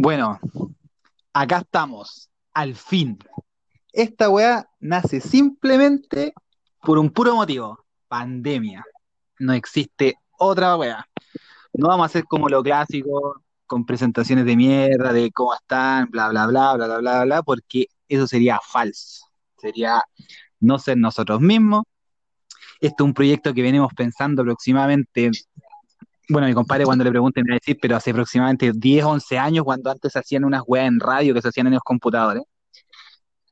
Bueno, acá estamos, al fin. Esta weá nace simplemente por un puro motivo, pandemia. No existe otra weá. No vamos a hacer como lo clásico, con presentaciones de mierda, de cómo están, bla, bla, bla, bla, bla, bla, bla, porque eso sería falso. Sería no ser nosotros mismos. Este es un proyecto que venimos pensando aproximadamente bueno, mi compadre cuando le pregunte me va a decir, pero hace aproximadamente 10, 11 años, cuando antes hacían unas weas en radio que se hacían en los computadores.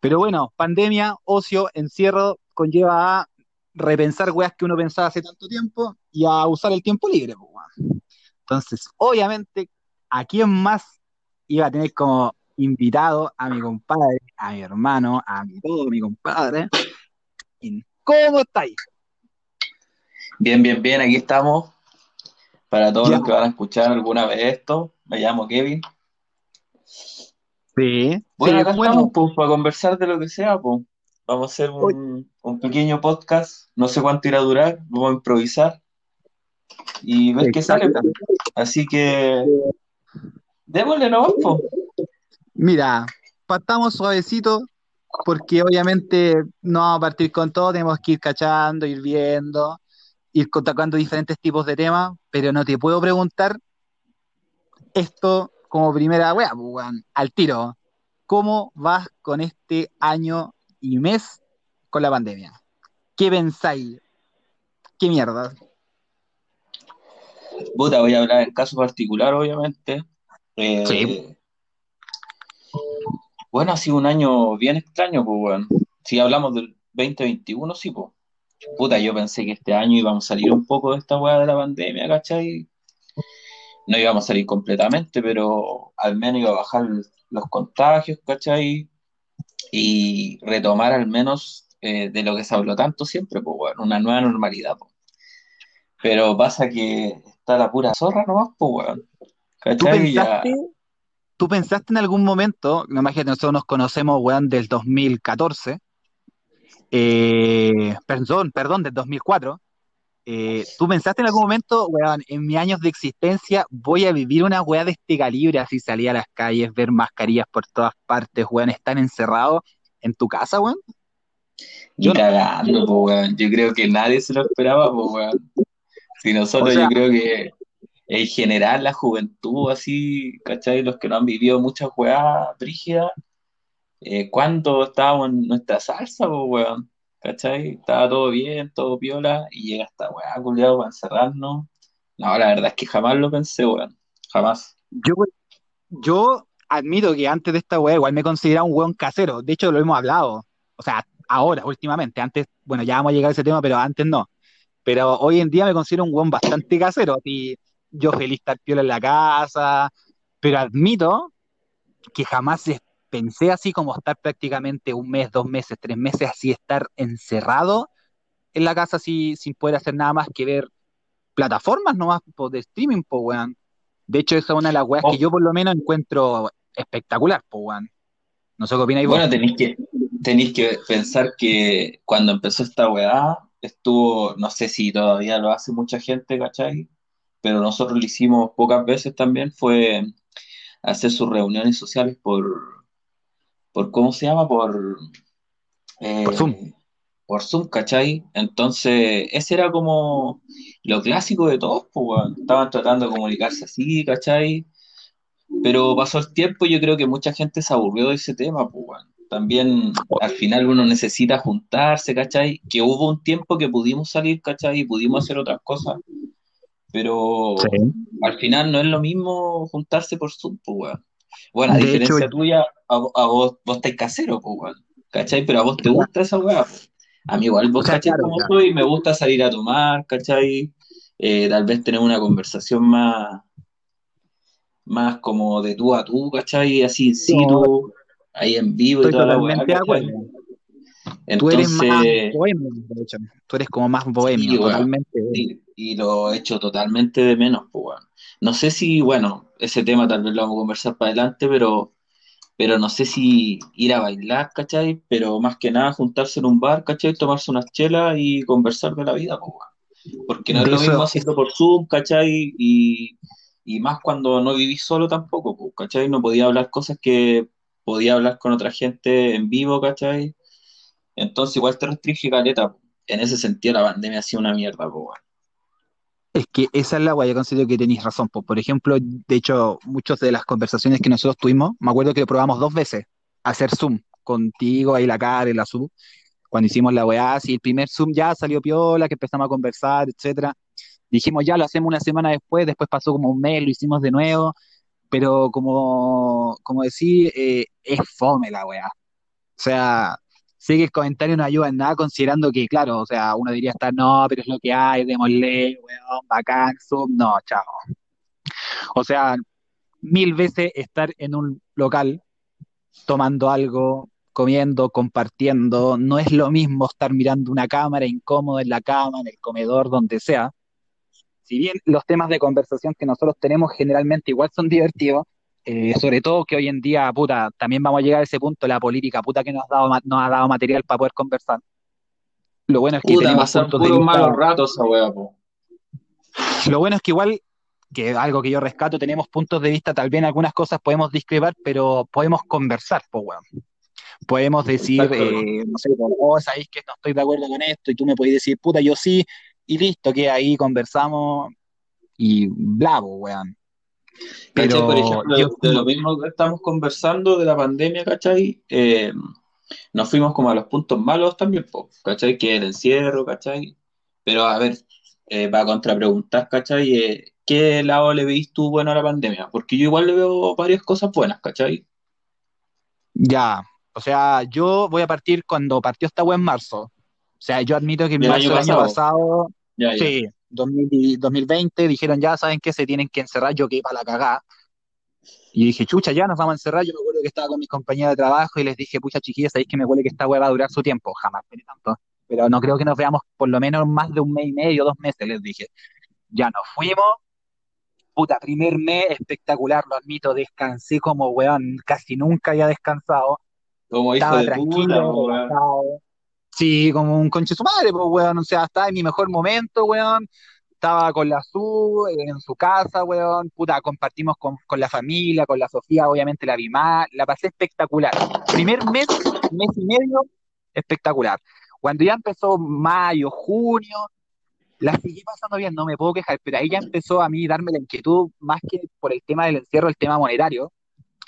Pero bueno, pandemia, ocio, encierro, conlleva a repensar weas que uno pensaba hace tanto tiempo y a usar el tiempo libre. Pues, Entonces, obviamente, ¿a quién más iba a tener como invitado a mi compadre, a mi hermano, a mi todo, mi compadre? ¿Cómo estáis? Bien, bien, bien, aquí estamos para todos los que van a escuchar alguna vez esto, me llamo Kevin. Sí. Bueno, acá estamos pues, para conversar de lo que sea, pues. Vamos a hacer un, pequeño podcast, no sé cuánto irá a durar, vamos a improvisar y ver qué sale. Pues. Así que démosle nomás, pues. Mira, partamos suavecito, porque obviamente no vamos a partir con todo, tenemos que ir cachando, ir viendo ir contactando diferentes tipos de temas, pero no te puedo preguntar esto como primera wea, pues, al tiro. ¿Cómo vas con este año y mes con la pandemia? ¿Qué pensáis? ¿Qué mierda? Puta, voy a hablar en caso particular, obviamente. Eh, sí. Bueno, ha sido un año bien extraño, pues, bueno. Si hablamos del 2021, sí, pues puta, yo pensé que este año íbamos a salir un poco de esta weá de la pandemia, ¿cachai? No íbamos a salir completamente, pero al menos iba a bajar los contagios, ¿cachai? Y retomar al menos eh, de lo que se habló tanto siempre, pues bueno, una nueva normalidad, pues. Pero pasa que está la pura zorra nomás, pues weón. ¿Cachai? ¿Tú pensaste, en algún momento, no imagínate, que nosotros nos conocemos, weón, del 2014, eh, perdón, perdón, del 2004. Eh, ¿Tú pensaste en algún momento, weón, en mis años de existencia voy a vivir una weá de este calibre, así salir a las calles, ver mascarillas por todas partes, weón, estar encerrado en tu casa, weón? Yo cagando, weón. Yo creo que nadie se lo esperaba, weón. Si nosotros, yo creo que en general la juventud, así, ¿cachai? Los que no han vivido muchas weas brígidas, eh, cuando estábamos en nuestra salsa, pues, weón, ¿cachai? Estaba todo bien, todo piola, y llega esta weá, culiado, para encerrarnos. No, la verdad es que jamás lo pensé, weón, jamás. Yo, yo admito que antes de esta weá igual me consideraba un weón casero, de hecho lo hemos hablado, o sea, ahora, últimamente, antes, bueno, ya vamos a llegar a ese tema, pero antes no. Pero hoy en día me considero un weón bastante casero, y yo feliz estar piola en la casa, pero admito que jamás pensé así como estar prácticamente un mes, dos meses, tres meses, así estar encerrado en la casa así, sin poder hacer nada más que ver plataformas nomás de streaming, pues, weón. De hecho, esa es una de las weas que oh. yo por lo menos encuentro espectacular, pues, weón. No sé qué opináis Bueno, tenéis que, tenéis que pensar que cuando empezó esta weá, estuvo, no sé si todavía lo hace mucha gente, ¿cachai? Pero nosotros lo hicimos pocas veces también, fue hacer sus reuniones sociales por, por ¿cómo se llama? Por, eh, por Zoom. Por Zoom, ¿cachai? Entonces, ese era como lo clásico de todos, pues, estaban tratando de comunicarse así, ¿cachai? Pero pasó el tiempo y yo creo que mucha gente se aburrió de ese tema, pues, También al final uno necesita juntarse, ¿cachai? Que hubo un tiempo que pudimos salir, ¿cachai? Y pudimos hacer otras cosas. Pero al final no es lo mismo juntarse por Zoom, pues, weón. Bueno, a diferencia tuya, a, vos, vos estáis casero, pues, ¿cachai? Pero a vos te gusta esa weá. A mí igual vos, ¿cachai? como soy, me gusta salir a tomar, ¿cachai? Eh, tal vez tener una conversación más, más como de tú a tú, ¿cachai? Así en situ, ahí en vivo y toda la weá, Entonces, tú eres más bohemio, de hecho. Tú eres como más bohemio, totalmente. y lo he hecho totalmente de menos, pues, No sé si, bueno, ese tema tal vez lo vamos a conversar para adelante, pero pero no sé si ir a bailar, ¿cachai? Pero más que nada juntarse en un bar, ¿cachai? Tomarse unas chelas y conversar de la vida, pues, porque no es lo mismo hacerlo por Zoom, ¿cachai? Y, y más cuando no vivís solo tampoco, pues, ¿cachai? No podía hablar cosas que podía hablar con otra gente en vivo, ¿cachai? Entonces igual te restringe caleta. En ese sentido la pandemia ha sido una mierda, weón. Es que esa es la weá, yo considero que tenéis razón. po. Por ejemplo, de hecho, muchas de las conversaciones que nosotros tuvimos, me acuerdo que lo probamos dos veces, hacer Zoom, contigo, ahí la cara, la Zoom, cuando hicimos la weá, así el primer Zoom ya salió piola, que empezamos a conversar, etcétera. Dijimos ya lo hacemos una semana después, después pasó como un mes, lo hicimos de nuevo, pero como, como decir, eh, es fome la weá. O sea, sé que el comentario no ayuda en nada, considerando que, claro, o sea, uno diría estar, no, pero es lo que hay, démosle, weón, bacán, Zoom, no, chao. O sea, mil veces estar en un local tomando algo, comiendo, compartiendo, no es lo mismo estar mirando una cámara incómodo en la cama, en el comedor, donde sea. Si bien los temas de conversación que nosotros tenemos generalmente igual son divertidos, eh, sobre todo que hoy en día, puta, también vamos a llegar a ese punto, la política, puta, que nos ha dado, nos ha dado material para poder conversar. Lo bueno es que Puta, tenemos puntos de vista, malos ratos esa weá, po. lo bueno es que igual, que algo que yo rescato, tenemos puntos de vista, tal vez en algunas cosas podemos discrepar, pero podemos conversar, pues, weón. Podemos decir, eh, no sé, como, oh, sabéis que no estoy de acuerdo con esto, y tú me podés decir, puta, yo sí, y listo, que ahí conversamos y bla, po, Por ejemplo, yo, de lo mismo que estamos conversando de la pandemia, ¿cachai? Eh, nos fuimos como a los puntos malos también, po, ¿cachai? Que el encierro, ¿cachai? Pero a ver, eh, para contrapreguntar, ¿cachai? Eh, ¿qué lado le veis tú bueno a la pandemia? Porque yo igual le veo varias cosas buenas, ¿cachai? ya, o sea, yo voy a partir cuando partió esta web en marzo. O sea, yo admito que en marzo del año pasado. pasado, Ya, ya. sí, 2000 y 2020, dijeron ya, ¿saben qué? Se tienen que encerrar, yo que iba a la cagada. Y dije, chucha, ya nos vamos a encerrar. Yo me acuerdo que estaba con mis compañeros de trabajo y les dije, pucha, chiquillas, sabéis que me huele que esta web va a durar su tiempo. Jamás tanto. Pero no creo que nos veamos por lo menos más de un mes y medio, dos meses, les dije. Ya nos fuimos. Puta, primer mes espectacular, lo admito, descansé como weón, casi nunca había descansado. Como hijo Estaba de puta, tranquilo, relajado. Sí, como un conche su madre, pues, weón. O sea, estaba en mi mejor momento, weón. Estaba con la Su, en su casa, weón. Puta, compartimos con, con la familia, con la Sofía, obviamente la vi más. La pasé espectacular. Primer mes, mes y medio, espectacular. Cuando ya empezó mayo, junio, la seguí pasando bien, no me puedo quejar, pero ahí ya empezó a mí darme la inquietud, más que por el tema del encierro, el tema monetario. O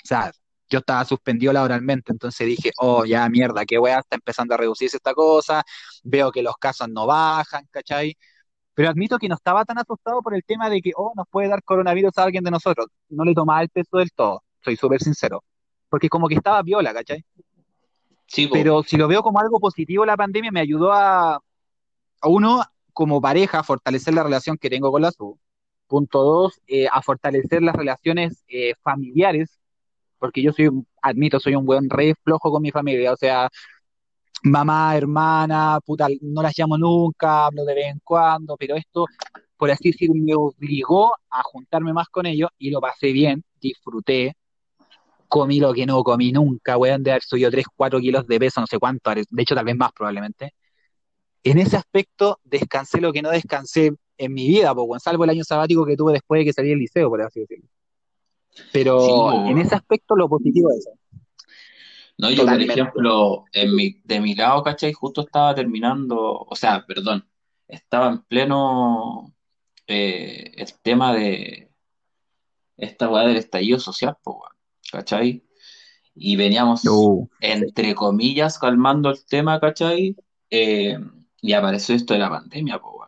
sea, yo estaba suspendido laboralmente, entonces dije, oh, ya mierda, qué weá, está empezando a reducirse esta cosa, veo que los casos no bajan, ¿cachai? Pero admito que no estaba tan asustado por el tema de que, oh, nos puede dar coronavirus a alguien de nosotros. No le tomaba el peso del todo, soy súper sincero. Porque como que estaba viola, ¿cachai? Sí. Pero si lo veo como algo positivo, la pandemia me ayudó a, a uno, como pareja, a fortalecer la relación que tengo con la SU. Punto dos, eh, a fortalecer las relaciones eh, familiares, porque yo soy, admito, soy un buen re flojo con mi familia, o sea, mamá, hermana, puta, no las llamo nunca, hablo de vez en cuando, pero esto, por así decirlo, me obligó a juntarme más con ellos y lo pasé bien, disfruté, comí lo que no comí nunca, weón, de haber subido 3, 4 kilos de peso, no sé cuánto, de hecho tal vez más probablemente. En ese aspecto descansé lo que no descansé en mi vida, po, salvo el año sabático que tuve después de que salí del liceo, por así decirlo. Sí, Pero en ese aspecto lo positivo es eso, No, yo, por ejemplo, en mi, de mi lado, ¿cachai? Justo estaba terminando, o sea, perdón, estaba en pleno eh, el tema de esta weá del estallido social, po, ¿cachai? Y veníamos, Uh, entre comillas, calmando el tema, ¿cachai? Eh, y apareció esto de la pandemia, po.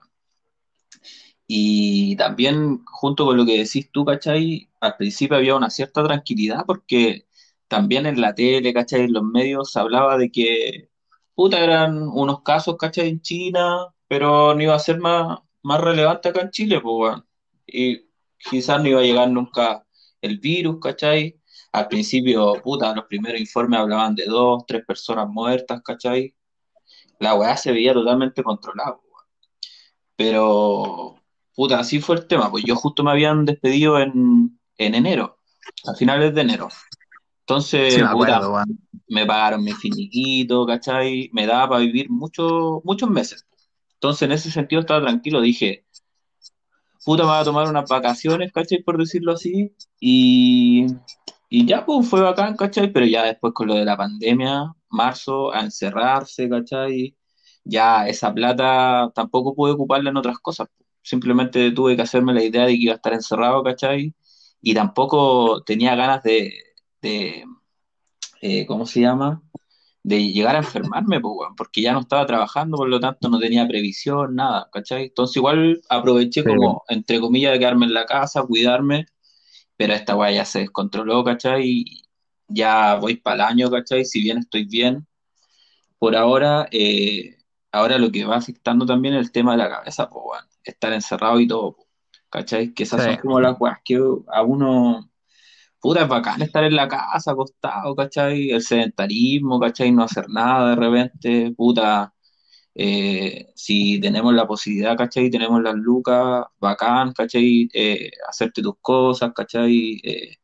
Y también, junto con lo que decís tú, ¿cachai? Al principio había una cierta tranquilidad porque también en la tele, ¿cachai? En los medios se hablaba de que, puta, eran unos casos, ¿cachai? En China, pero no iba a ser más, más relevante acá en Chile, pues, weón. Y quizás no iba a llegar nunca el virus, ¿cachai? Al principio, puta, los primeros informes hablaban de dos, tres personas muertas, ¿cachai? La weá se veía totalmente controlada, weón. Pero, puta, así fue el tema. Pues yo justo me habían despedido en, en enero, a finales de enero. Sí, Entonces, me puta, acuerdo, me pagaron mi finiquito, ¿cachai? Me daba para vivir muchos muchos meses. Entonces, en ese sentido estaba tranquilo. Dije, puta, me voy a tomar unas vacaciones, ¿cachai? Por decirlo así. Y, y ya, pues fue bacán, ¿cachai? Pero ya después con lo de la pandemia, marzo, a encerrarse, ¿cachai? Ya esa plata tampoco pude ocuparla en otras cosas. Simplemente tuve que hacerme la idea de que iba a estar encerrado, ¿cachai? Y tampoco tenía ganas de, de eh, ¿cómo se llama? de llegar a enfermarme, pues, porque ya no estaba trabajando, por lo tanto no tenía previsión, nada, ¿cachai? Entonces igual aproveché como, entre comillas, de quedarme en la casa, cuidarme, pero esta weá ya se descontroló, ¿cachai? Y ya voy para el año, ¿cachai? Si bien estoy bien, por ahora, eh, ahora lo que va afectando también es el tema de la cabeza, pues, weón, estar encerrado y todo, ¿cachai? Que esas son como las weas que a uno puta, es bacán estar en la casa acostado, ¿cachai? El sedentarismo, ¿cachai? No hacer nada de repente, puta. Eh, si tenemos la posibilidad, ¿cachai? Tenemos las lucas, bacán, ¿cachai? Eh, hacerte tus cosas, ¿cachai? Eh,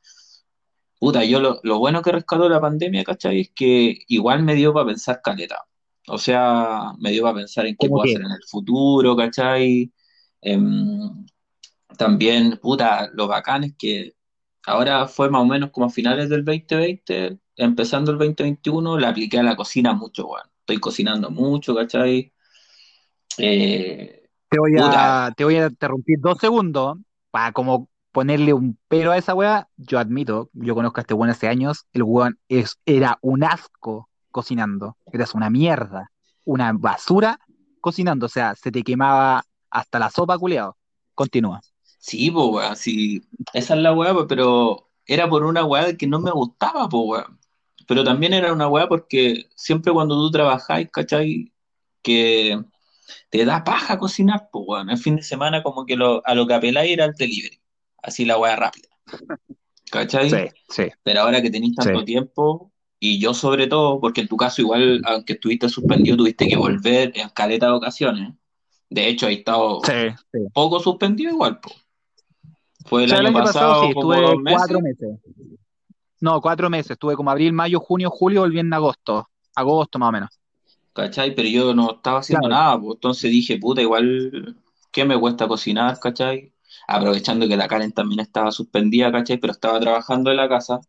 puta, yo lo, lo bueno que rescató la pandemia, ¿cachai? Es que igual me dio para pensar caleta. O sea, me dio para pensar en qué puedo hacer en el futuro, ¿cachai? Em, también, puta, lo bacán es que Ahora fue más o menos como a finales del 2020, empezando el 2021, la apliqué a la cocina mucho, weón. Estoy cocinando mucho, ¿cachai? Eh, te, voy a, te voy a interrumpir dos segundos para como ponerle un pero a esa weá. Yo admito, yo conozco a este weón hace años, el weón es, era un asco cocinando, eras una mierda, una basura cocinando, o sea, se te quemaba hasta la sopa, culeado. Continúa. Sí, pues, weón, sí. Esa es la weá, pero era por una weá que no me gustaba, pues, weón. Pero también era una weá porque siempre cuando tú trabajáis, ¿cachai? Que te da paja cocinar, pues, weón. El fin de semana como que lo, a lo que apeláis era el delivery. Así la weá rápida. ¿Cachai? Sí, sí. Pero ahora que tenéis tanto tiempo, y yo sobre todo, porque en tu caso igual, aunque estuviste suspendido, tuviste que volver en caleta de ocasiones. De hecho, he estado poco suspendido igual, pues. Fue el, año, pasado, sí, estuve cuatro meses. No, cuatro meses. Estuve como abril, mayo, junio, julio, volví en agosto. Agosto más o menos. ¿Cachai? Pero yo no estaba haciendo nada, pues entonces dije, puta, igual, ¿qué me cuesta cocinar, cachai? Aprovechando que la Karen también estaba suspendida, cachai, pero estaba trabajando en la casa.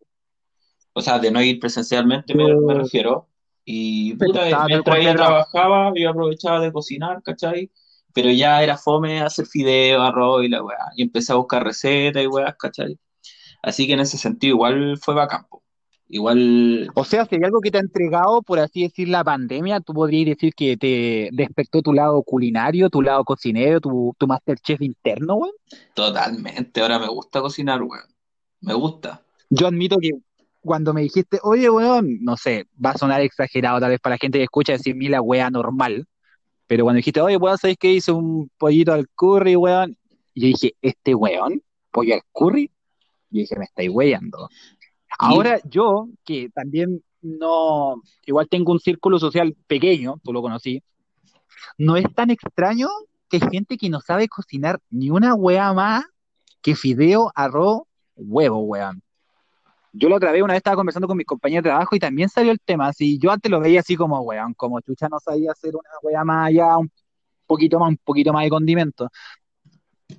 O sea, de no ir presencialmente me, refiero. Y puta, mientras ella trabajaba, yo aprovechaba de cocinar, ¿cachai? Pero ya era fome hacer fideo, arroz y la weá. Y empecé a buscar recetas y weá, ¿cachai? Así que en ese sentido igual fue bacán. Igual. O sea, si hay algo que te ha entregado, por así decir, la pandemia, tú podrías decir que te despertó tu lado culinario, tu lado cocinero, tu, tu masterchef interno, weón. Totalmente, ahora me gusta cocinar, weón. Me gusta. Yo admito que cuando me dijiste, oye, weón, no sé, va a sonar exagerado tal vez para la gente que escucha decir mi la weá normal, pero cuando dijiste, oye, weón, ¿sabes qué? Hice un pollito al curry, weón. Y yo dije, ¿este weón? ¿Pollo al curry? Y dije, me estáis weyando. Ahora yo, que también no, igual tengo un círculo social pequeño, tú lo conocí, no es tan extraño que gente que no sabe cocinar ni una wea más que fideo, arroz, huevo, weón yo la otra vez, una vez estaba conversando con mis compañeros de trabajo y también salió el tema. Así, yo antes lo veía así como, weón, como chucha no sabía hacer una weá más allá, un poquito más, un poquito más de condimento.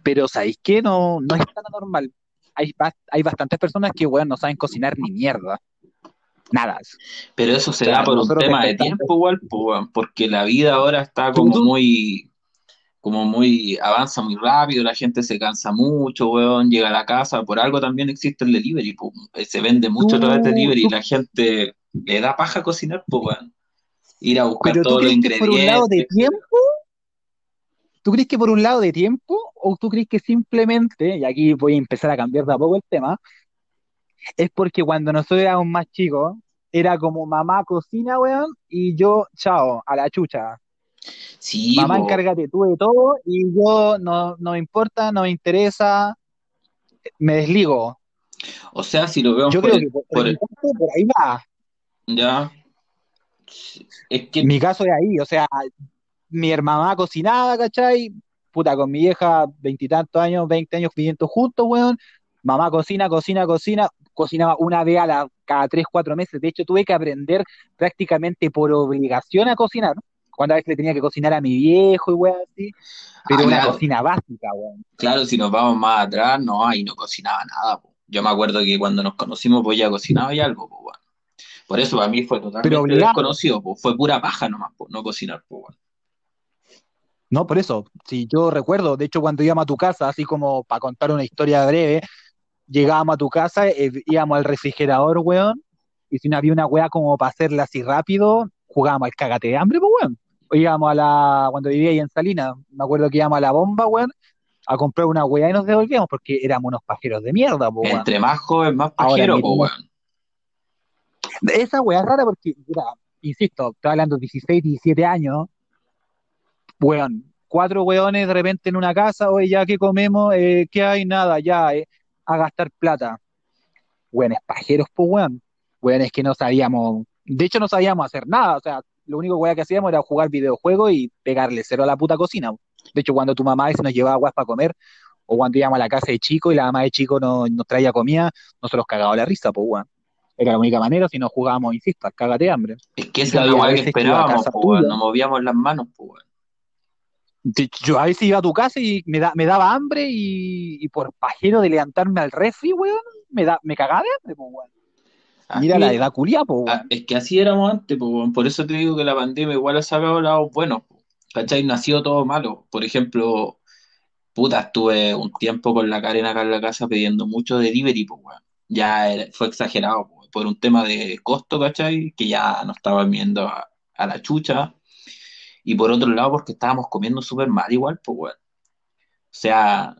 Pero ¿sabéis qué? No, no es tan normal. Hay, hay bastantes personas que, weón, no saben cocinar ni mierda. Nada. Pero eso se da por un tema de tiempo igual, porque la vida ahora está como muy como muy, avanza muy rápido, la gente se cansa mucho, weón, llega a la casa, por algo también existe el delivery, eh, se vende mucho a través del delivery y la gente le da paja cocinar, pues, weón. Ir a buscar todos los ingredientes. por un lado de tiempo? ¿Tú crees que por un lado de tiempo o tú crees que simplemente, y aquí voy a empezar a cambiar de a poco el tema, es porque cuando nosotros éramos más chicos, era como mamá cocina, weón, y yo, chao, a la chucha. Sí, Mamá, encárgate tú de todo y yo no, no me importa, no me interesa, me desligo. O sea, si lo veo yo creo que por, ahí va. Ya. Es que... Mi caso es ahí, o sea, mi hermana cocinaba, ¿cachai? Puta, con mi vieja, veintitantos años, veinte años viviendo juntos, weón. Mamá cocina, cocina, cocina, cocinaba una vez a la, cada tres, cuatro meses. De hecho, tuve que aprender prácticamente por obligación a cocinar a veces le tenía que cocinar a mi viejo y weón así. Pero Ah, una claro. cocina básica, weón. Claro, si nos vamos más atrás, no, ahí no cocinaba nada, po. Yo me acuerdo que cuando nos conocimos, pues ya cocinaba y algo, pues, weón. Por eso para mí fue Pero totalmente obligado. desconocido, pues. Fue pura paja nomás, pues, no cocinar, pues, weón. No, por eso. Si yo recuerdo, de hecho, cuando íbamos a tu casa, así como para contar una historia breve, llegábamos a tu casa, eh, íbamos al refrigerador, weón, y si no había una weá como para hacerla así rápido, jugábamos al cagate de hambre, pues, weón. Íbamos a la, cuando vivía ahí en Salinas, me acuerdo que íbamos a la bomba, weón, a comprar una weá y nos devolvíamos porque éramos unos pajeros de mierda, weón. Entre más joven, más pajero, weón. Esa weá es rara porque, mira, insisto, estoy hablando de 16, 17 años, weón, cuatro weones de repente en una casa, oye, ya que comemos, eh, ¿qué hay? Nada, ya, eh, a gastar plata. Weones pajeros, pues weón. Weones que no sabíamos, de hecho no sabíamos hacer nada, o sea, lo único weón que hacíamos era jugar videojuegos y pegarle cero a la puta cocina. De hecho, cuando tu mamá a veces nos llevaba weas para comer, o cuando íbamos a la casa de chico y la mamá de chico no- nos traía comida, nosotros cagábamos la risa, pues weón. Era la única manera, si no jugábamos, insisto, cágate hambre. Es que esa es la weá que esperábamos, pues, weón. tuya. No movíamos las manos, pues, weón. Yo a veces iba a tu casa y me, da, me daba hambre y, y por pajero de levantarme al refri, weón, me, da, me cagaba de hambre, pues, weón. Mira la edad culia, weón. es que así éramos antes, weón. Por eso te digo que la pandemia igual ha sacado lados buenos, po. ¿cachai? Nació todo malo. Por ejemplo, puta, estuve un tiempo con la Karen acá en la casa pidiendo mucho delivery, pues, weón. Ya era- fue exagerado, po, por un tema de costo, ¿cachai? Que ya nos estaban viendo a, a la chucha. Y por otro lado, porque estábamos comiendo súper mal igual, pues, weón. O sea,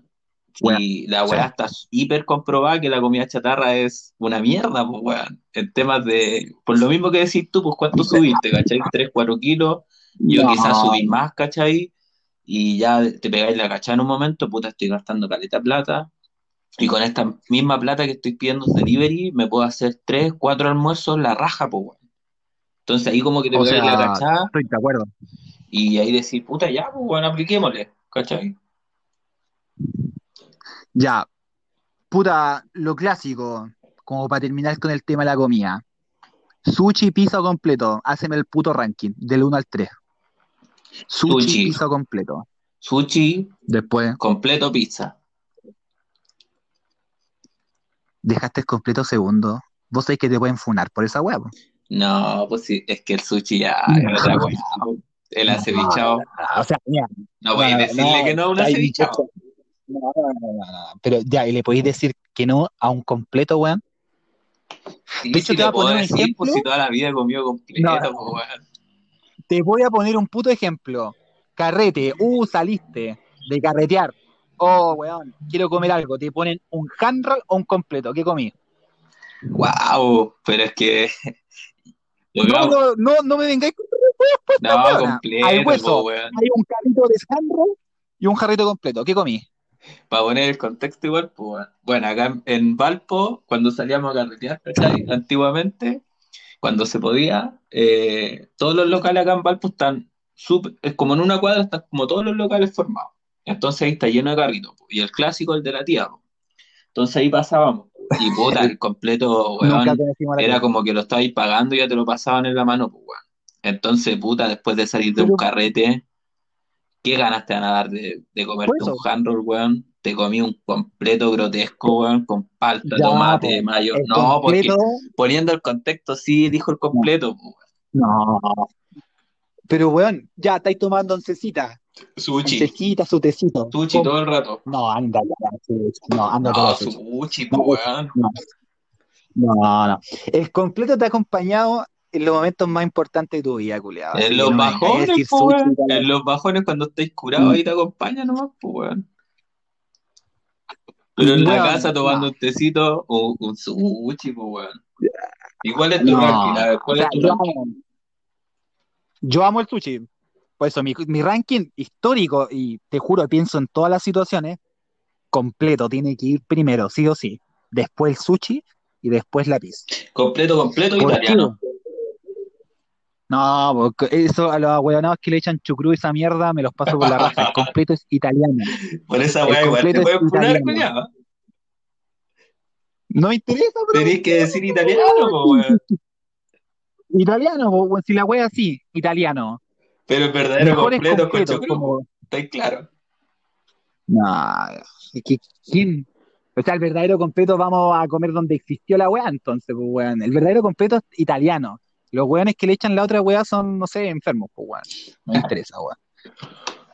Si la sí. weá está hiper comprobada que la comida chatarra es una mierda, pues weón. En temas de, por lo mismo que decís tú, pues cuánto subiste, ¿cachai? 3, 4 kilos, yo No, quizás subí más, ¿cachai? Y ya te pegáis la cachada en un momento, puta, estoy gastando caleta plata. Y con esta misma plata que estoy pidiendo delivery, me puedo hacer 3, 4 almuerzos la raja, pues weón. Entonces ahí como que te pegáis la cachada estoy de acuerdo. y ahí decís, puta, ya, pues weón, apliquémosle, ¿cachai? Ya, puta, lo clásico, como para terminar con el tema de la comida. Sushi, pizza completo. Háceme el puto ranking, del 1 al 3. Sushi, Sushi, pizza completo. sushi, Después, completo, pizza. dejaste el completo segundo. Vos sabés que te pueden funar por esa hueá. po. No, pues sí, es que el sushi ya es otra cosa. El acevichado, no, o sea, mira, no no, no, decirle que no a un acevichado. No, no, no, no, no, Pero ya, y le podéis decir que no a un completo, weón. Sí, De hecho, sí te voy a poner un decir, ejemplo. pues si toda la vida he comido No, completo, pues weón. te voy a poner un puto ejemplo. Carrete, uh, saliste de carretear. Oh, weón, quiero comer algo. Te ponen un hand roll o un completo. ¿Qué comí? Wow, pero es que No, no, no, no me vengáis con respuestas, no, completo, hueso. pues weón. Hay un carrito de hand roll y un jarrito completo. ¿Qué comí? Para poner el contexto igual, pues. Bueno, acá en, Valpo, cuando salíamos a carretear, ¿cachai? Antiguamente, cuando se podía, eh, todos los locales acá en Valpo están súper, es como en una cuadra, están como todos los locales formados. Entonces ahí está lleno de carritos, po. y el clásico, el de la tía, po. Entonces ahí pasábamos, y puta, el completo, weón, era como que lo estabais pagando y ya te lo pasaban en la mano, pues weón. Entonces, puta, después de salir de un carrete, ¿qué ganas te van a dar de, de comerte un eso, hand roll, weón? Te comí un completo grotesco, weón, con palta, ya, tomate, mayo. No, porque poniendo el contexto, sí, dijo el completo, weón. no. Pero, weón, ya estáis tomando oncecita. Sushi, Oncecita, su tecito. sushi Com- todo el rato. No, anda. No, anda No, sushi. sushi, No, weón. no, no, no. El completo te ha acompañado en los momentos más importantes de tu vida, culiado. En los no bajones, decir po, sushi weón. y tal. En los bajones cuando estáis curados Mm. ahí te acompaña nomás, po, weón. Pero en la casa tomando no. un tecito o un sushi, po, weón. ¿Cuál es tu ranking? A ver, o ¿cuál sea, es tu yo ranking? amo, yo amo el sushi. Por eso, mi, mi ranking histórico, y te juro, pienso en todas las situaciones, completo, tiene que ir primero, sí o sí. Después el sushi y después la pizza. Completo, completo ¿Por qué? No, porque eso a los ahueonados que le echan chucrú esa mierda me los paso por la raja. El completo es italiano. Por esa weá igual te es pueden italiano. culiao. No me interesa, pero Tenés que decir italiano, po, weón. italiano, po, weón, si la wea así, italiano. Pero el verdadero completo con completos, choclo, como. está claro. No, es que ¿quién? O sea, el verdadero completo vamos a comer donde existió la weá, entonces, pues weón. El verdadero completo es italiano. Los weones que le echan la otra weá son, no sé, enfermos, pues weón. No me interesa, weón.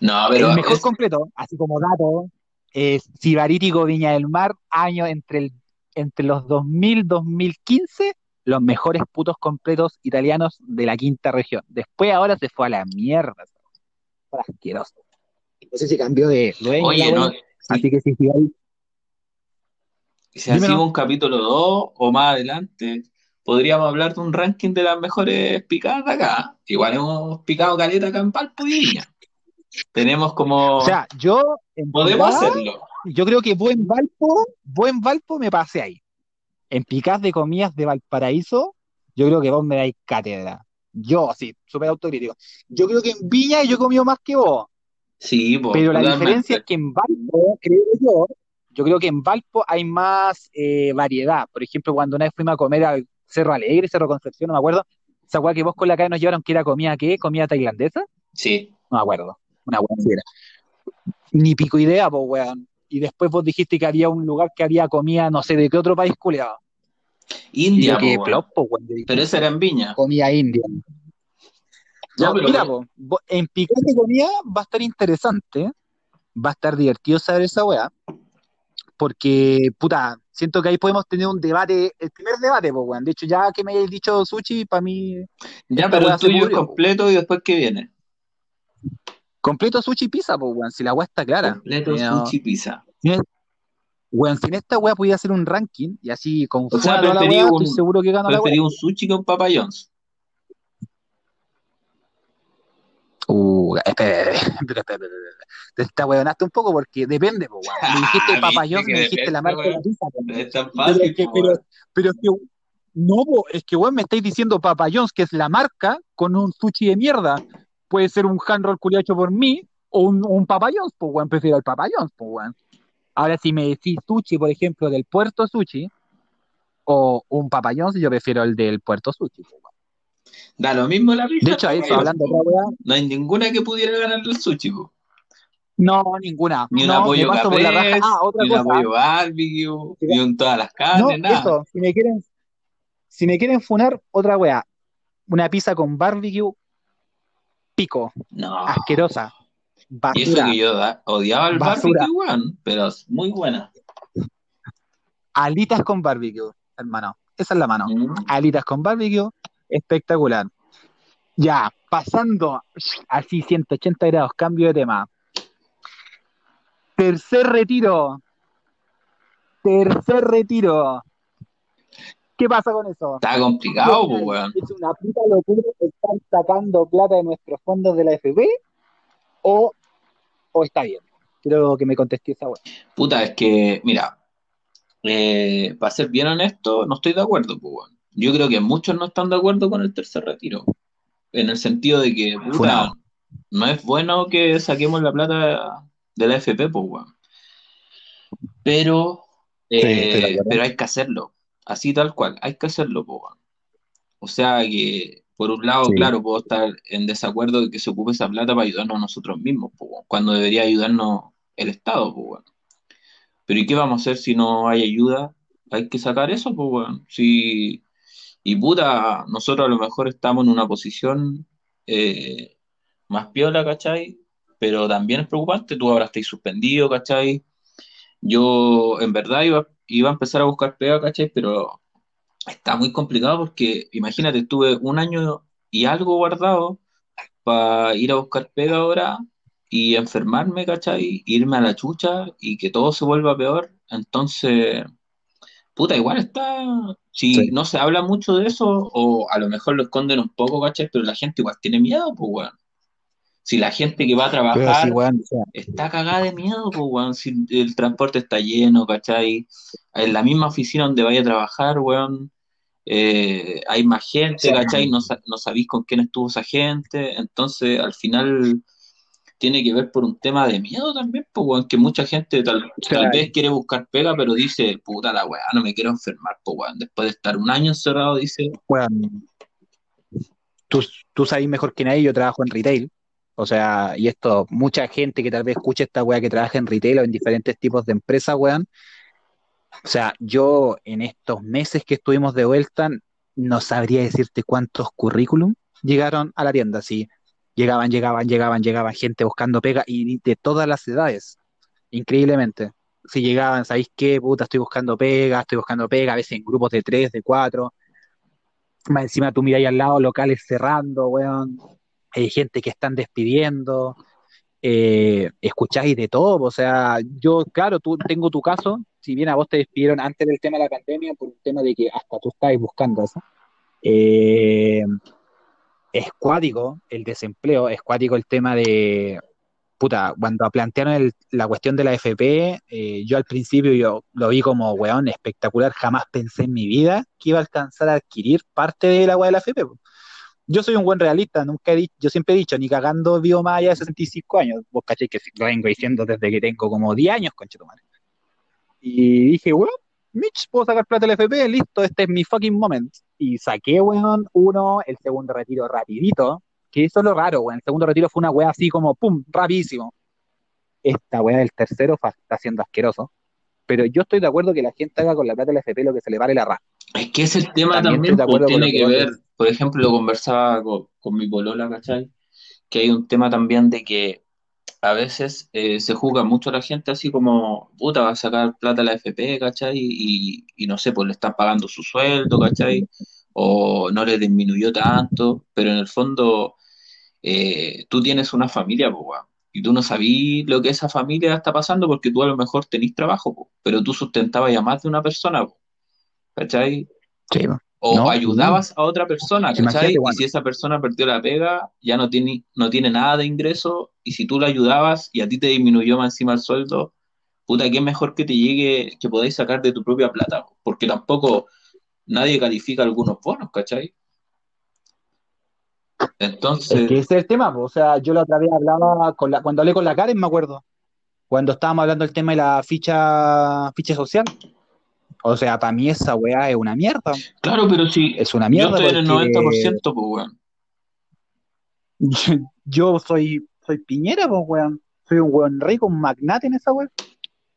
No, pero El mejor es- completo, así como dato, es Sibarítico Viña del Mar, año entre, el, entre los 2000 2015, los mejores putos completos italianos de la quinta región. Después ahora se fue a la mierda. Fue asqueroso. No sé si cambió de dueño oye, no, así que si si Dímelo. hacemos un capítulo 2 o más adelante, podríamos hablar de un ranking de las mejores picadas de acá. Igual hemos picado caleta acá en Valpo y Viña. Tenemos como... O sea, yo en podemos hacerlo. yo creo que buen Valpo, buen Valpo me pasé ahí. En picas de comidas de Valparaíso, yo creo que vos me dais cátedra. Yo, sí, súper autocrítico. Yo creo que en Viña yo he comido más que vos, Sí, po, pero la totalmente. diferencia es que en Valpo, creo yo, yo creo que en Valpo hay más eh, variedad. Por ejemplo, cuando una vez fuimos a comer al Cerro Alegre, Cerro Concepción, no me acuerdo, esa weá que vos con la calle nos llevaron que era comida, ¿qué? ¿Comida tailandesa? Sí. No me acuerdo. Una weá. Ni pico idea, pues, weón. Y después vos dijiste que había un lugar que había comida, no sé de qué otro país culiado. Y India, plop, po, weón. Pero esa era en Viña. comida india. No, pero- mira, po, en picar de comida va a estar interesante, va a estar divertido saber esa weá, porque, puta, siento que ahí podemos tener un debate, el primer debate, pues, weón. De hecho, ya que me hayáis dicho sushi, para mí, Ya, pero el tuyo es completo y después ¿qué viene? completo sushi pizza, pues, weón, si la weá está clara. Completo No, sushi pizza. Weón, si en esta weá pudiera hacer un ranking y así con O sea, preferí un- seguro que gana la un sushi con Papa John's. Uh, espera, espera, espera. Te weonaste un poco porque depende, po. Me dijiste Ah, Papa viste John's, que me dijiste la marca de la pizza, po. Pero fácil, es que, po, pero, es que, no, po, es que weón, me estáis diciendo Papa John's, que es la marca, con un sushi de mierda. Puede ser un hand roll culiao hecho por mí, o un, un Papa John's, pues weón, prefiero el Papa John's, pues weón. Ahora, si me decís sushi, por ejemplo, del Puerto Sushi, o un Papa John's, yo prefiero el del Puerto Sushi, weón. Da lo mismo la pizza. De hecho, a Papa eso, John's, hablando de weá, No hay ninguna que pudiera ganar el sushi, po. no, ninguna. Ni un No, me apoyo por la raja. Ah, otra ni un cosa. apoyo barbecue, ni un todas las No, carnes, nada. eso, si me quieren, si me quieren funar, otra weá. Una pizza con barbecue, pico, No. asquerosa, Y eso basura, que yo da- odiaba el Basura. barbecue, weón, pero es muy buena. alitas con barbecue, hermano. Esa es la mano. Mm. Alitas con barbecue, espectacular. Ya, pasando así 180 grados, cambio de tema. Tercer retiro. Tercer retiro. ¿Qué pasa con eso? Está complicado, pues, weón. ¿Es una puta locura estar sacando plata de nuestros fondos de la FP? ¿O, o está bien? Quiero que me contesté esa weá. Puta, es que, mira, eh, para ser bien honesto, no estoy de acuerdo, pues, weón. Yo creo que muchos no están de acuerdo con el tercer retiro. En el sentido de que, puta, no es bueno que saquemos la plata de la FP, pues, weón. Pero, eh, pero hay que hacerlo. Así tal cual, hay que hacerlo, pues, weón. O sea que, por un lado, Sí. claro, puedo estar en desacuerdo de que se ocupe esa plata para ayudarnos nosotros mismos, pues, weón, cuando debería ayudarnos el Estado, pues, weón. Pero ¿y qué vamos a hacer si no hay ayuda? Hay que sacar eso, pues, weón. Si, y puta, nosotros a lo mejor estamos en una posición eh, más piola, ¿cachai? Pero también es preocupante, tú ahora estás suspendido, ¿cachai? Yo en verdad iba, iba a empezar a buscar pega, ¿cachai? Pero está muy complicado porque, imagínate, estuve un año y algo guardado para ir a buscar pega ahora y enfermarme, ¿cachai? Irme a la chucha y que todo se vuelva peor. Entonces, puta, igual está. Si Sí. no se habla mucho de eso, o a lo mejor lo esconden un poco, ¿cachai? Pero la gente igual tiene miedo, pues, weón. Si la gente que va a sí, trabajar weón, o sea, está cagada de miedo, pues, weón. Si el transporte está lleno, ¿cachai? En la misma oficina donde vaya a trabajar, weón, eh, hay más gente. ¿cachai? No, no sabéis con quién estuvo esa gente. Entonces, al final, tiene que ver por un tema de miedo también, pues, weón, que mucha gente tal, tal Claro. vez quiere buscar pega, pero dice, puta la weá, no me quiero enfermar, pues, weón. Después de estar un año encerrado, dice, weón, tú, tú sabes mejor que nadie, yo trabajo en retail O sea, y esto, mucha gente que tal vez escuche esta weá que trabaja en retail o en diferentes tipos de empresas, weón. O sea, yo en estos meses que estuvimos de vuelta, no sabría decirte cuántos currículum llegaron a la tienda. Sí, llegaban, llegaban, llegaban, llegaban gente buscando pega y de todas las edades. Increíblemente. Si llegaban, ¿sabéis qué? Puta, estoy buscando pega, estoy buscando pega, a veces en grupos de tres, de cuatro. Más encima tú miráis al lado locales cerrando, weón. Hay gente que están despidiendo. Eh, escucháis de todo. O sea, yo, claro, tú tengo tu caso. Si bien a vos te despidieron antes del tema de la pandemia, por un tema de que hasta tú estabas buscando eso. Eh, es cuático el desempleo, es cuático el tema de, puta, cuando plantearon el- la cuestión de la FP, eh, yo al principio yo lo vi como, weón, espectacular, jamás pensé en mi vida que iba a alcanzar a adquirir parte de la de la FP. Yo soy un buen realista, nunca he dicho, yo siempre he dicho, ni cagando vivo más allá de 65 años, vos caché que lo vengo diciendo desde que tengo como 10 años, conchetumare. Y dije, weón, Mitch, puedo sacar plata del FP, listo, este es mi fucking moment. Y saqué, weón, uno, el segundo retiro rapidito, que eso es lo raro, weón. El segundo retiro fue una weá así como, pum, rapidísimo. Esta weá del tercero está siendo asqueroso. Pero yo estoy de acuerdo que la gente haga con la plata del FP lo que se le vale la raja. Es que ese tema También también, pues, tiene que ver, por ejemplo, lo conversaba con, con mi polola, ¿cachai? Que hay un tema también de que a veces eh, se juzga mucho a la gente así como, puta, va a sacar plata a la FP, ¿cachai? Y, y no sé, pues le están pagando su sueldo, ¿cachai? O no le disminuyó tanto, pero en el fondo eh, tú tienes una familia, pues, y tú no sabís lo que esa familia está pasando porque tú a lo mejor tenés trabajo, pero tú sustentabas a más de una persona, pues, ¿cachai? Sí, po. O No, ayudabas a otra persona, ¿cachai? Y si esa persona perdió la pega, ya no tiene, no tiene nada de ingreso, y si tú la ayudabas y a ti te disminuyó más encima el sueldo, puta, qué mejor que te llegue, que podáis sacar de tu propia plata, po, porque tampoco nadie califica algunos bonos, ¿cachai? Es Entonces, que ese es el tema. O sea, yo la otra vez hablaba con la, cuando hablé con la Karen, me acuerdo, cuando estábamos hablando del tema de la ficha, ficha social. O sea, para mí esa weá es una mierda. claro, pero si Es una yo mierda estoy en el porque 90%, pues, weón. yo soy, soy Piñera, pues, weón. Soy un weón rico, un magnate en esa weá,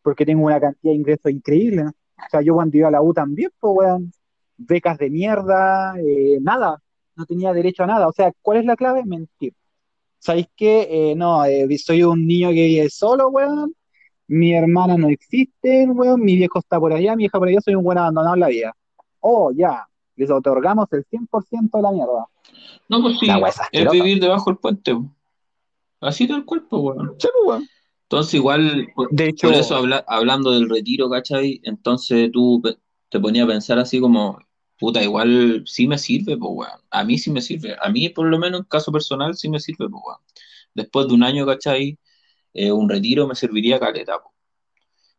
porque tengo una cantidad de ingresos increíble. O sea, yo cuando iba a la U también, pues, weón, becas de mierda, eh, nada, no tenía derecho a nada. O sea, ¿cuál es la clave? Mentir. ¿Sabéis qué? Eh, no, eh, soy un niño que vive solo, weón. Mi hermana no existe, weón. Mi viejo está por allá, mi hija por allá, soy un buen abandonado en la vida. Oh, ya, les otorgamos el 100% de la mierda. No, pues sí, es vivir debajo del puente, así tal cual, pues, weón. Sí, pues, weón. Entonces, igual, por, De por eso hecho, habla- hablando del retiro, ¿cachai? Entonces tú te ponías a pensar así como, puta, igual sí me sirve, pues, weón. A mí sí me sirve. A mí, por lo menos en caso personal, sí me sirve, pues, weón. Después de un año, ¿cachai? Eh, un retiro me serviría caleta, po.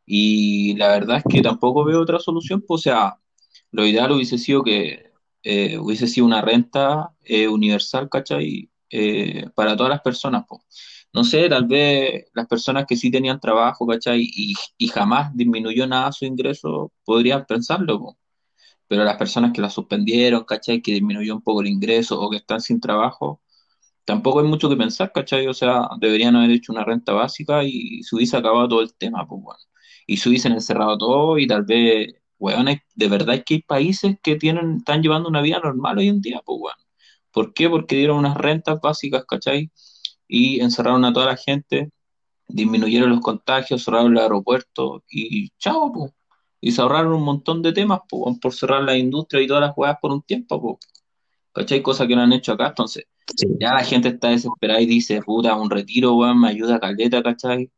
Y la verdad es que tampoco veo otra solución, pues, o sea, lo ideal hubiese sido que eh, hubiese sido una renta eh, universal, ¿cachai? Eh, para todas las personas, pues. No sé, tal vez las personas que sí tenían trabajo, ¿cachai? Y, y jamás disminuyó nada su ingreso, podrían pensarlo, po. Pero las personas que la suspendieron, ¿cachai? Que disminuyó un poco el ingreso o que están sin trabajo, tampoco hay mucho que pensar, ¿cachai? O sea, deberían haber hecho una renta básica y se hubiese acabado todo el tema, pues, bueno. Y se hubiesen encerrado todo y tal vez, weón, de verdad es que hay países que tienen, están llevando una vida normal hoy en día, pues, bueno. ¿Por qué? Porque dieron unas rentas básicas, ¿cachai? Y encerraron a toda la gente, disminuyeron los contagios, cerraron el aeropuerto y chao, pues. Y se ahorraron un montón de temas, pues, por cerrar la industria y todas las weas por un tiempo, pues. ¿Cachai? Cosa que no han hecho acá, entonces. Sí. Ya la gente está desesperada y dice, puta, un retiro, weón, me ayuda caleta, ¿cachai?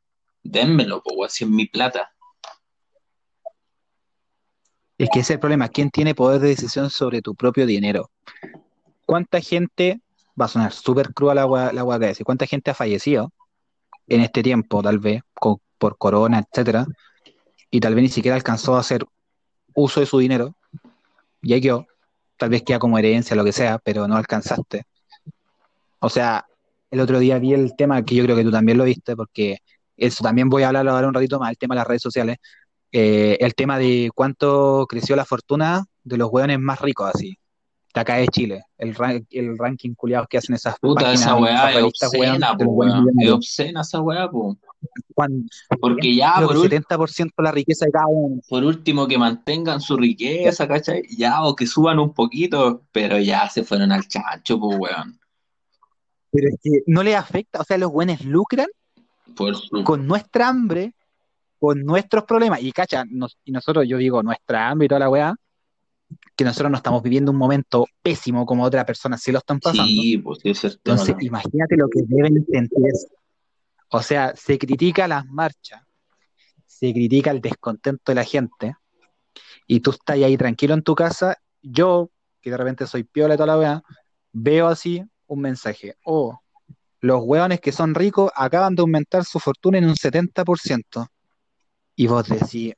Dénmelo, pues, weón, si es mi plata. Es que ese es el problema. ¿Quién tiene poder de decisión sobre tu propio dinero? ¿Cuánta gente, va a sonar súper cruda la agua, la que decir, cuánta gente ha fallecido en este tiempo, tal vez, con- por corona, etcétera, y tal vez ni siquiera alcanzó a hacer uso de su dinero, y ahí quedó, tal vez queda como herencia, lo que sea, pero no alcanzaste. O sea, el otro día vi el tema que yo creo que tú también lo viste, porque eso también voy a hablar ahora un ratito más, el tema de las redes sociales, eh, el tema de cuánto creció la fortuna de los hueones más ricos, así. de acá de Chile, el, ra- el ranking culiados que hacen esas Puta, esa páginas, weá esas es obscena, po. Es obscena esa weá, po. Cuando Porque ya, por, ul- 70% de la riqueza de cada uno. por último, que mantengan su riqueza, ¿cachai? Ya, o que suban un poquito, pero ya se fueron al chancho, pues, weón. Pero es que no les afecta, o sea, los buenos lucran su... con nuestra hambre, con nuestros problemas. Y cacha, nos- y nosotros, yo digo, nuestra hambre y toda la weá, que nosotros no estamos viviendo un momento pésimo como otras personas sí lo están pasando. Sí, pues es el tema. Entonces, ¿no? imagínate lo que deben sentir. O sea, se critica las marchas, se critica el descontento de la gente, y tú estás ahí tranquilo en tu casa. Yo, que de repente soy piola y toda la weá, veo así un mensaje. Oh, los hueones que son ricos acaban de aumentar su fortuna en un 70%. Y vos decís,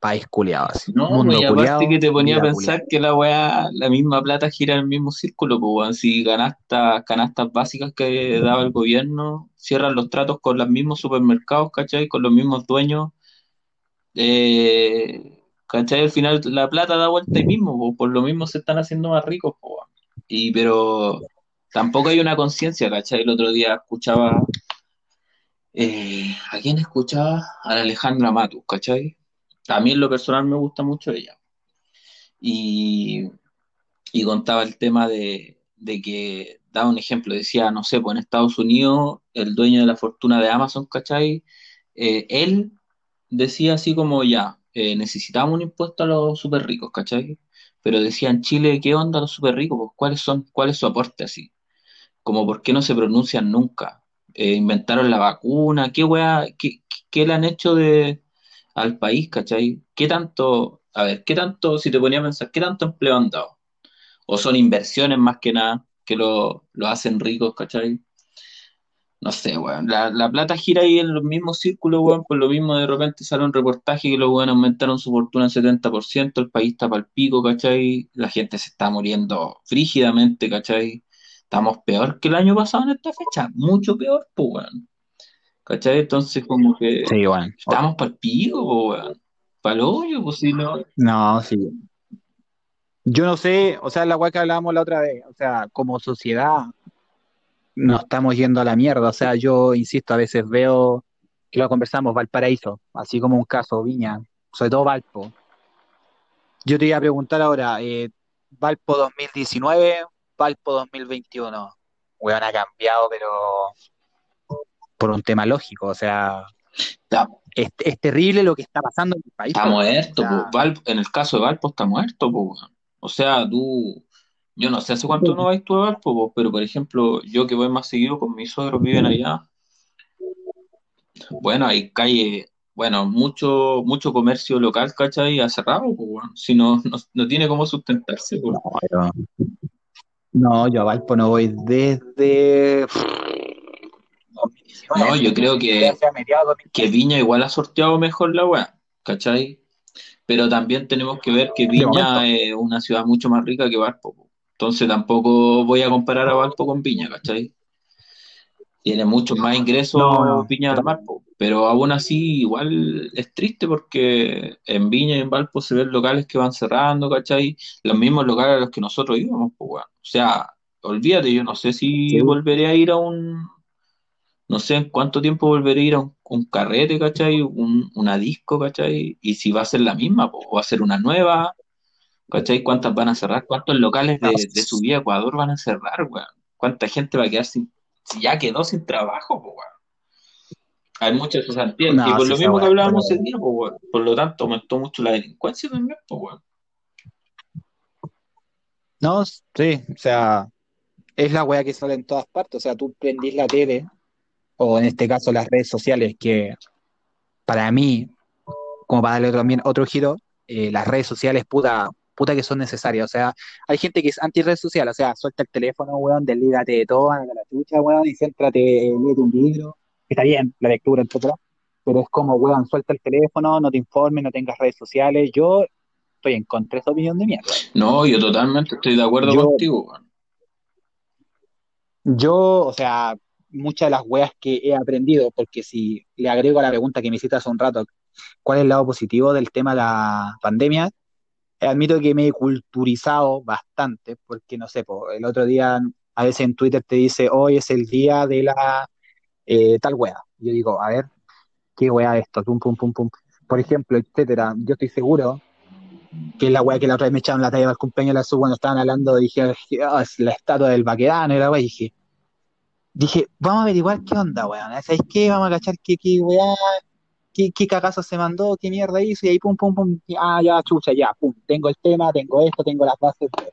país culiado así. No, mundo pues y aparte culiao, que te ponía a pensar que la weá, la misma plata gira en el mismo círculo, pues weón. Si canastas, canastas básicas que daba el gobierno, cierran los tratos con los mismos supermercados, ¿cachai? Con los mismos dueños, eh, ¿cachai? Al final la plata da vuelta ahí mismo, pues, por lo mismo se están haciendo más ricos, pues, weón. Y pero tampoco hay una conciencia, ¿cachai? El otro día escuchaba, eh, ¿a quién escuchaba? A la Alejandra Matus, ¿cachai? A mí en lo personal me gusta mucho ella. Y, y contaba el tema de, de que, daba un ejemplo, decía, no sé, pues en Estados Unidos, el dueño de la fortuna de Amazon, ¿cachai? Eh, él decía así como, ya, eh, necesitamos un impuesto a los súper ricos, ¿cachai? Pero decía en Chile, ¿qué onda los súper ricos? Pues, ¿cuáles son, cuál es su aporte así? Como, ¿por qué no se pronuncian nunca? Eh, inventaron la vacuna, ¿qué weá, qué, qué le han hecho de, al país, ¿cachai? ¿Qué tanto, a ver, qué tanto, si te ponía a pensar, qué tanto empleo han dado? ¿O son inversiones más que nada que lo, lo hacen ricos, ¿cachai? No sé, weón. La, la plata gira ahí en los mismos círculos, weón. Por lo mismo, de repente sale un reportaje que los weón aumentaron su fortuna en 70%, el país está pal pico, ¿cachai? La gente se está muriendo frígidamente, ¿cachai? Estamos peor que el año pasado en esta fecha, mucho peor, pues, weón. ¿Cachai? Entonces, como que Sí, bueno. estamos pal pico, po, weón. Pal hoyo, pues si no. No, sí. Yo no sé, o sea, la weá que hablábamos la otra vez, o sea, como sociedad nos estamos yendo a la mierda. O sea, yo insisto, a veces veo que lo conversamos, Valparaíso, así como un caso, Viña, sobre todo Valpo. Yo te iba a preguntar ahora, eh, Valpo 2019, Valpo 2021. Weón, ha cambiado, pero por un tema lógico, o sea, es, es terrible lo que está pasando en el país. está muerto, O sea, en el caso de Valpo está muerto, po. O sea, tú, yo no sé hace cuánto no vais tú a Valpo, po, pero por ejemplo, yo que voy más seguido con mis suegros viven allá, bueno, hay calle, bueno, mucho, mucho comercio local, ¿cachai? Ha cerrado, po. Si no, no, no tiene cómo sustentarse, po. no, no, yo a Valpo no voy desde pff, 2019, No, yo creo que, de que Viña igual ha sorteado mejor la weá, ¿cachai? Pero también tenemos que ver que de. Viña es una ciudad mucho más rica que Valpo. po. Entonces tampoco voy a comparar a Valpo con Viña, ¿cachai? Tiene muchos más ingresos No, no, Viña del pero- Mar, po. Pero aún así igual es triste porque en Viña y en Valpo se ven locales que van cerrando, ¿cachai? Los mismos locales a los que nosotros íbamos, pues, weón. O sea, olvídate, yo no sé si Sí. volveré a ir a un, no sé en cuánto tiempo volveré a ir a un, un carrete, ¿cachai? Un, una disco, ¿cachai? Y si va a ser la misma, po, o va a ser una nueva, ¿cachai? ¿Cuántas van a cerrar? ¿Cuántos locales de, de su vida Ecuador van a cerrar, weón? ¿Cuánta gente va a quedar sin, si ya quedó sin trabajo, po, weón? Hay muchas cesantías, no, y por sí, lo mismo que hablábamos ese día, weón. Por lo tanto, aumentó mucho la delincuencia también, po, weón. No, sí, o sea, es la weá que sale en todas partes. O sea, tú prendís la tele, o en este caso las redes sociales, que para mí, como para darle también otro giro, eh, las redes sociales, puta, puta que son necesarias. O sea, hay gente que es anti-red social, o sea, suelta el teléfono, weón, deslígate de todo, anda a la chucha, weón, y céntrate, léete un libro, está bien, la lectura, etcétera, pero es como, weón, suelta el teléfono, no te informes, no tengas redes sociales. Yo estoy en contra de esa opinión de mierda. No, yo totalmente estoy de acuerdo Yo, contigo, weón. Yo, o sea, muchas de las weas que he aprendido, porque si le agrego a la pregunta que me hiciste hace un rato, ¿cuál es el lado positivo del tema de la pandemia? admito que me he culturizado bastante, porque no sé, po, el otro día a veces en Twitter te dice, hoy es el día de la eh, tal wea. Yo digo, a ver, ¿qué wea es esto? Pum, pum, pum, pum. Por ejemplo, etcétera. Yo estoy seguro que es la wea que la otra vez me echaron la talla del cumpleaños de la sub cuando estaban hablando, dije, "Ah, es la estatua del vaquedano y la wea, dije, dije, vamos a averiguar qué onda, weón. ¿Sabes qué? Vamos a cachar qué, qué weá, qué, qué cagazo se mandó, qué mierda hizo, y ahí pum, pum, pum, ah, ya, chucha, ya, pum, tengo el tema, tengo esto, tengo las bases. de-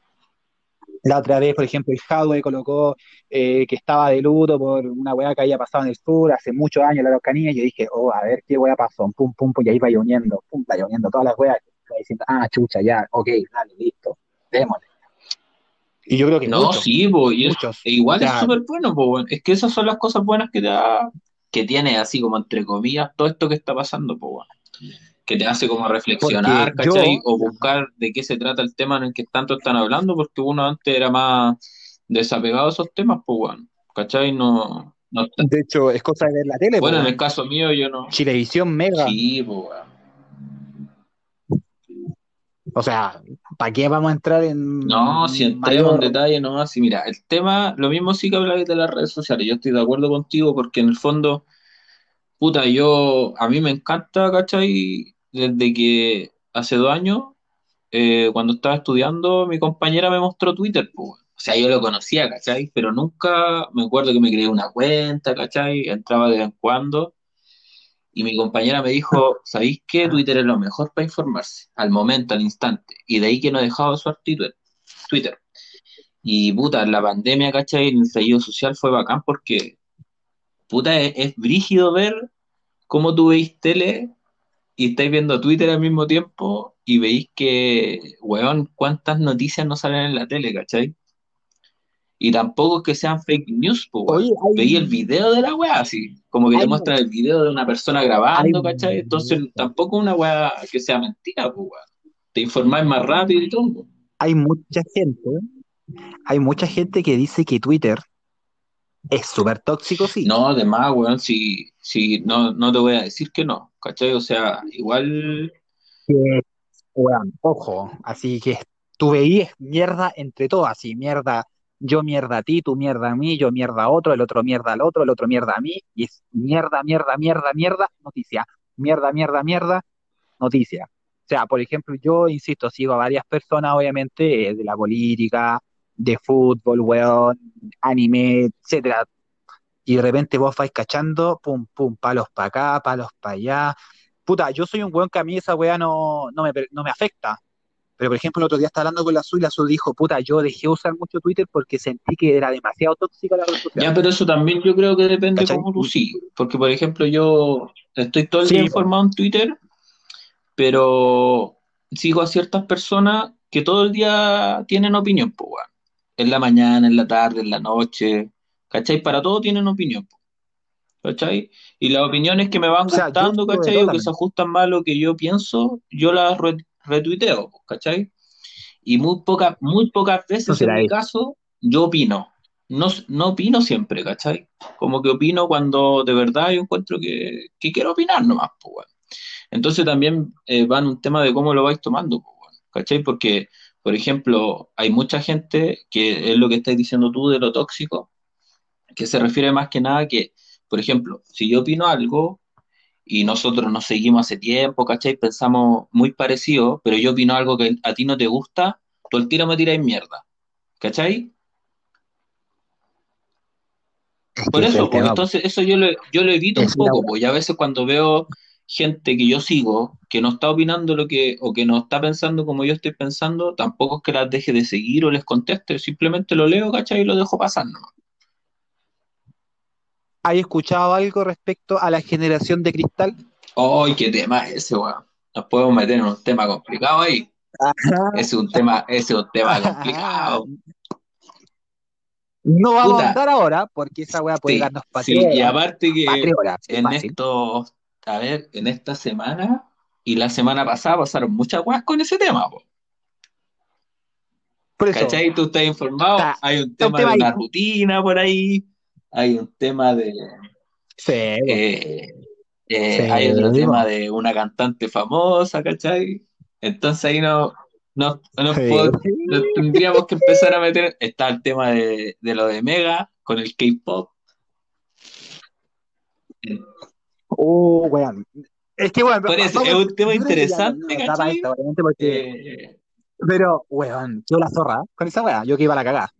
La otra vez, por ejemplo, el Hadwe colocó eh, que estaba de luto por una weá que había pasado en el sur hace muchos años en la Araucanía, y yo dije, oh, a ver qué weá pasó, pum, pum, pum, y ahí vaya uniendo, pum, vaya uniendo todas las weas, diciendo, ah, chucha, ya, ok, dale, listo, démosle. Y yo creo que No, muchos, sí, po, y es- muchos, e igual es súper bueno, po, weón. Es que esas son las cosas buenas que te da, que tiene así como entre comillas todo esto que está pasando, po, weón. Que te hace como reflexionar, porque yo, ¿cachai? O buscar de qué se trata el tema en el que tanto están hablando, porque uno antes era más desapegado a esos temas, pues, weón. ¿Cachai? No, no está- de hecho, es cosa de ver la tele, Bueno, pues, en el caso mío yo no. Chilevisión Mega, Sí, pues, weón. o sea, ¿para qué vamos a entrar en No, si entremos en detalle nomás, y mira, el tema, lo mismo sí que habláis de las redes sociales, yo estoy de acuerdo contigo porque en el fondo, puta, yo, a mí me encanta, ¿cachai? Desde que hace dos años, eh, cuando estaba estudiando, mi compañera me mostró Twitter, pues. O sea, yo lo conocía, ¿cachai? Pero nunca me acuerdo que me creé una cuenta, ¿cachai? Entraba de vez en cuando. Y mi compañera me dijo, ¿sabéis qué? Twitter es lo mejor para informarse, al momento, al instante. Y de ahí que no he dejado de usar Twitter. Twitter. Y puta, la pandemia, ¿cachai? El estallido social fue bacán porque, puta, es, es brígido ver cómo tú veis tele y estáis viendo Twitter al mismo tiempo y veis que, weón, cuántas noticias no salen en la tele, ¿cachai? Y tampoco es que sean fake news, pues, weón. Oye, Veis el hay, video de la weá, así, como que te hay, muestran el video de una persona hay, grabando, ¿cachai? Entonces tampoco es una weá que sea mentira, pues, weón. Te informáis más rápido y todo. hay mucha gente, hay mucha gente que dice que Twitter es súper tóxico, sí. No, además, weón, si, si no, no te voy a decir que no, ¿cachai? O sea, igual, ojo, así que tú veías mierda entre todas, así, mierda, yo mierda a ti, tú mierda a mí, yo mierda a otro, el otro mierda al otro, el otro mierda a mí, y es mierda, mierda, mierda, mierda, noticia, mierda, mierda, mierda, noticia. O sea, por ejemplo, yo insisto, sigo a varias personas, obviamente, eh, de la política, de fútbol, weón, anime, etcétera, y de repente vos vais cachando, pum, pum, palos para acá, palos para allá. Puta, yo soy un weón que a mí esa weá no, no me, no me afecta. Pero, por ejemplo, el otro día estaba hablando con la Azul y la Azul dijo, puta, yo dejé de usar mucho Twitter porque sentí que era demasiado tóxica la red ya, pero eso también yo creo que depende ¿Cachai? cómo tú sí. Porque, por ejemplo, yo estoy todo el Sí, día informado en Twitter, pero sigo a ciertas personas que todo el día tienen opinión, pues. En la mañana, en la tarde, en la noche, ¿cachai? Para todo tienen opinión, ¿cachai? Y las opiniones que me van O sea, yo gustando, ¿cachai? O que se ajustan más a lo que yo pienso, yo las re- retuiteo, ¿cachai? Y muy pocas, muy pocas No veces en mi caso, yo opino. No, no opino siempre, ¿cachai? Como que opino cuando de verdad yo encuentro que, que quiero opinar nomás, pues, weón. Entonces también eh, va en un tema de cómo lo vais tomando, pues, ¿cachai? Porque, por ejemplo, hay mucha gente que es lo que estáis diciendo tú de lo tóxico, que se refiere más que nada que, por ejemplo, si yo opino algo y nosotros nos seguimos hace tiempo, ¿cachai? Pensamos muy parecido, pero yo opino algo que a ti no te gusta, tú al tiro me tiras mierda, ¿cachai? Por eso, pues entonces eso yo lo, yo lo evito un Es poco, pues y a veces cuando veo gente que yo sigo, que no está opinando lo que, o que no está pensando como yo estoy pensando, tampoco es que las deje de seguir o les conteste, simplemente lo leo, ¿cachai? Y lo dejo pasar, ¿no? ¿Has escuchado algo respecto a la generación de cristal? ¡Ay, qué tema es ese, weón! Nos podemos meter en un tema complicado ahí. Ese es un tema, ese es un tema complicado. No vamos a andar ahora porque esa weá puede sí, darnos pa' sí, y aparte Pa' que en fácil. estos, a ver, en esta semana y la semana pasada pasaron muchas weas con ese tema, po. Por eso, ¿Cachai? Tú estás informado, está, hay un tema de ahí. una rutina por ahí, hay un tema de, Sí, eh, eh, Sí, hay otro tema de una cantante famosa, ¿cachai? Entonces ahí no, No, no Sí. puedo- no tendríamos que empezar a meter. Está el tema de, de lo de Mega con el K-pop. Oh, weón. Es que, weón, Por eso, vamos- es un tema interesante, Eh, Pero, weón, yo la zorra, con esa weá, yo que iba a la cagada.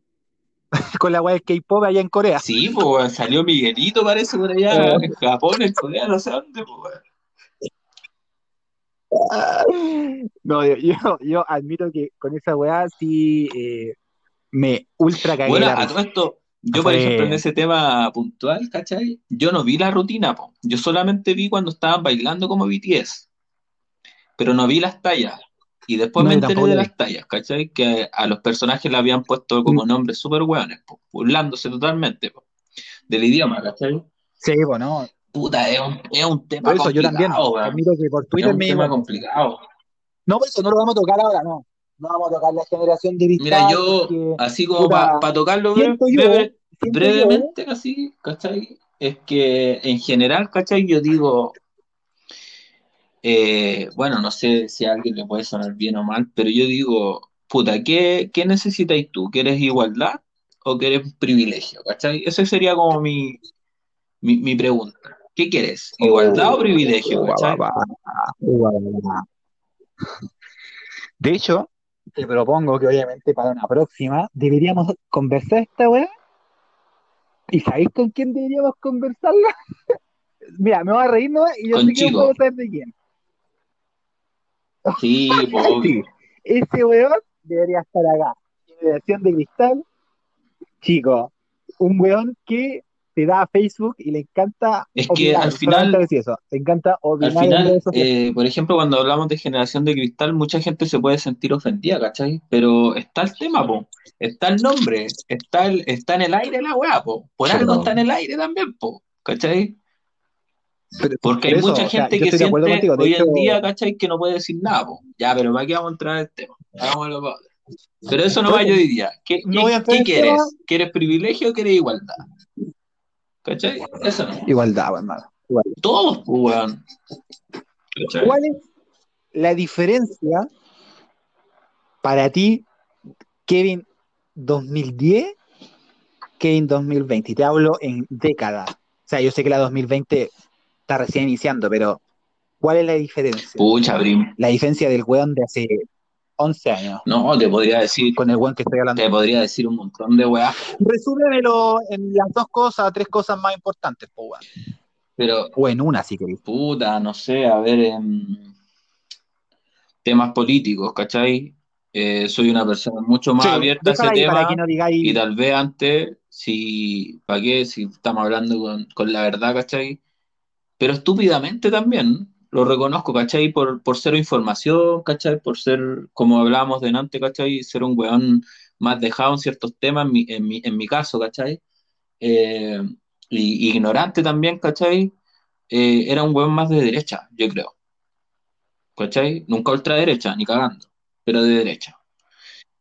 con la weá del K-pop allá en Corea. sí, pues salió Miguelito, parece, por allá, en Japón, en Corea, no sé dónde, pues. No, yo, yo, yo admito que con esa weá sí eh, me ultra cagué Bueno, a todo esto, yo por ejemplo en ese tema puntual, ¿cachai? Yo no vi la rutina, po. Yo solamente vi cuando estaban bailando como BTS, pero no vi las tallas. Y después No, me yo enteré de las tallas, ¿cachai? Que a los personajes le habían puesto como nombres súper hueones, burlándose totalmente, po, del idioma, ¿cachai? Sí, bueno, Puta, es un, es un tema por eso yo también complicado, weón. admito que por Es Twitter un me tema complicado. no, por eso no lo vamos a tocar ahora, no. No vamos a tocar la generación de Mira, yo, así como para tocarlo breve- yo, siento brevemente, así, ¿cachai? Es que en general, ¿cachai? Yo digo, eh, bueno, no sé si a alguien le puede sonar bien o mal, pero yo digo, puta, ¿qué, qué necesitáis tú? ¿Quieres igualdad o quieres privilegio? ¿Cachai? Esa sería como mi, mi, mi pregunta. ¿Qué quieres? ¿Igualdad o privilegio? ¿Cachai? De hecho, te propongo que obviamente para una próxima deberíamos conversar esta weá. ¿Y sabéis con quién deberíamos conversarla? Mira, me voy a reír nomás y yo sé que no puedo saber de quién. Sí. Sí, ese weón debería estar acá. Generación de cristal. Chico, un weón que te da a Facebook y le encanta Es que opinar, al final- eso, le encanta Al opinar en final, eh, por ejemplo, cuando hablamos de generación de cristal, mucha gente se puede sentir ofendida, ¿cachai? Pero está el tema, po. Está el nombre, está, el, está en el aire la weá, po. Por algo está en el aire también, po. ¿Cachai? Pero- Porque por hay eso, mucha o sea, gente que siente contigo, hoy hecho- en día, ¿cachai? Que no puede decir nada, po. Ya, pero ¿para qué vamos a entrar en el tema? Hagámoslo. Pero eso no va yo hoy día. ¿Qué, No qué- quieres? tema. ¿Quieres privilegio o quieres igualdad? ¿Cachai? Eso no. Igualdad, hermano. Igualdad. Todos, weón. ¿Cachai? ¿Cuál es la diferencia para ti, Kevin 2010, Kevin 2020? Y te hablo en décadas. O sea, yo sé que la 2020 está recién iniciando, pero ¿cuál es la diferencia? Pucha, prim. La diferencia del weón de hace 11 años No, te podría decir, con el weón que estoy hablando. te podría decir un montón de weas, Resúmemelo en las dos cosas, tres cosas más importantes, po, weón. pero O en una, si querés. puta, no sé, a ver, en temas políticos, ¿cachai? Eh, soy una persona mucho más Sí, abierta a ese tema que no y tal vez antes, si, ¿para qué? Si estamos hablando con, con la verdad, ¿cachai? Pero estúpidamente también, lo reconozco, ¿cachai? Por, por ser información, ¿cachai? Por ser, como hablábamos delante, ¿cachai? Ser un weón más dejado en ciertos temas, en mi, en mi, en mi caso, ¿cachai? Eh, y, ignorante también, ¿cachai? Eh, era un weón más de derecha, yo creo. ¿Cachai? Nunca ultraderecha, ni cagando, pero de derecha.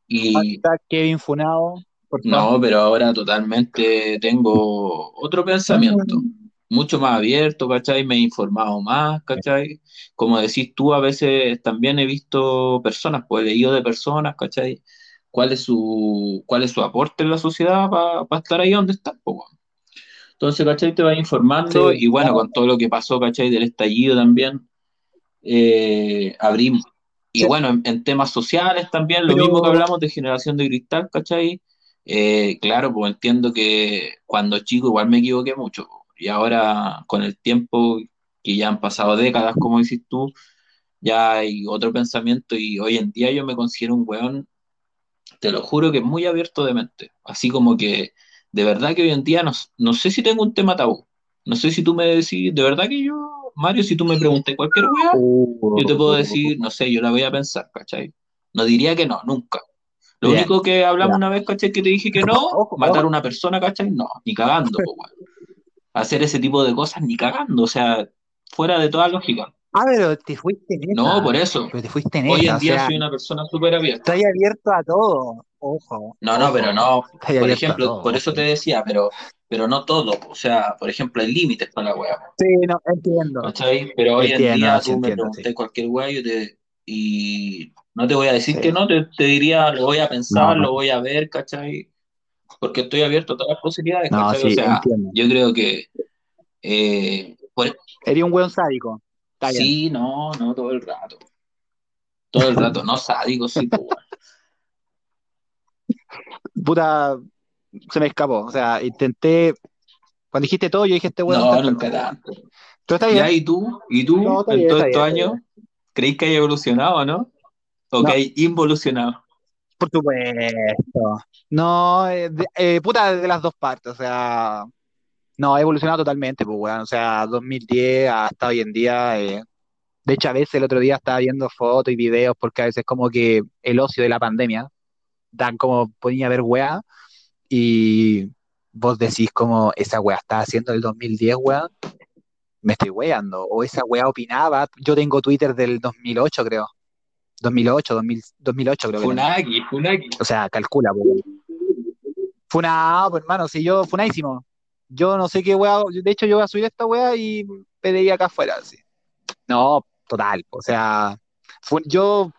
Y Kevin Funado, por no, pero ahora totalmente tengo otro pensamiento, mucho más abierto, ¿cachai? Me he informado más, ¿cachai? Como decís tú, a veces también he visto personas, pues he leído de personas, ¿cachai? ¿Cuál es su, cuál es su aporte en la sociedad para estar ahí donde están, pues. Entonces, ¿cachai? Te vas informando Sí, y bueno, claro. con todo lo que pasó, ¿cachai? Del estallido también, eh, abrimos. Y Sí. bueno, en, en temas sociales también, lo Pero- mismo que hablamos de generación de cristal, ¿cachai? Eh, claro, pues entiendo que cuando chico igual me equivoqué mucho. Y ahora, con el tiempo, que ya han pasado décadas, como dices tú, ya hay otro pensamiento y hoy en día yo me considero un weón, te lo juro que muy abierto de mente. Así como que, de verdad que hoy en día no, no sé si tengo un tema tabú. No sé si tú me decís, de verdad que yo, Mario, si tú me preguntas cualquier weá, yo te puedo decir, no sé, yo la voy a pensar, ¿cachai? No diría que no, nunca. Lo Bien, único que hablamos una vez, ¿cachai? Que te dije que no, Ojo, matar a una persona, ¿cachai? No, ni cagando, weón. Hacer ese tipo de cosas, ni cagando, o sea, fuera de toda lógica. Ah, pero te fuiste en esa. No, por eso. Pero te fuiste en Hoy en o día sea, soy una persona súper abierta. estás abierto a todo. Ojo. No, no, ojo. pero no. Estás Por ejemplo, todo, por eso te decía, pero, pero no todo. O sea, por ejemplo, hay límites con la weá. Sí, no, entiendo. ¿Cachai? Pero hoy en Entiendo, día sí, tú me preguntas sí. cualquier weá te- y No te voy a decir Sí. que no, te, te diría, lo voy a pensar, No. lo voy a ver, ¿cachai? Porque estoy abierto a todas las posibilidades, No, sí, o sea, yo creo que eh, Eres un weón sádico. Sí, no, no, todo el rato. Todo el rato, no sádico, sí, pues. Puta, se me escapó. O sea, intenté. Cuando dijiste todo, yo dije, este weón No, está nunca tanto. Ya, ¿y tú? ¿Y tú No, en todos estos años creéis que hay evolucionado, no? ¿O No. que hay involucionado? Por supuesto. No, eh, eh, puta, de las dos partes. O sea, no, ha evolucionado totalmente, pues, weón. O sea, 2010 hasta hoy en día. eh, De hecho, a veces el otro día estaba viendo fotos y videos porque a veces como que el ocio de la pandemia dan como ponía ver weá y vos decís como esa weá estaba haciendo el 2010, weá, me estoy weando. O esa weá opinaba. Yo tengo Twitter del 2008, creo. 2008, 2000, 2008 creo que tengo. Funaki, Funaki. O sea, calcula, pues. Funado, pues hermano, si yo, funadísimo. Yo no sé qué weá, de hecho yo voy a subir esta weá y pediría acá afuera, así. No, total, o sea, yo,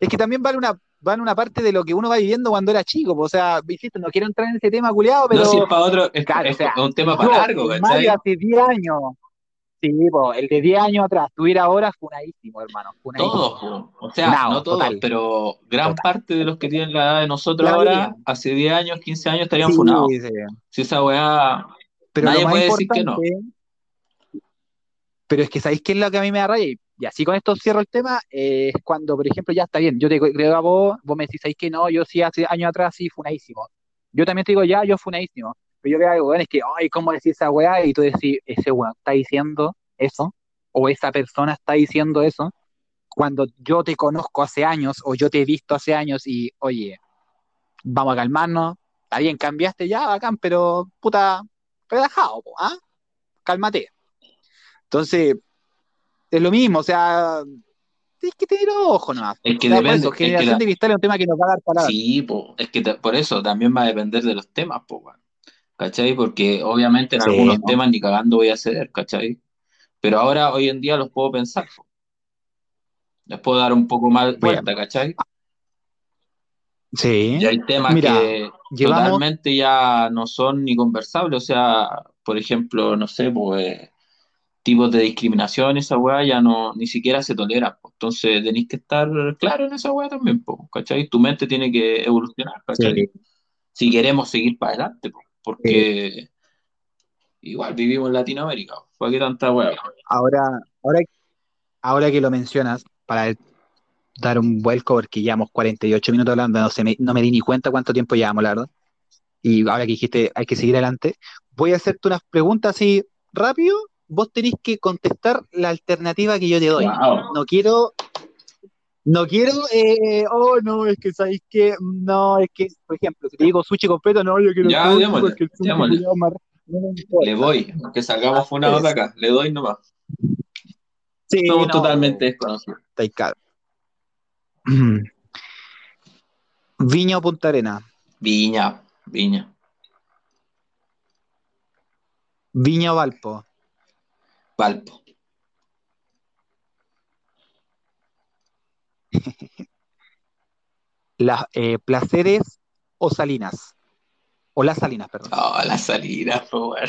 es que también vale una, vale una parte de lo que uno va viviendo cuando era chico, o sea, insisto, no quiero entrar en ese tema culiado, No, si es pero, para otro, es, claro, o es sea, un tema para largo, ¿cachai? hace 10 años, sí, pues, el de 10 años atrás, tuviera ahora funadísimo, hermano, funadísimo. Todos, po. o sea, no todos, total, pero gran total. parte de los que tienen la edad de nosotros La ahora, hace 10 años, 15 años estarían Sí, funados. sí. Si esa weá, Pero nadie puede decir que no. pero es que ¿sabéis qué es lo que a mí me da raya? Y así con esto cierro el tema, eh, es cuando, por ejemplo, ya está bien, yo te creo a vos, vos me decís, ¿sabéis que no? Yo sí hace años atrás sí funadísimo. Yo también te digo, ya, yo funadísimo. Pero yo veo algo, weón, es que, ay, ¿cómo decir esa weá? Y tú decís, ese weón está diciendo eso, o esa persona está diciendo eso, cuando yo te conozco hace años, o yo te he visto hace años, y, oye, vamos a calmarnos, está bien, cambiaste ya, bacán, pero, puta, relajado, ¿ah? Cálmate. Entonces, es lo mismo, o sea, tienes que tener ojo nomás. Es que O sea, depende, eso, es que generación la- de cristal es un tema que nos va a dar palabras. sí, po, es que te- por eso también va a depender de los temas, po, weón. ¿Cachai? Porque obviamente en Sí, algunos ¿no? temas ni cagando voy a ceder, ¿cachai? Pero ahora, hoy en día, los puedo pensar. Les puedo dar un poco más Bien. vuelta, ¿cachai? Sí. Y hay temas Mira, que llevamos, totalmente ya no son ni conversables, o sea, por ejemplo, no sé, pues tipos de discriminación, esa weá ya no, ni siquiera se tolera, pues. Entonces tenéis que estar claro en esa weá también, pues, ¿cachai? Tu mente tiene que evolucionar, ¿cachai? sí, Si queremos seguir para adelante, pues, sí. porque igual vivimos en Latinoamérica, ¿para qué tanta weá? Ahora, ahora, ahora que lo mencionas, para dar un vuelco, porque llevamos 48 minutos hablando, no, se me, no me di ni cuenta cuánto tiempo llevamos, la verdad. Y ahora que dijiste hay que seguir adelante, voy a hacerte unas preguntas así rápido. Vos tenés que contestar la alternativa que yo te doy. Wow. No quiero, no quiero, eh, oh no, es que sabéis que, no, es que, por ejemplo, si te digo sushi completo, no, yo quiero Ya, sushi porque el sushi más- no Le voy, que salgamos funados de acá, le doy nomás. Sí, Somos no, totalmente desconocidos. estáis caro. Viña o Punta Arena. Viña, Viña, Viña o Valpo. Valpo. Las eh, placeres o Salinas. O las Salinas, perdón. Oh, la salida, por favor.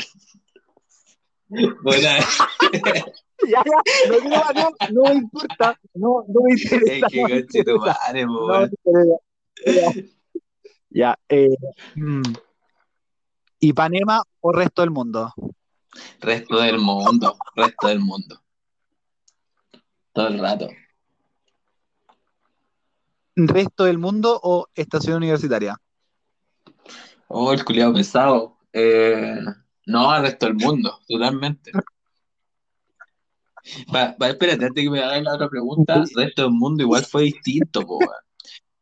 Buena. Ya, ya, no, más, no, no me importa, no, no me Es interesa, interesa, madre, no. Ya, ya, eh, mm, Ipanema o resto del mundo. Resto del mundo, resto del mundo. Todo el rato. Resto del mundo o estación universitaria. Oh, el culiado pesado. Eh, no, el resto del mundo, totalmente. Va, va, espérate, antes que me hagas la otra pregunta, resto del mundo igual fue distinto, po.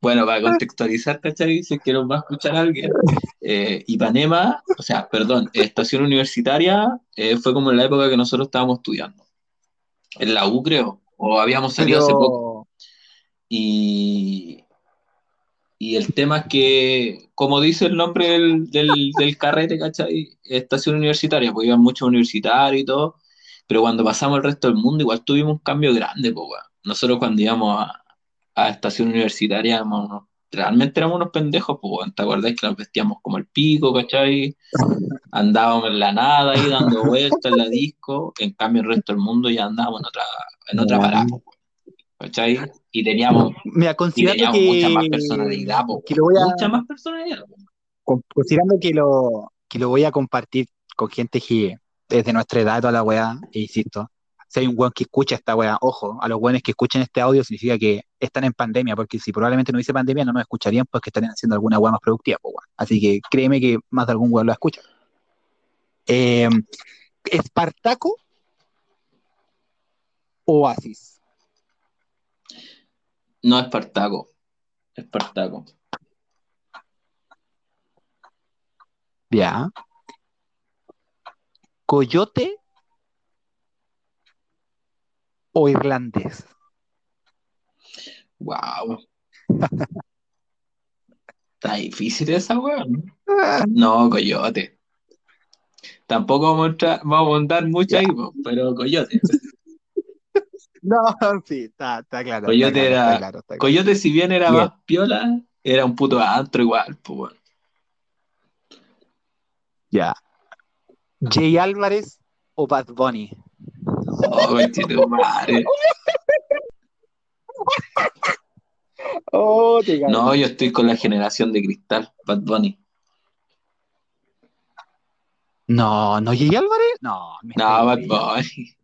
Bueno, para contextualizar, ¿cachai? Si es que nos va a escuchar alguien. Eh, Ipanema, o sea, perdón, estación universitaria eh, fue como en la época que nosotros estábamos estudiando. En la U, creo, o habíamos salido hace poco. Y, y el tema es que, como dice el nombre del, del, del carrete, ¿cachai? Estación universitaria, pues iban muchos universitarios y todo, pero cuando pasamos el resto del mundo igual tuvimos un cambio grande, pues, weón. Nosotros cuando íbamos a, a estación universitaria, unos- realmente éramos unos pendejos, pues, weón. ¿te acordás que nos vestíamos como el pico, ¿cachai? Andábamos en la nada ahí dando vueltas en la disco, en cambio el resto del mundo ya andábamos en otra, en otra parada, pues, ¿cachai? Y teníamos, Mira, y teníamos mucha más que, personalidad, pues, que lo voy a, mucha más personalidad. pues. con- considerando que lo, que lo voy a compartir con gente que es de nuestra edad, toda la weá, e insisto, si hay un weón que escucha esta weá, ojo, a los weones que escuchen este audio significa que están en pandemia, porque si probablemente no hubiese pandemia no nos escucharían porque estarían haciendo alguna weá más productiva, pues, weón. Así que créeme que más de algún weón lo escucha. Eh, ¿Espartaco? Oasis. No Espartaco, Espartaco. Ya. ¿Coyote o irlandés? Wow. Está difícil esa weón. No, coyote. Tampoco vamos a, vamos a andar mucho ahí, pero coyote. No, sí, está, está claro. Coyote está claro, era- está claro, está claro. Coyote, si bien era Bien. más piola, era un puto antro igual, pues weón. Ya. Jay Álvarez o Bad Bunny. Oh, conchetumare. Oh, te No, yo estoy con la generación de cristal, Bad Bunny. No, no, Jay Álvarez. No, me No, Bad Bunny.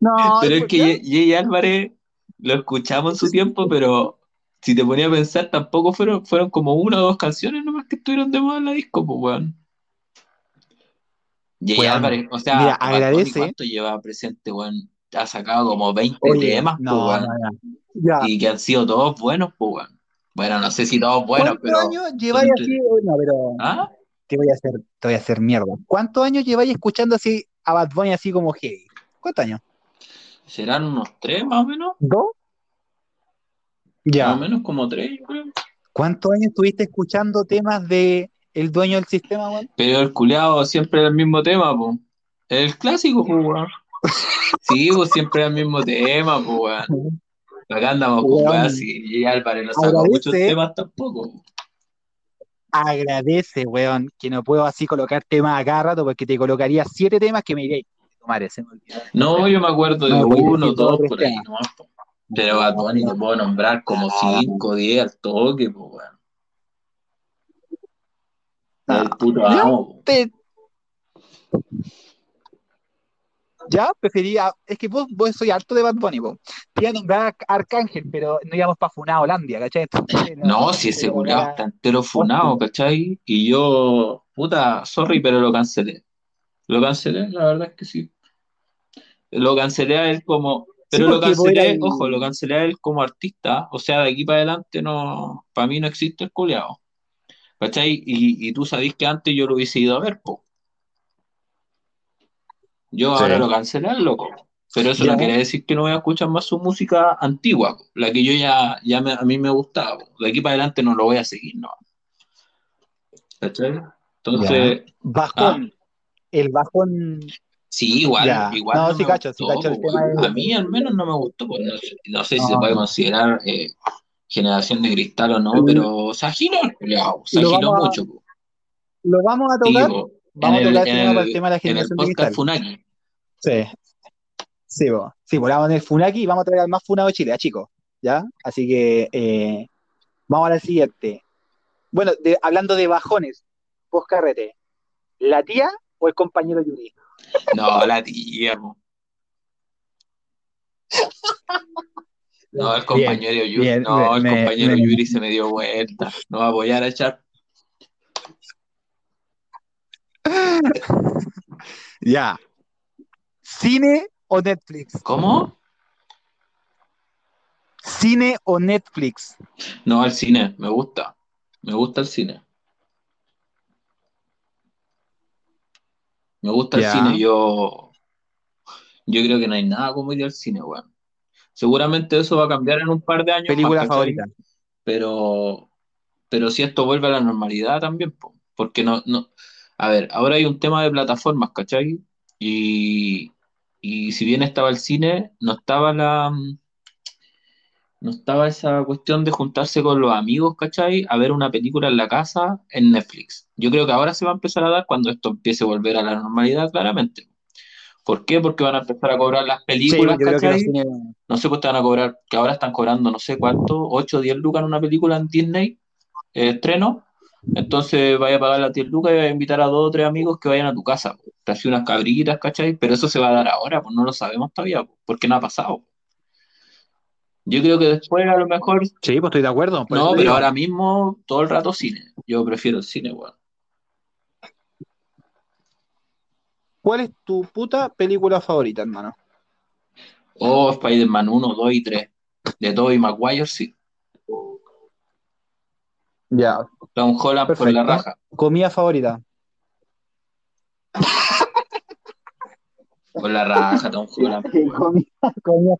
No, Pero es ¿por que? Jay Jay Álvarez lo escuchamos en su tiempo, pero si te ponía a pensar, tampoco fueron, fueron como una o dos canciones nomás que estuvieron de moda en la disco, pues weón. Jay Weón, Álvarez, o sea, mira, agradece. ¿cuánto lleva presente, weón? Ha sacado como 20 Oye, temas, pues no, weón. no, no. Ya. Y que han sido todos buenos, pues weón. Bueno, no sé si todos buenos, ¿Cuántos pero. años lleváis así? No, pero ¿Ah? te voy a hacer, te voy a hacer mierda. ¿Cuántos años lleváis escuchando así a Bad Bunny así como heavy? ¿Cuántos años? ¿Serán unos tres más o menos? ¿Dos? Más Ya. o menos como tres, yo creo. ¿Cuántos años estuviste escuchando temas de el dueño del sistema, weón? Pero el culeado siempre era el mismo tema, pues. El clásico, pues, weón. Sí, pues siempre era el mismo tema, pues, weón. Acá andamos con Weón. weas y, Álvarez no sacó muchos temas tampoco. Agradece, weón, que no puedo así colocar temas a cada rato porque te colocaría siete temas que me diréis. Tomar, se me olvidó. No, yo me acuerdo de No, uno, dos por ahí po. Pero Bad Bunny te puedo nombrar como cinco, diez al toque, pues, weón. No. El puto Ya. amo. Te- Ya, prefería. Es que vos, vos soy harto de Bad Bunny, po. Te iba a nombrar a Arcángel, pero no íbamos para Funado, Holandia, ¿cachai? Entonces, No, si ese era- está entero funado, ¿cachai? Y yo, puta, sorry, pero lo cancelé. Lo cancelé, la verdad es que sí. Lo cancelé a él como, pero Sí, lo cancelé, ojo, lo cancelé a él como artista, o sea, de aquí para adelante no, para mí no existe el culiao. ¿Cachai? Y, y tú sabés que antes yo lo hubiese ido a ver, po. Yo Sí. ahora lo cancelé al loco. Pero eso Ya. no quiere decir que no voy a escuchar más su música antigua, po, la que yo ya, ya me- a mí me gustaba. po. De aquí para adelante no lo voy a seguir, ¿no? ¿Cachai? Entonces, Bajón. El bajón. sí, igual, Ya. igual No, no sí cacho, sí gustó, cacho el tema de- A mí al menos no me gustó, no, sé- no sé si se puede considerar eh, generación de cristal o no, pero se culiao, se Lo aginó vamos a- mucho. po. Lo vamos a Sí, tocar. Vamos en a tocar el- tema de la en el generación de. Funaki. Sí. Sí, po. Sí, vamos en el Funaki y vamos a traer al más funado de Chile, a chicos. ¿Ya? Así que eh, vamos a la siguiente. Bueno, de- hablando de bajones, vos carrete, ¿la tía o el compañero Yuri? No, la tía, po. No, el compañero Yuri, bien, no, el me- compañero me- Yuri se me dio vuelta. No va a apoyar a echar. Ya. ¿Cine o Netflix? ¿Cómo? ¿Cine o Netflix? No, al cine, me gusta. Me gusta el cine. Me gusta el cine, yo, yo creo que no hay nada como ir al cine, weón. Seguramente eso va a cambiar en un par de años ¿Película más, favorita? Pero, pero si esto vuelve a la normalidad también, po, porque no, no, a ver, ahora hay un tema de plataformas, ¿cachai? Y, y si bien estaba el cine, no estaba la, No estaba esa cuestión de juntarse con los amigos, ¿cachai? A ver una película en la casa en Netflix. Yo creo que ahora se va a empezar a dar cuando esto empiece a volver a la normalidad, claramente. ¿Por qué? Porque van a empezar a cobrar las películas, ¿cachai? cines- No sé, pues te van a cobrar, que ahora están cobrando no sé cuánto, 8 o 10 lucas en una película en Disney, eh, estreno. Entonces vaya a pagar las 10 lucas y vaya a invitar a dos o tres amigos que vayan a tu casa. pues. Te hace unas cabritas, ¿cachai? Pero eso se va a dar ahora, pues no lo sabemos todavía, pues, porque no ha pasado. Yo creo que después a lo mejor, Sí, pues estoy de acuerdo. no, pero digo. ahora mismo todo el rato cine. Yo prefiero el cine, weón. ¿Cuál es tu puta película favorita, hermano? Oh, Spider-Man 1, 2 y 3. De Tobey Maguire, sí. Ya. Tom Holland por la Perfecto. raja. Comida favorita. Por la raja, Tom Holland. comida, comida.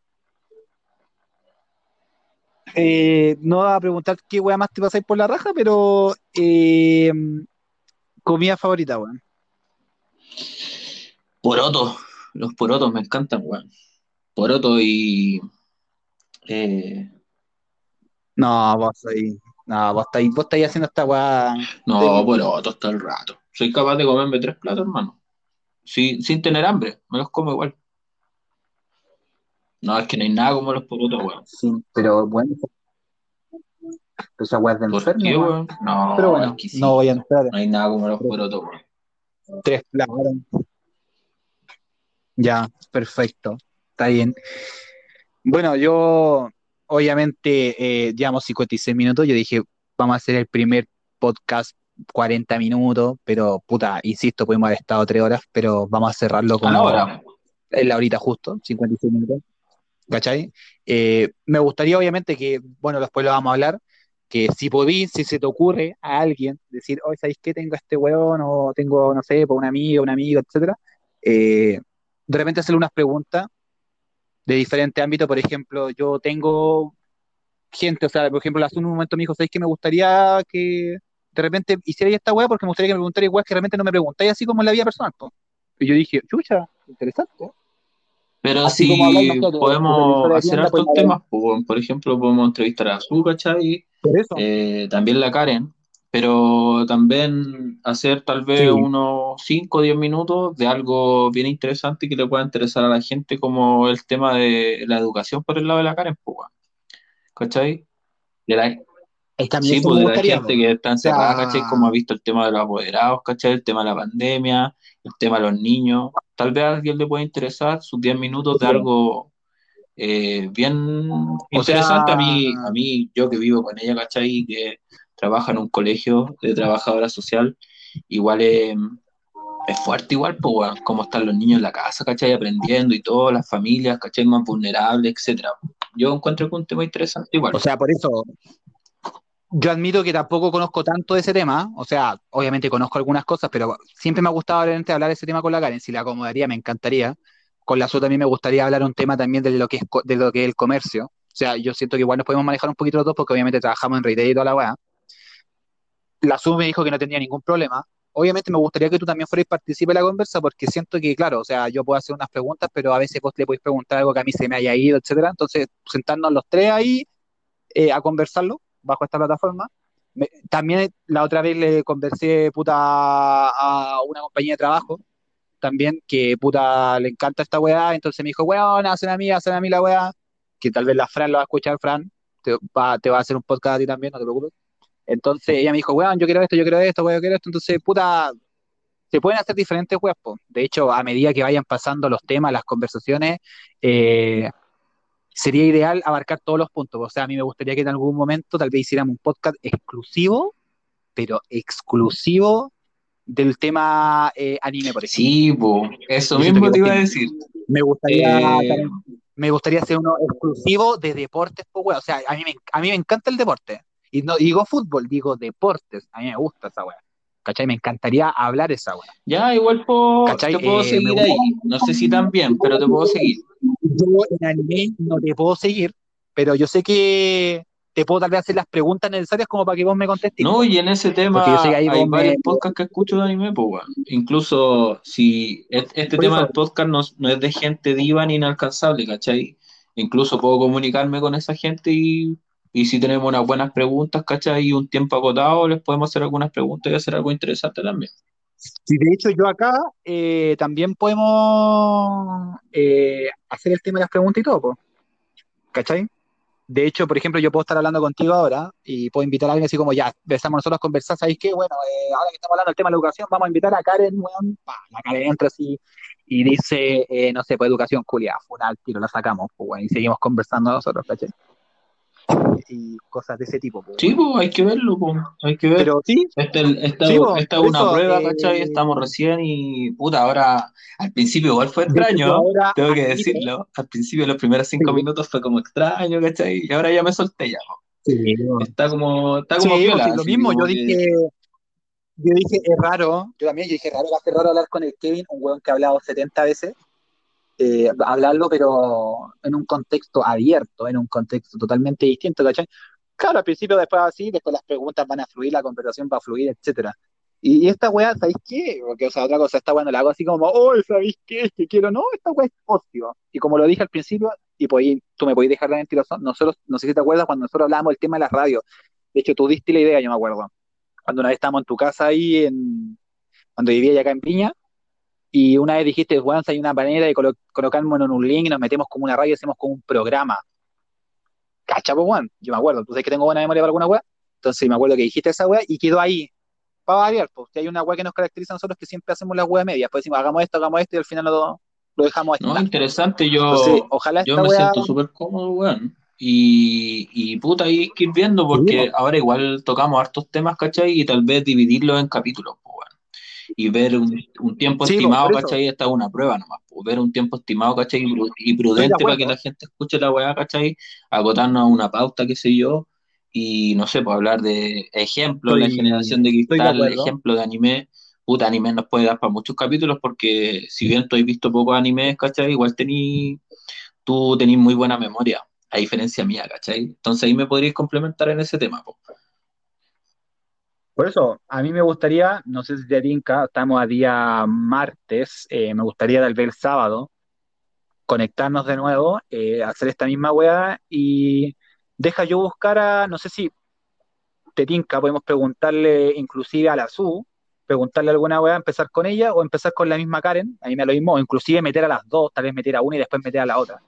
Eh, no va a preguntar qué wea más te pasáis por la raja, pero eh, comida favorita, weón. Porotos. Los porotos me encantan, weón. Poroto y. eh, No, vos ahí. No, vos estáis, vos estáis haciendo esta weá. no, porotos todo el rato. Soy capaz de comerme tres platos, hermano. Sí, sin tener hambre. Me los como igual. No, es que no hay nada como los porotos, weón. Sí, pero bueno. Esa weá es de ¿Por enfermo, weón. No, Pero bueno, es que sí. no voy a entrar. No hay nada como los porotos, weón. Tres platos. Ya, perfecto. Está bien. Bueno, yo, obviamente, eh, llevamos 56 minutos. Yo dije, vamos a hacer el primer podcast 40 minutos, pero puta, insisto, pudimos haber estado 3 horas, pero vamos a cerrarlo A como la hora. en la horita justo, 56 minutos. ¿Cachai? Eh, me gustaría, obviamente, que, bueno, después lo vamos a hablar, que si podís, si se te ocurre a alguien decir, hoy ¿sabéis qué? Tengo a este weón, o tengo, no sé, por una amiga, un amigo, etcétera, eh, de repente hacerle unas preguntas de diferentes ámbitos. Por ejemplo, yo tengo gente, o sea, por ejemplo, hace un momento me dijo, ¿sabéis que me gustaría que de repente hicierais esta weá? Porque me gustaría que me preguntarais weas que realmente no me preguntáis así como en la vida personal. po". Y yo dije, chucha, interesante. Pero Así si nosotros, podemos hacer hartos pues, temas, pues, por ejemplo, podemos entrevistar a Su, ¿cachai? Eh, también la Karen, pero también hacer tal vez Sí. unos 5 o 10 minutos de algo bien interesante que le pueda interesar a la gente, como el tema de la educación por el lado de la Karen, pues. ¿cachai? De la, Es sí, pues de la gente que está encerrada, ¿cachai? Como ha visto el tema de los apoderados, ¿cachai? El tema de la pandemia, el tema de los niños. Tal vez a alguien le pueda interesar sus 10 minutos de algo eh, bien interesante. A mí, a mí, yo que vivo con ella, ¿cachai? Y que trabaja en un colegio de trabajadora social, igual es, es fuerte igual, pues, cómo están los niños en la casa, ¿cachai? Aprendiendo y todo, las familias, ¿cachai? Más vulnerables, etcétera. Yo encuentro que un tema interesante igual. O sea, por eso, yo admito que tampoco conozco tanto de ese tema. O sea, obviamente conozco algunas cosas, pero siempre me ha gustado hablar de ese tema con la Karen. Si la acomodaría, me encantaría. Con la Su también me gustaría hablar un tema también de lo que es, de lo que es el comercio. O sea, yo siento que igual nos podemos manejar un poquito los dos porque obviamente trabajamos en retail y toda la weá. La Su me dijo que no tenía ningún problema. Obviamente me gustaría que tú también fueras partícipe de la conversa porque siento que, claro, o sea, yo puedo hacer unas preguntas, pero a veces vos le podéis preguntar algo que a mí se me haya ido, etcétera. Entonces, sentarnos los tres ahí eh, a conversarlo bajo esta plataforma. También la otra vez le conversé puta a una compañía de trabajo también que puta le encanta esta weá, entonces me dijo, weón, hacen a mí, hacen a mí la weá, que tal vez la Fran lo va a escuchar, Fran, te va, te va a hacer un podcast a ti también, no te preocupes. Entonces ella me dijo, weón, yo quiero esto, yo quiero esto, weón, yo quiero esto, entonces puta, se pueden hacer diferentes weas, po. De hecho, a medida que vayan pasando los temas, las conversaciones, eh, sería ideal abarcar todos los puntos. O sea, a mí me gustaría que en algún momento tal vez hiciéramos un podcast exclusivo, pero exclusivo del tema eh, anime, por ejemplo. Sí, eso mismo te iba a decir. Me gustaría, Eh, me gustaría hacer uno exclusivo de deportes, pues, weón. O sea, a mí, me, a mí me encanta el deporte. Y no digo fútbol, digo deportes. A mí me gusta esa weá. ¿Cachai? Me encantaría hablar esa weá. ya, igual po- ¿Cachai? te puedo Eh, seguir me ahí. No sé si tan bien, pero te puedo seguir. Yo en anime no te puedo seguir, pero yo sé que te puedo tal vez hacer las preguntas necesarias como para que vos me contestes. No, y en ese tema Porque yo sé que ahí hay me- varios podcasts que escucho de anime, pues, weón. Incluso si este Por tema eso. del podcast no, no es de gente diva ni inalcanzable, ¿cachai? incluso puedo comunicarme con esa gente y, y si tenemos unas buenas preguntas, ¿cachai? Y un tiempo agotado, les podemos hacer algunas preguntas y hacer algo interesante también. Sí, de hecho, yo acá eh, también podemos eh, hacer el tema de las preguntas y todo, po. ¿cachai? De hecho, por ejemplo, yo puedo estar hablando contigo ahora y puedo invitar a alguien así como, ya, empezamos nosotros a conversar, ¿sabéis qué? Bueno, eh, ahora que estamos hablando del tema de la educación, vamos a invitar a Karen, weón, la Karen entra así y dice, no sé, pues educación culia, fue al tiro, la sacamos, pues, weón, y seguimos conversando nosotros, ¿cachai? Y cosas de ese tipo, pues, Sí, pues hay que verlo, pues, hay que ver. Pero sí, Esta, esta- sí, po, esta es una eso, prueba, eh, ¿cachai? Estamos recién y puta, ahora al principio igual fue extraño, ahora tengo que decirlo. Al principio, los primeros cinco sí, minutos fue como extraño, ¿cachai? Y ahora ya me solté ya. po. Está como, está como lo así mismo, como yo que. dije, yo dije, es raro, yo también, yo dije, raro, va a ser raro hablar con el Kevin, un weón que ha hablado 70 veces, eh, hablarlo, pero en un contexto abierto, en un contexto totalmente distinto, ¿cachai? Claro, al principio después así, después las preguntas van a fluir, la conversación va a fluir, etcétera. Y, y esta weá, ¿sabéis qué? Porque, o sea, otra cosa, esta weá no la hago así como, oh, ¿sabéis qué? Que quiero, no, esta weá es ocio. Y como lo dije al principio, y ahí tú me podés dejar la mentirosa, nosotros, no sé si te acuerdas, cuando nosotros hablábamos del tema de las radios, de hecho, tú diste la idea, yo me acuerdo, cuando una vez estábamos en tu casa ahí, en, cuando vivía ya acá en Piña, y una vez dijiste, si hay una manera de colo colocarnos en un link y nos metemos como una radio y hacemos como un programa. ¿Cacha, po, weón? Yo me acuerdo, tú sabes que tengo buena memoria para alguna weá. Entonces me acuerdo que dijiste esa weá y quedó ahí. Para variar, pues, si hay una weá que nos caracteriza a nosotros que siempre hacemos la weá media. Después decimos, hagamos esto, hagamos esto y al final lo, lo dejamos No, estar. interesante, Entonces, yo, ojalá yo me weá. siento súper cómodo, weón. Y, y puta, hay que ir viendo Sí, porque po. ahora igual tocamos hartos temas, ¿cachai? Y tal vez dividirlos en capítulos, pues. Y ver un, un tiempo Sí, estimado. ¿cachai? Esta es una prueba nomás, ver un tiempo estimado, ¿cachai? Y de prudente para que la gente escuche la weá, ¿cachai? Acotarnos a una pauta, qué sé yo. Y no sé, pues hablar de ejemplos, la generación de de cristal, acuerdo. ejemplo de anime. Puta, anime nos puede dar para muchos capítulos porque si bien tú has visto pocos animes, ¿cachai? Igual tení, tú tenés muy buena memoria, a diferencia mía, ¿cachai? Entonces ahí me podrías complementar en ese tema, po. Por eso, a mí me gustaría, no sé si te tinca, estamos a día martes, eh, me gustaría tal vez sábado conectarnos de nuevo, eh, hacer esta misma weá y deja yo buscar a, no sé si te tinca, podemos preguntarle inclusive a la SU, preguntarle alguna weá, empezar con ella o empezar con la misma Karen, a mí me lo mismo, o inclusive meter a las dos, tal vez meter a una y después meter a la otra.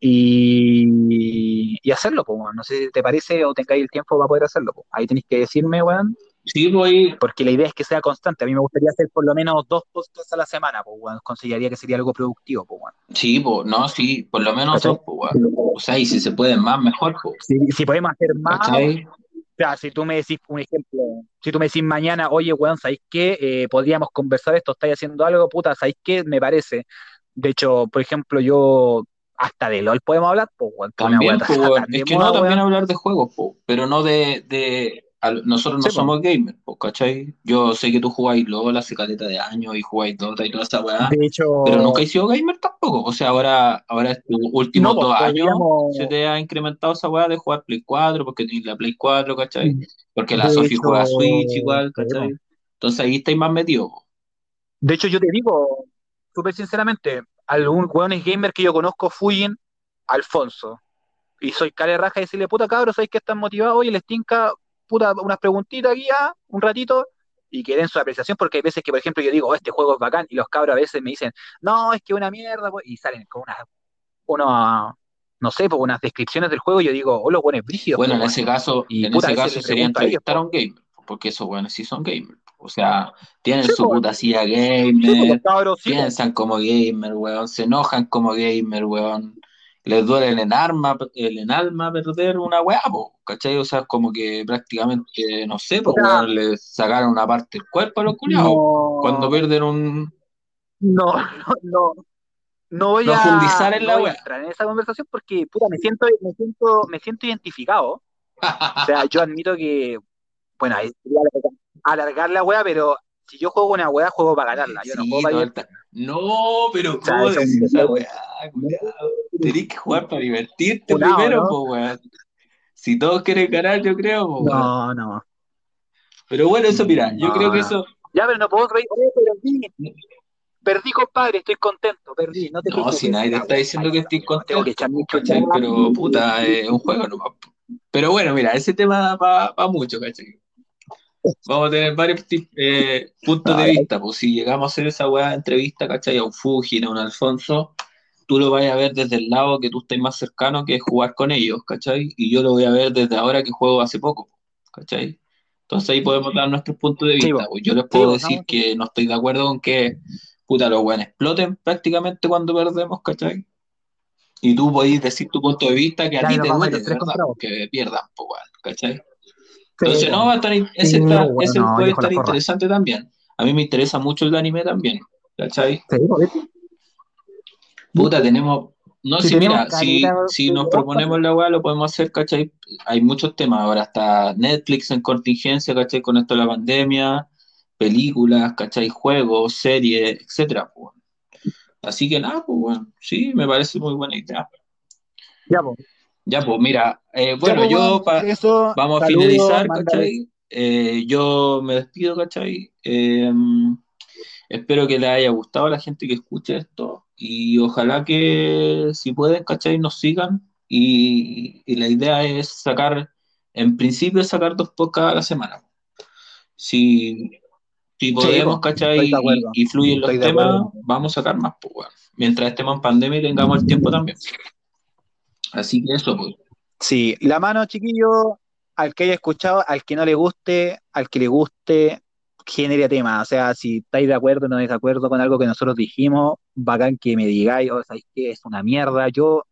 Y, y hacerlo, pues, no sé si te parece o tengáis el tiempo para poder hacerlo. pues. Ahí tenéis que decirme, weón, Sí, ahí, porque la idea es que sea constante. A mí me gustaría hacer por lo menos dos podcasts a la semana, pues, weón. Consideraría que sería algo productivo, pues, weón. sí, pues, no, sí, por lo menos ¿Cachai? dos, pues, weón. O sea, y si se pueden más, mejor, pues, Si, si podemos hacer más, ¿cachai? o sea, si tú me decís un ejemplo, si tú me decís mañana, oye, weón, ¿sabéis qué? Eh, podríamos conversar esto, estáis haciendo algo, puta, ¿sabéis qué? Me parece. De hecho, por ejemplo, yo hasta de LOL podemos hablar, pues, weón, que una También, pues, weón. Es que moda, no, también weón. hablar de juegos, pues, pero no de, de al- nosotros no Sí, pues. somos gamers, pues, ¿cachai? Yo sé que tú jugáis LOL hace caleta de años y jugáis Dota y toda esa weá, De hecho, pero nunca he sido gamer tampoco. O sea, ahora, ahora estos últimos no, pues, dos años se te ha incrementado esa weá de jugar Play 4 porque tienes la Play 4, ¿cachai? Porque la de Sofi juega Switch igual, pues. ¿cachai? Entonces ahí estáis más metidos. po. De hecho, yo te digo, súper sinceramente, algún weones gamer que yo conozco fuyen Alfonso. Y soy care raja y decirle, puta cabros, ¿sabéis que están motivados? Oye, les tinca, puta, unas preguntitas aquí, ah, un ratito, y que den su apreciación, porque hay veces que, por ejemplo, yo digo, oh, este juego es bacán, y los cabros a veces me dicen, no, es que una mierda, pues", y salen con unas, no sé, pues unas descripciones del juego, y yo digo, oh, los buenos brígidos, Bueno, pues, en ese caso, Y en puta, ese caso sería entrevistar a un gamer, porque esos weones sí son gamers. O sea, tienen Sí, su pues, puta silla pues, gamer, sí, pues. piensan como gamer, weón, se enojan como gamer, weón. Les duele en el alma, en el alma perder una weá, po, ¿cachai? O sea, es como que prácticamente, no sé, pues, weón, les sacaron una parte del cuerpo a los culiados. Cuando no, pierden un... no, no, no. No voy a, Profundizar en no la voy a entrar en esa conversación porque, puta, me siento, me siento, me siento identificado. O sea, yo admito que, bueno, ahí sería alargar, la weá, pero si yo juego una weá, juego para ganarla. Yo no juego para ta- No, pero ¿cómo decís esa weá? Tenés que jugar para divertirte primero, ¿no? po, weón. Si todos quieren ganar, yo creo, po. No, no, Pero bueno, eso, mira, yo creo no, que no. eso, Ya, pero no puedo reír. Sí, Perdí, compadre, estoy contento, perdí, no te No, si nadie te está diciendo que que contento, mi ¿cachai? Pero puta, es un juego nomás. Pero bueno, mira, ese tema va, va mucho, ¿cachai? Vamos a tener varios eh, puntos de vista. Pues si llegamos a hacer esa weá de entrevista, ¿cachai? A un Fujin, a un Alfonso, tú lo vas a ver desde el lado que tú estés más cercano, que es jugar con ellos, ¿cachai? Y yo lo voy a ver desde ahora que juego hace poco, ¿cachai? Entonces ahí podemos dar nuestros puntos de Sí, vista. Pues yo les puedo decir no, que no estoy de acuerdo con que, puta, los weones exploten prácticamente cuando perdemos, ¿cachai? Y tú podés decir tu punto de vista que a ti te duele verdad, contra vos. que pierdan, pues, ¿cachai? Entonces, no, va a estar, ese, está, bueno, ese no, puede estar interesante también. A mí me interesa mucho el anime también, ¿cachai? Puta, tenemos, no, Si mira, si, calidad si nos proponemos la weá, lo podemos hacer, ¿cachai? Hay muchos temas, ahora está Netflix en contingencia, ¿cachai? Con esto de la pandemia, películas, ¿cachai? Juegos, series, etcétera, pues. Así que nada, pues bueno, sí, me parece muy buena idea. ya, pues. Ya, pues mira, eh, bueno, pues, yo pa- eso, vamos a finalizar. ¿cachai? Eh, yo me despido, ¿cachai? Eh, espero que les haya gustado a la gente que escuche esto y ojalá que si pueden, ¿cachai? Nos sigan y, y la idea es sacar, en principio, sacar dos podcasts a la semana. Si, si Sí, podemos, pues, ¿cachai? Y, fluyen los Estoy temas, acuerdo. vamos a sacar más, pues. Mientras estemos en pandemia y tengamos el tiempo también. Así que eso, pues. Sí, la mano, chiquillo, al que haya escuchado, al que no le guste, al que le guste, genere tema. O sea, si estáis de acuerdo o no de acuerdo con algo que nosotros dijimos, bacán que me digáis, o sabéis que es una mierda. Yo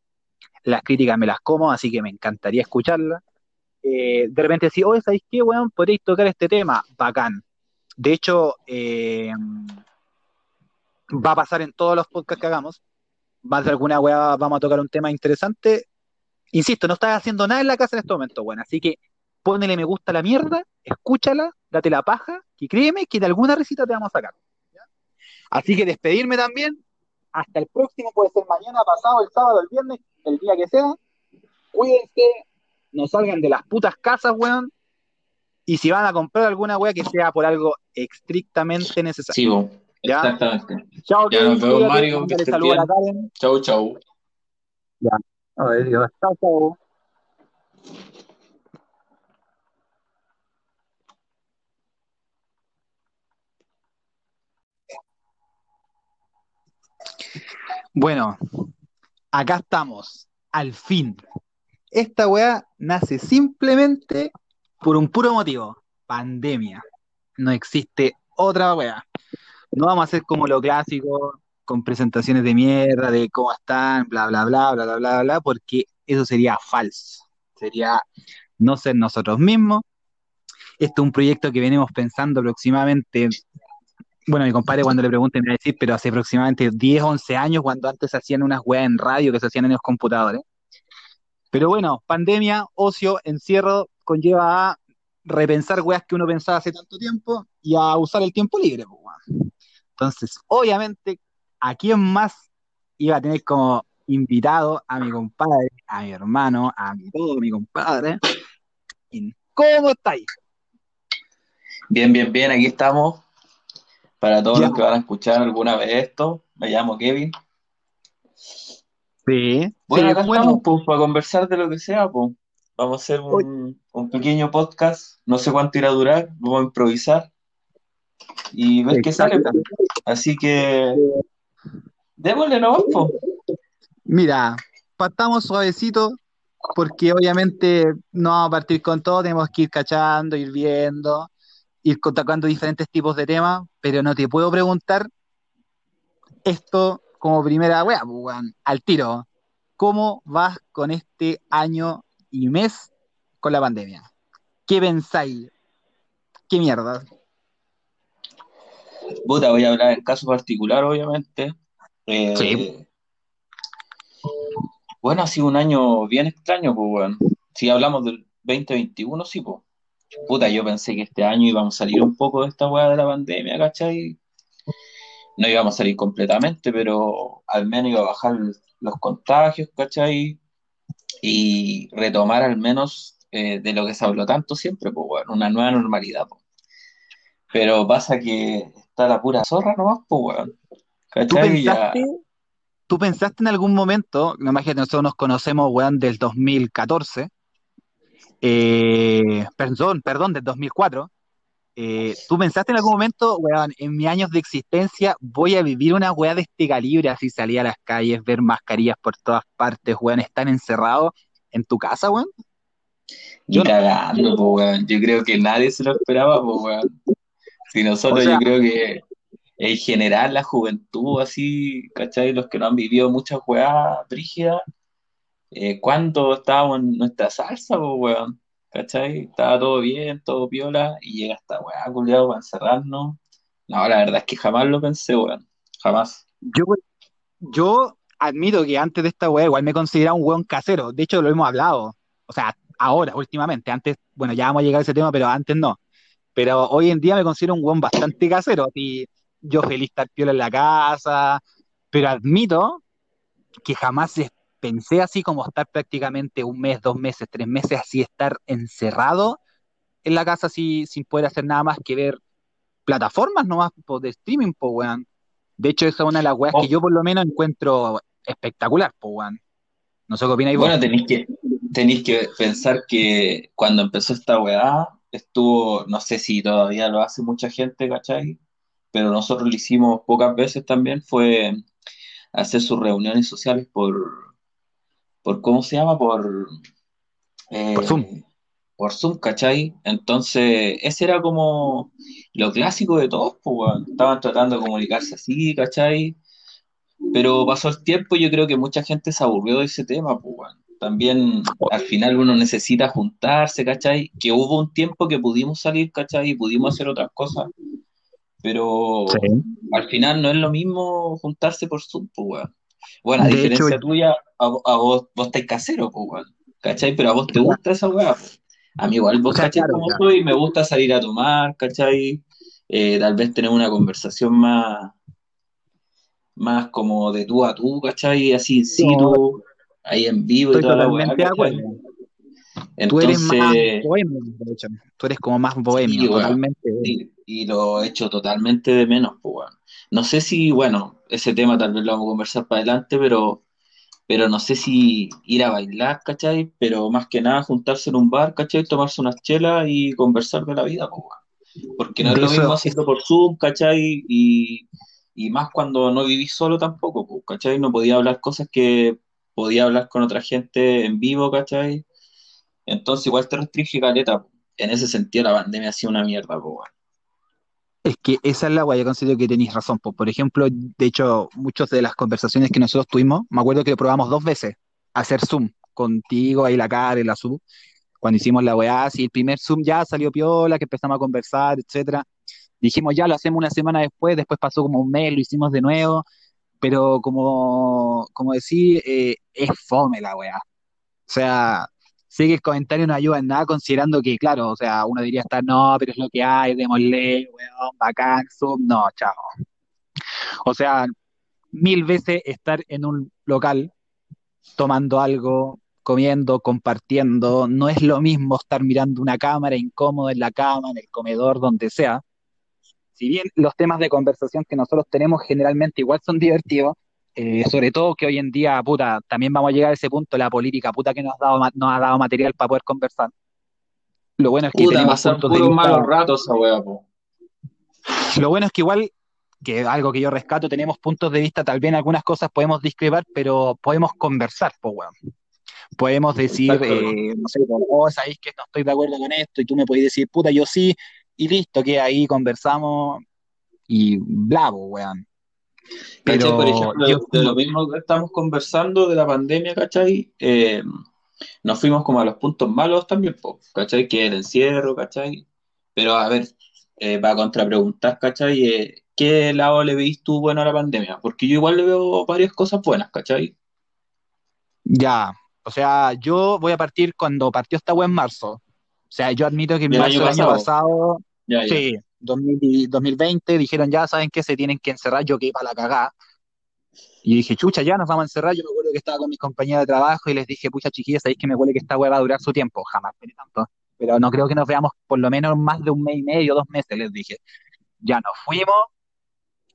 las críticas me las como, así que me encantaría escucharlas. Eh, de repente decir, oye, ¿sabéis qué, weón? Podéis tocar este tema, bacán. De hecho, eh, va a pasar en todos los podcasts que hagamos. Más de alguna weá vamos a tocar un tema interesante. Insisto, no estás haciendo nada en la casa en este momento, bueno. Así que ponele me gusta a la mierda, escúchala, date la paja, que créeme que de alguna risita te vamos a sacar. ¿ya? Así que despedirme también. Hasta el próximo, puede ser mañana, pasado, el sábado, el viernes, el día que sea. Cuídense, no salgan de las putas casas, weón. Y si van a comprar alguna weá, que sea por algo estrictamente necesario. Sí, po, ¿Ya? exactamente. Chao, Ya nos vemos, Mario, mándale estés saludos a chau. Ya. Chao. Bueno, acá estamos, al fin. Esta weá nace simplemente por un puro motivo, pandemia. No existe otra weá. No vamos a hacer como lo clásico, con presentaciones de mierda, de cómo están, bla, bla, bla, bla, bla, bla, bla, porque eso sería falso. Sería no ser nosotros mismos. Este es un proyecto que venimos pensando aproximadamente, bueno, mi compadre cuando le pregunten me va a decir, pero hace aproximadamente 10, 11 años, cuando antes se hacían unas weas en radio que se hacían en los computadores. Pero bueno, pandemia, ocio, encierro, conlleva a repensar weas que uno pensaba hace tanto tiempo y a usar el tiempo libre. Entonces, obviamente, ¿a quién más iba a tener como invitado a mi compadre, a mi hermano, a mi todo, mi compadre? ¿Y ¿Cómo estáis? Bien, bien, bien, aquí estamos. Para todos Ya. los que van a escuchar alguna vez esto, me llamo Kevin. Sí, Bueno, sí, acá bueno, estamos, pues, para conversar de lo que sea, pues. Vamos a hacer un, un pequeño podcast, no sé cuánto irá a durar, vamos a improvisar y ver qué sale. pues. Así que, démosle nomás, pues. Mira, partamos suavecito, porque obviamente no vamos a partir con todo, tenemos que ir cachando, ir viendo, ir tocando diferentes tipos de temas, pero no te puedo preguntar esto como primera wea, al tiro. ¿Cómo vas con este año y mes con la pandemia? ¿Qué pensáis? ¿Qué mierda? Puta, voy a hablar en caso particular, obviamente. Eh, Sí. Bueno, ha sido un año bien extraño, pues, weón. Si hablamos del 2021, sí, pues. Puta, yo pensé que este año íbamos a salir un poco de esta weá de la pandemia, ¿cachai? No íbamos a salir completamente, pero al menos iba a bajar los contagios, ¿cachai? Y retomar al menos eh, de lo que se habló tanto siempre, pues, weón, una nueva normalidad, pues. Pero pasa que está la pura zorra nomás, pues, weón. ¿Tú pensaste, tú pensaste en algún momento, no imagínate, nosotros nos conocemos, weón, del 2014, eh, perdón, perdón, del 2004, eh, ¿tú pensaste en algún momento, weón, en mis años de existencia voy a vivir una weá de este calibre, así salir a las calles, ver mascarillas por todas partes, weón, estar encerrado en tu casa, weón? Yo no. cagando, po, weón. Yo creo que nadie se lo esperaba, po, weón. Si O nosotros, yo creo que en general la juventud, así, ¿cachai? Los que no han vivido muchas weas brígidas, eh, cuando estábamos en nuestra salsa, pues, weón, ¿cachai? Estaba todo bien, todo piola, y llega esta weá, culiado, para encerrarnos. No, la verdad es que jamás lo pensé, weón, jamás. yo, yo admito que antes de esta weá igual me consideraba un weón casero, de hecho lo hemos hablado, o sea, ahora, últimamente, antes, bueno, ya vamos a llegar a ese tema, pero antes no. Pero hoy en día me considero un weón bastante casero. Y yo feliz estar piola en la casa, pero admito que jamás pensé así como estar prácticamente un mes, dos meses, tres meses, así estar encerrado en la casa así sin poder hacer nada más que ver plataformas nomás po, de streaming, po, weón. De hecho, esa es una de las weas que Oh, yo por lo menos encuentro espectacular, po, weón. No sé qué opináis vos. bueno, tenéis que, tenéis que pensar que cuando empezó esta weá, estuvo, no sé si todavía lo hace mucha gente, ¿cachai? Pero nosotros lo hicimos pocas veces también, fue hacer sus reuniones sociales por, por ¿cómo se llama? Por, Por Zoom. eh, por Zoom, ¿cachai? Entonces, ese era como lo clásico de todos, pues. Estaban tratando de comunicarse así, ¿cachai? Pero pasó el tiempo y yo creo que mucha gente se aburrió de ese tema, pues, weón. También al final uno necesita juntarse, ¿cachai? Que hubo un tiempo que pudimos salir, ¿cachai? Y pudimos hacer otras cosas, pero Sí. al final no es lo mismo juntarse por Zoom, pues, weón. Bueno, a De hecho, diferencia tuya, a, vo- a vos, vos estáis casero, pues, weón. ¿Cachai? Pero a vos te gusta esa weá, pues. A mí igual vos cachai como soy, me gusta salir a tomar, ¿cachai? Eh, tal vez tener una conversación más, más como de tú a tú, ¿cachai? Así in situ, ahí en vivo y estoy toda la weá, totalmente de ¿cachai? acuerdo. Tú eres más Entonces, bohemio, de hecho. Tú eres como más bohemio, sí, totalmente. Sí, y lo he hecho totalmente de menos, pues, weón. No sé si, bueno, ese tema tal vez lo vamos a conversar para adelante, pero pero no sé si ir a bailar, ¿cachai? Pero más que nada juntarse en un bar, ¿cachai? Tomarse unas chelas y conversar de la vida, pues, weón. Porque no es lo mismo hacerlo por Zoom, ¿cachai? Y, y más cuando no vivís solo tampoco, pues, ¿cachai? No podía hablar cosas que podía hablar con otra gente en vivo, ¿cachai? Entonces igual te restringe caleta. En ese sentido la pandemia ha sido una mierda, pues, es que esa es la guay, yo considero que tenéis razón. po. Por ejemplo, de hecho, muchas de las conversaciones que nosotros tuvimos, me acuerdo que lo probamos dos veces, hacer Zoom, contigo, ahí la cara, y la sub, cuando hicimos la weá, si el primer Zoom ya salió piola, que empezamos a conversar, etcétera. Dijimos ya lo hacemos una semana después, después pasó como un mes, lo hicimos de nuevo, pero como, como decía, eh, es fome la weá. O sea, sé que el comentario no ayuda en nada considerando que, claro, o sea, uno diría estar, no, pero es lo que hay, démosle, weón, bacán, Zoom, no, chao. O sea, mil veces estar en un local tomando algo, comiendo, compartiendo, no es lo mismo estar mirando una cámara incómodo en la cama, en el comedor, donde sea. Si bien los temas de conversación que nosotros tenemos generalmente igual son divertidos, eh, sobre todo que hoy en día, puta, también vamos a llegar a ese punto, la política, puta, que nos ha dado, nos ha dado material para poder conversar. Lo bueno es que Puta, tenemos puntos de vista, malos ratos esa weá, pues. lo bueno es que igual, que algo que yo rescato, tenemos puntos de vista, tal vez en algunas cosas podemos discrepar, pero podemos conversar, pues, weón. Podemos decir, eh, no sé, oh, sabéis que no estoy de acuerdo con esto, y tú me podés decir, puta, yo sí, y listo, que ahí conversamos y bla, pues, weón. ¿Cachai? Por Pero ejemplo, yo de lo mismo que estamos conversando de la pandemia, ¿cachai? Eh, nos fuimos como a los puntos malos también, po, ¿cachai? Que el encierro, ¿cachai? Pero a ver, eh, para contrapreguntar, ¿cachai? Eh, ¿qué lado le veis tú bueno a la pandemia? Porque yo igual le veo varias cosas buenas, ¿cachai? ya, o sea, yo voy a partir cuando partió esta web en marzo. O sea, yo admito que en marzo del año pasado. Pasado, Ya, ya. sí, 2000 y 2020, dijeron ya, ¿saben qué? Se tienen que encerrar, yo que para la cagada. Y dije, chucha, ya nos vamos a encerrar. Yo me acuerdo que estaba con mis compañeras de trabajo y les dije, pucha, chiquillas, sabéis que me huele que esta weá va a durar su tiempo. Jamás esperé tanto. Pero no creo que nos veamos por lo menos más de un mes y medio, dos meses, les dije. Ya nos fuimos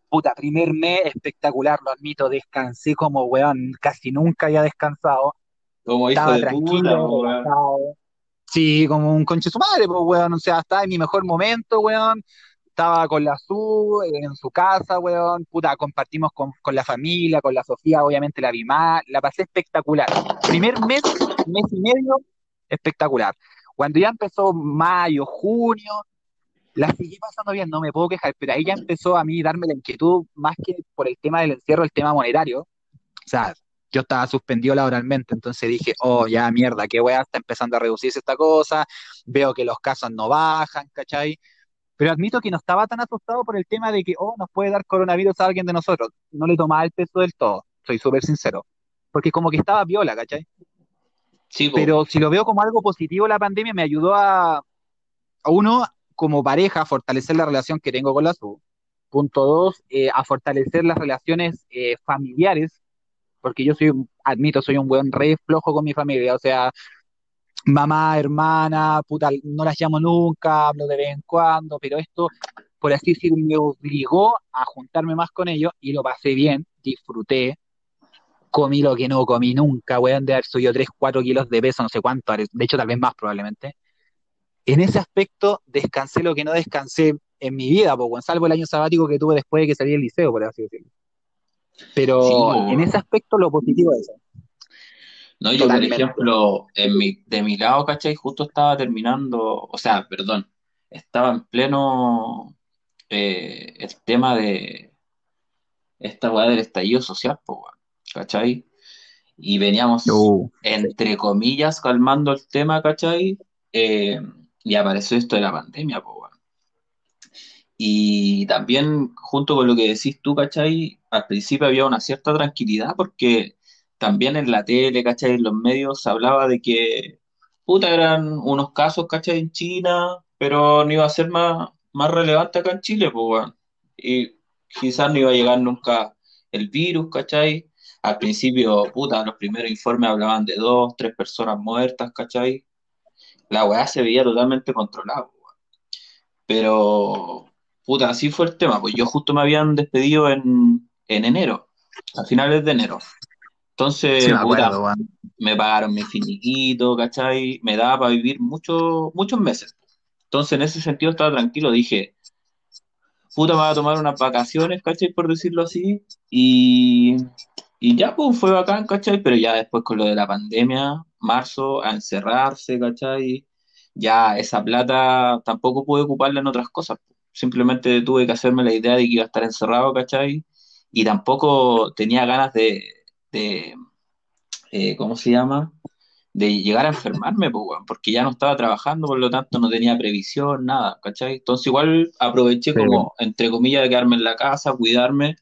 puta, primer mes espectacular, lo admito, descansé como weón, casi nunca había descansado. Como hijo Estaba de tranquilo, puta. Sí, como un conche su madre, pues, weón. O sea, estaba en mi mejor momento, weón. Estaba con la Su, en su casa, weón. Puta, compartimos con, con la familia, con la Sofía, obviamente la vi más. La pasé espectacular. Primer mes, mes y medio, espectacular. Cuando ya empezó mayo, junio, la seguí pasando bien, no me puedo quejar, pero ahí ya empezó a mí darme la inquietud, más que por el tema del encierro, el tema monetario. O sea, yo estaba suspendido laboralmente, entonces dije, oh, ya mierda, qué weá, está empezando a reducirse esta cosa, veo que los casos no bajan, ¿cachai? Pero admito que no estaba tan asustado por el tema de que, oh, nos puede dar coronavirus a alguien de nosotros. No le tomaba el peso del todo, soy súper sincero. Porque como que estaba viola, ¿cachai? Sí. Pero si lo veo como algo positivo, la pandemia me ayudó a, a uno, como pareja, a fortalecer la relación que tengo con la SU. Punto dos, eh, a fortalecer las relaciones eh, familiares, porque yo soy, admito, soy un buen re flojo con mi familia, o sea, mamá, hermana, puta, no las llamo nunca, hablo de vez en cuando, pero esto, por así decirlo, me obligó a juntarme más con ellos y lo pasé bien, disfruté, comí lo que no comí nunca, weón, de haber subido 3 4 kilos de peso, no sé cuánto, de hecho tal vez más probablemente. En ese aspecto, descansé lo que no descansé en mi vida, po, weón, salvo el año sabático que tuve después de que salí del liceo, por así decirlo. Sí, Pero en ese aspecto, lo positivo es eso, No, yo, por ejemplo, en mi, de mi lado, ¿cachai? Justo estaba terminando, o sea, perdón, estaba en pleno eh, el tema de esta weá del estallido social, po, weón, ¿cachai? Y veníamos, Uh, entre comillas, calmando el tema, ¿cachai? Eh, y apareció esto de la pandemia, weón. Y también, junto con lo que decís tú, ¿cachai? Al principio había una cierta tranquilidad porque también en la tele, ¿cachai? En los medios se hablaba de que, puta, eran unos casos, ¿cachai? En China, pero no iba a ser más, más relevante acá en Chile, pues, weón. Y quizás no iba a llegar nunca el virus, ¿cachai? Al principio, puta, los primeros informes hablaban de dos, tres personas muertas, ¿cachai? La weá se veía totalmente controlada, weón. Pero, puta, así fue el tema. Pues yo justo me habían despedido en, en enero, a finales de enero. Sí, Entonces, me puta, acuerdo, weón. me pagaron mi finiquito, ¿cachai? Me daba para vivir muchos muchos meses. Entonces, en ese sentido estaba tranquilo. Dije, puta, me voy a tomar unas vacaciones, ¿cachai? Por decirlo así. Y, y ya, pues, fue bacán, ¿cachai? Pero ya después con lo de la pandemia, marzo, a encerrarse, ¿cachai? Ya esa plata tampoco pude ocuparla en otras cosas. Simplemente tuve que hacerme la idea de que iba a estar encerrado, ¿cachai? Y tampoco tenía ganas de, de eh, ¿cómo se llama? De llegar a enfermarme, pues, weón, porque ya no estaba trabajando, por lo tanto no tenía previsión, nada, ¿cachai? Entonces igual aproveché Sí, como, entre comillas, de quedarme en la casa, cuidarme,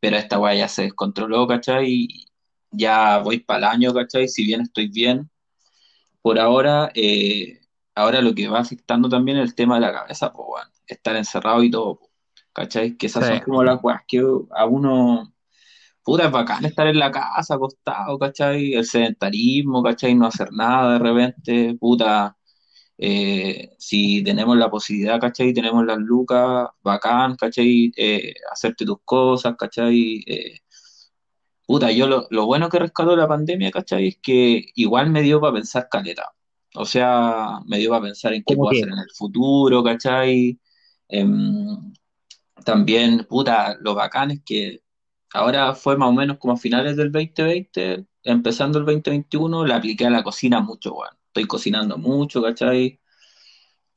pero esta weá ya se descontroló, ¿cachai? Y ya voy para el año, ¿cachai? Si bien estoy bien, por ahora, eh, ahora lo que va afectando también es el tema de la cabeza, pues, weón, estar encerrado y todo, ¿cachai? Que esas sí. son como las weas que a uno Puta, es bacán estar en la casa acostado, ¿cachai? El sedentarismo, ¿cachai? No hacer nada de repente, puta. eh, si tenemos la posibilidad, ¿cachai? Tenemos las lucas, bacán, ¿cachai? Eh, hacerte tus cosas, ¿cachai? Eh, puta, yo lo, lo bueno que rescató la pandemia, ¿cachai? Es que igual me dio para pensar caleta. O sea, me dio para pensar en qué ¿Cómo puedo hacer en el futuro, ¿cachai? Em, también, puta, lo bacán es que ahora fue más o menos como a finales del 2020, empezando el 2021, le apliqué a la cocina mucho, weón. Estoy cocinando mucho, ¿cachai?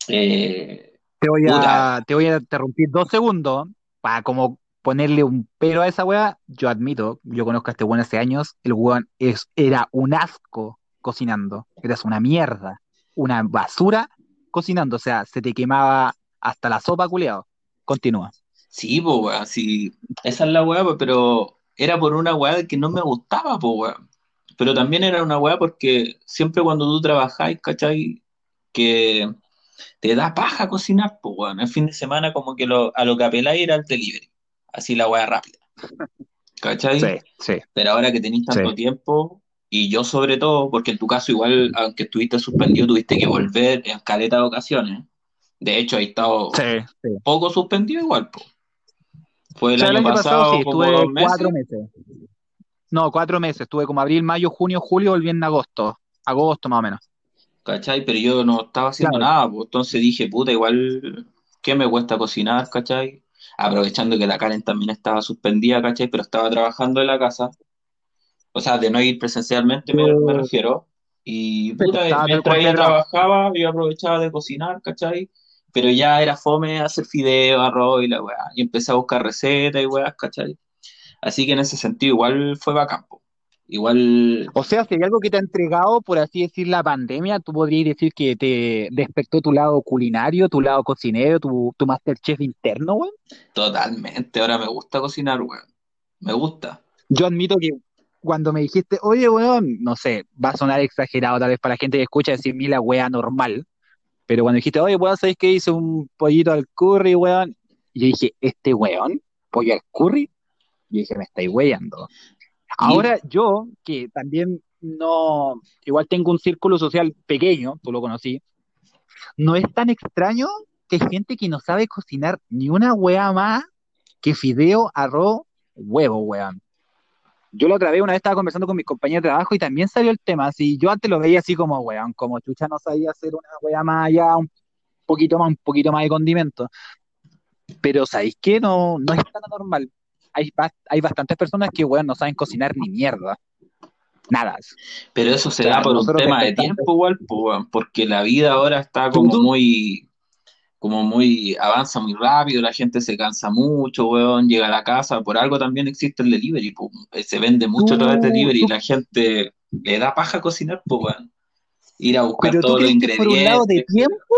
Eh, Te voy puta, a, te voy a interrumpir dos segundos para como ponerle un pero a esa weá. Yo admito, yo conozco a este weón hace años, el weón es, era un asco cocinando. Eras una mierda, una basura cocinando. O sea, se te quemaba hasta la sopa, culeado. Continúa. sí, pues, weón, sí, esa es la weá, pero era por una weá que no me gustaba, pues, weón. Pero también era una weá porque siempre cuando tú trabajáis, ¿cachai? Que te da paja cocinar, pues, weón. El fin de semana como que lo, a lo que apeláis era el delivery. Así la weá rápida, Sí, ¿cachai? sí, Pero ahora que tenéis sí, tanto tiempo, y yo sobre todo, porque en tu caso igual, aunque estuviste suspendido, tuviste que volver en caleta de ocasiones. De hecho, he estado sí, sí. poco suspendido igual, po. Fue el O sea, el año año pasado pasado sí, como dos cuatro meses. No, cuatro meses. Estuve como abril, mayo, junio, julio, volví en agosto. Agosto más o menos. ¿cachai? Pero yo no estaba haciendo Claro. nada, pues entonces dije, puta, igual, ¿qué me cuesta cocinar, ¿cachai? Aprovechando que la Karen también estaba suspendida, ¿cachai? Pero estaba trabajando en la casa, o sea, de no ir presencialmente me, me Yo, refiero. Y puta, mientras ella trabajaba, yo aprovechaba de cocinar, ¿cachai? Pero ya era fome hacer fideo, arroz y la weá. Y empecé a buscar recetas y weá, ¿cachai? Así que en ese sentido igual fue bacán, po. Igual, O sea, si hay algo que te ha entregado, por así decir, la pandemia, tú podrías decir que te despertó tu lado culinario, tu lado cocinero, tu, tu MasterChef interno, weón. totalmente, ahora me gusta cocinar, weón. Me gusta. Yo admito que cuando me dijiste, oye, weón, no sé, va a sonar exagerado tal vez para la gente que escucha decir la wea normal, pero cuando dijiste, oye, weón, ¿sabes qué? Hice un pollito al curry, weón. Y yo dije, ¿este weón? ¿Pollo al curry? Y dije, me estáis weyando. Y, Ahora yo, que también no, igual tengo un círculo social pequeño, tú lo conocí, no es tan extraño que hay gente que no sabe cocinar ni una wea más que fideo, arroz, huevo, weón. Yo la otra vez, una vez estaba conversando con mis compañeros de trabajo y también salió el tema, así, yo antes lo veía así como, weón, como chucha no sabía hacer una wea más allá, un poquito más, un poquito más de condimento. Pero ¿sabéis qué? No, no es tan anormal. Hay, hay bastantes personas que, weón, no saben cocinar ni mierda. Nada. pero eso se da por un tema de tiempo igual, porque la vida ahora está como muy, como muy, avanza muy rápido, la gente se cansa mucho, weón, llega a la casa, por algo también existe el delivery, po. Se vende mucho a través de tú, delivery y la gente le da paja cocinar, pues, weón. Ir a buscar pero tú todos los crees que por un lado ingredientes, de tiempo,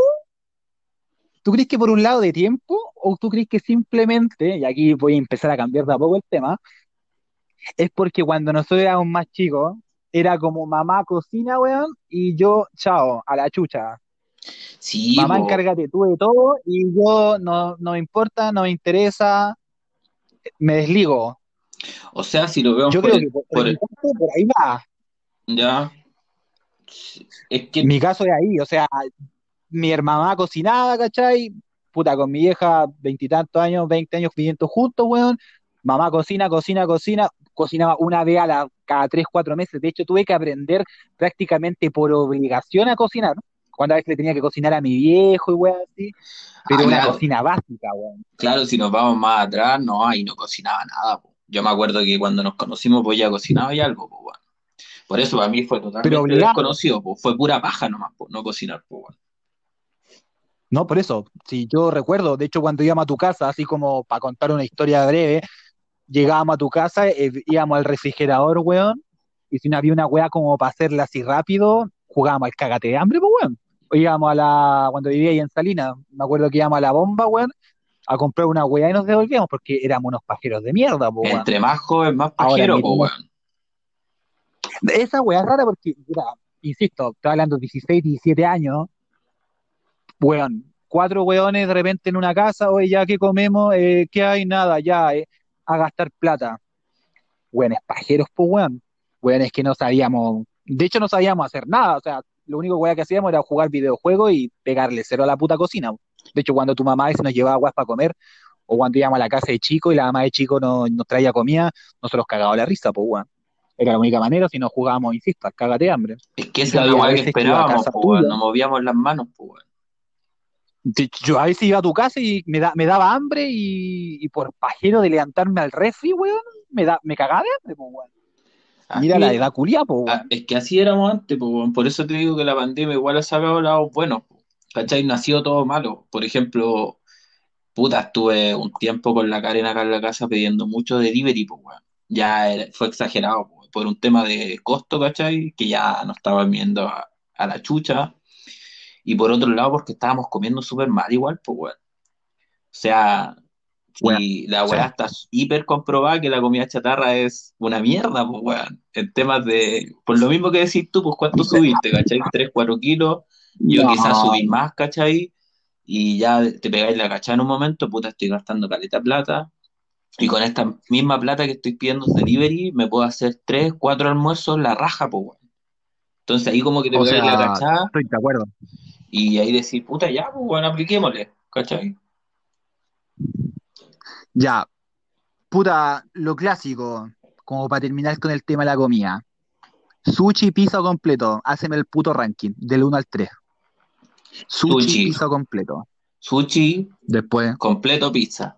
tú crees que por un lado de tiempo, o tú crees que simplemente, y aquí voy a empezar a cambiar de a poco el tema, es porque cuando nosotros éramos más chicos, era como mamá cocina, weón, y yo, chao, a la chucha. Sí, Mamá, encárgate tú de todo, y yo no, no me importa, no me interesa, me desligo. O sea, si lo vemos Yo por creo el, que por, por el- por ahí va. ya, es que, Mi caso es ahí, o sea, mi hermana cocinaba, ¿cachai? Puta, con mi vieja, veintitantos años, veinte años viviendo juntos, weón. Mamá cocina, cocina, cocina, cocinaba una vez a la, cada tres, cuatro meses. De hecho, tuve que aprender prácticamente por obligación a cocinar. A veces le tenía que cocinar a mi viejo y weón así, ah, pero una claro, cocina básica, weón. claro, si nos vamos más atrás, no, ahí no cocinaba nada, po. Yo me acuerdo que cuando nos conocimos, pues ya cocinaba y algo, pues, weón. Por eso para mí fue totalmente desconocido, pues fue pura paja nomás, pues, no cocinar, pues, weón. No, por eso, si yo recuerdo, de hecho, cuando íbamos a tu casa, así como para contar una historia breve, llegábamos a tu casa, eh, íbamos al refrigerador, weón, y si no había una weá como para hacerla así rápido, jugábamos al cagate de hambre, pues, weón. Íbamos a la, cuando vivía ahí en Salinas, me acuerdo que íbamos a la bomba, weón, a comprar una weá y nos devolvíamos porque éramos unos pajeros de mierda, pues, weón. Entre más joven, más pajero, admitimos, weón. esa weá es rara porque, mira, insisto, estoy hablando de 16, 17 años, weón, cuatro weones de repente en una casa, oye, ya que comemos, eh, ¿qué hay? Nada, ya, eh, a gastar plata. Weones pajeros, pues, weón. Weones que no sabíamos, de hecho no sabíamos hacer nada, o sea, lo único que hacíamos era jugar videojuegos y pegarle cero a la puta cocina. De hecho, cuando tu mamá a veces nos llevaba weas para comer, o cuando íbamos a la casa de chico y la mamá de chico nos, nos traía comida, nosotros cagábamos la risa, pues, weón. Era la única manera si no jugábamos, insisto, cágate hambre. Es que esa es la que esperábamos, pues, weón. tuya, No movíamos las manos, pues, weón. yo a veces iba a tu casa y me, da, me daba hambre y, y por pajero de levantarme al refri, weón, me, da, me cagaba de hambre, pues, weón. Mira la edad culia, pues, ah, es que así éramos antes, weón. Por eso te digo que la pandemia igual ha sacado lados buenos. ¿Cachai? No ha sido todo malo. Por ejemplo, puta, estuve un tiempo con la Karen acá en la casa pidiendo mucho delivery, pues, weón. Ya era- fue exagerado, pues, por un tema de costo, ¿cachai? Que ya nos estaban viendo a, a la chucha. Y por otro lado, porque estábamos comiendo súper mal igual, pues, weón. O sea, Si la sí. weá está hiper comprobada que la comida chatarra es una mierda, pues, weón. En temas de, por lo mismo que decís tú, pues, ¿cuánto subiste, cachai? 3, 4 kilos. Yo quizás subí No, más, cachai. Y ya te pegáis la cachada en un momento, puta, estoy gastando caleta plata. Y con esta misma plata que estoy pidiendo delivery, me puedo hacer 3, 4 almuerzos la raja, pues, weón. Entonces ahí como que te pegáis la cachada estoy de acuerdo. y ahí decís, puta, ya, pues, weón, apliquémosle, ¿cachai? Ya, puta, lo clásico, como para terminar con el tema de la comida. Sushi, pizza completo. Háceme el puto ranking, del 1 al 3. Sushi, Sushi. pizza completo. Sushi, Después, completo pizza.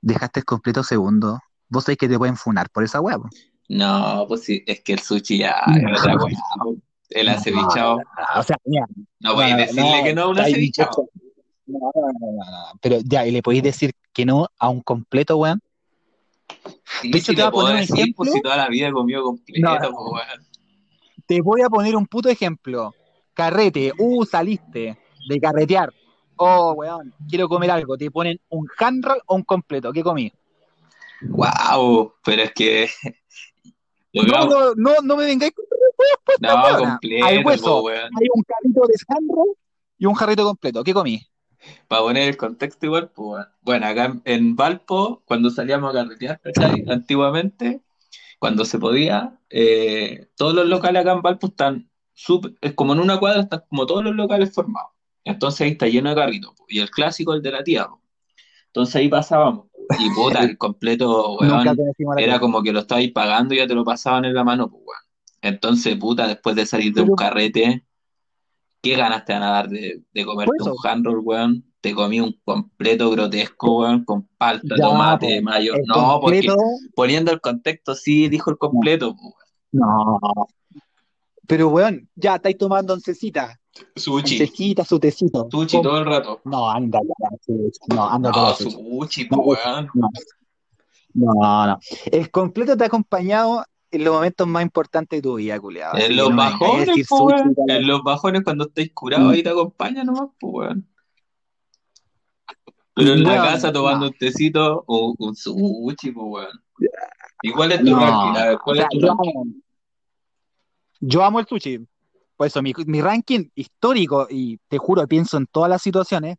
dejaste el completo segundo. Vos sabés que te pueden funar por esa hueá. po. No, pues sí, es que el sushi ya es otra po. El acevichado. O sea, mira, No voy a no, decirle no, que no a un acevichado. No, no, no. Pero ya, y le podéis decir que no a un completo, weón. Sí, De hecho, te voy a poner un decir, ejemplo. pues si toda la vida he comido completo, pues, weón. Te voy a poner un puto ejemplo. Carrete, uh, saliste de carretear. Oh, weón, quiero comer algo. Te ponen un hand roll o un completo. ¿Qué comí? Wow, pero es que. No, no, no, no me vengáis con respuesta, No, completo, hueso. po, weón. Hay un carrito de hand roll y un jarrito completo. ¿Qué comí? Para poner el contexto igual, pues, bueno, acá en, Valpo, cuando salíamos a carretear, ¿cachai? Antiguamente, cuando se podía, eh, todos los locales acá en Valpo están súper- es como en una cuadra, están como todos los locales formados. Entonces ahí está lleno de carritos, po, y el clásico, el de la tía, po. Entonces ahí pasábamos, y puta, el completo, weón, era como que lo estabais pagando y ya te lo pasaban en la mano, pues, weón. Entonces, puta, después de salir de un carrete, ¿qué ganas te van a dar de, de comerte un hand roll, weón? Te comí un completo grotesco, weón, con palta, Ya, tomate, mayo. No, porque poniendo el contexto, sí, dijo el completo, no. Pero, weón, ya estáis tomando oncecita. Sushi, Oncecita, su tecito. sushi todo el rato. No, anda, ya, no, anda No, todo sushi. sushi, po, weón. No, no, no. El completo te ha acompañado en los momentos más importantes de tu vida, culiado. En los no bajones, po, weón. tal. En los bajones cuando estáis curados Mm. ahí te acompaña nomás, po, weón. Pero en la casa tomando no. un tecito o un sushi, po, weón. ¿Y cuál es tu ranking? O ¿cuál sea, es tu yo ranking? amo, yo amo el sushi. Por eso, mi, mi ranking histórico, y te juro, pienso en todas las situaciones,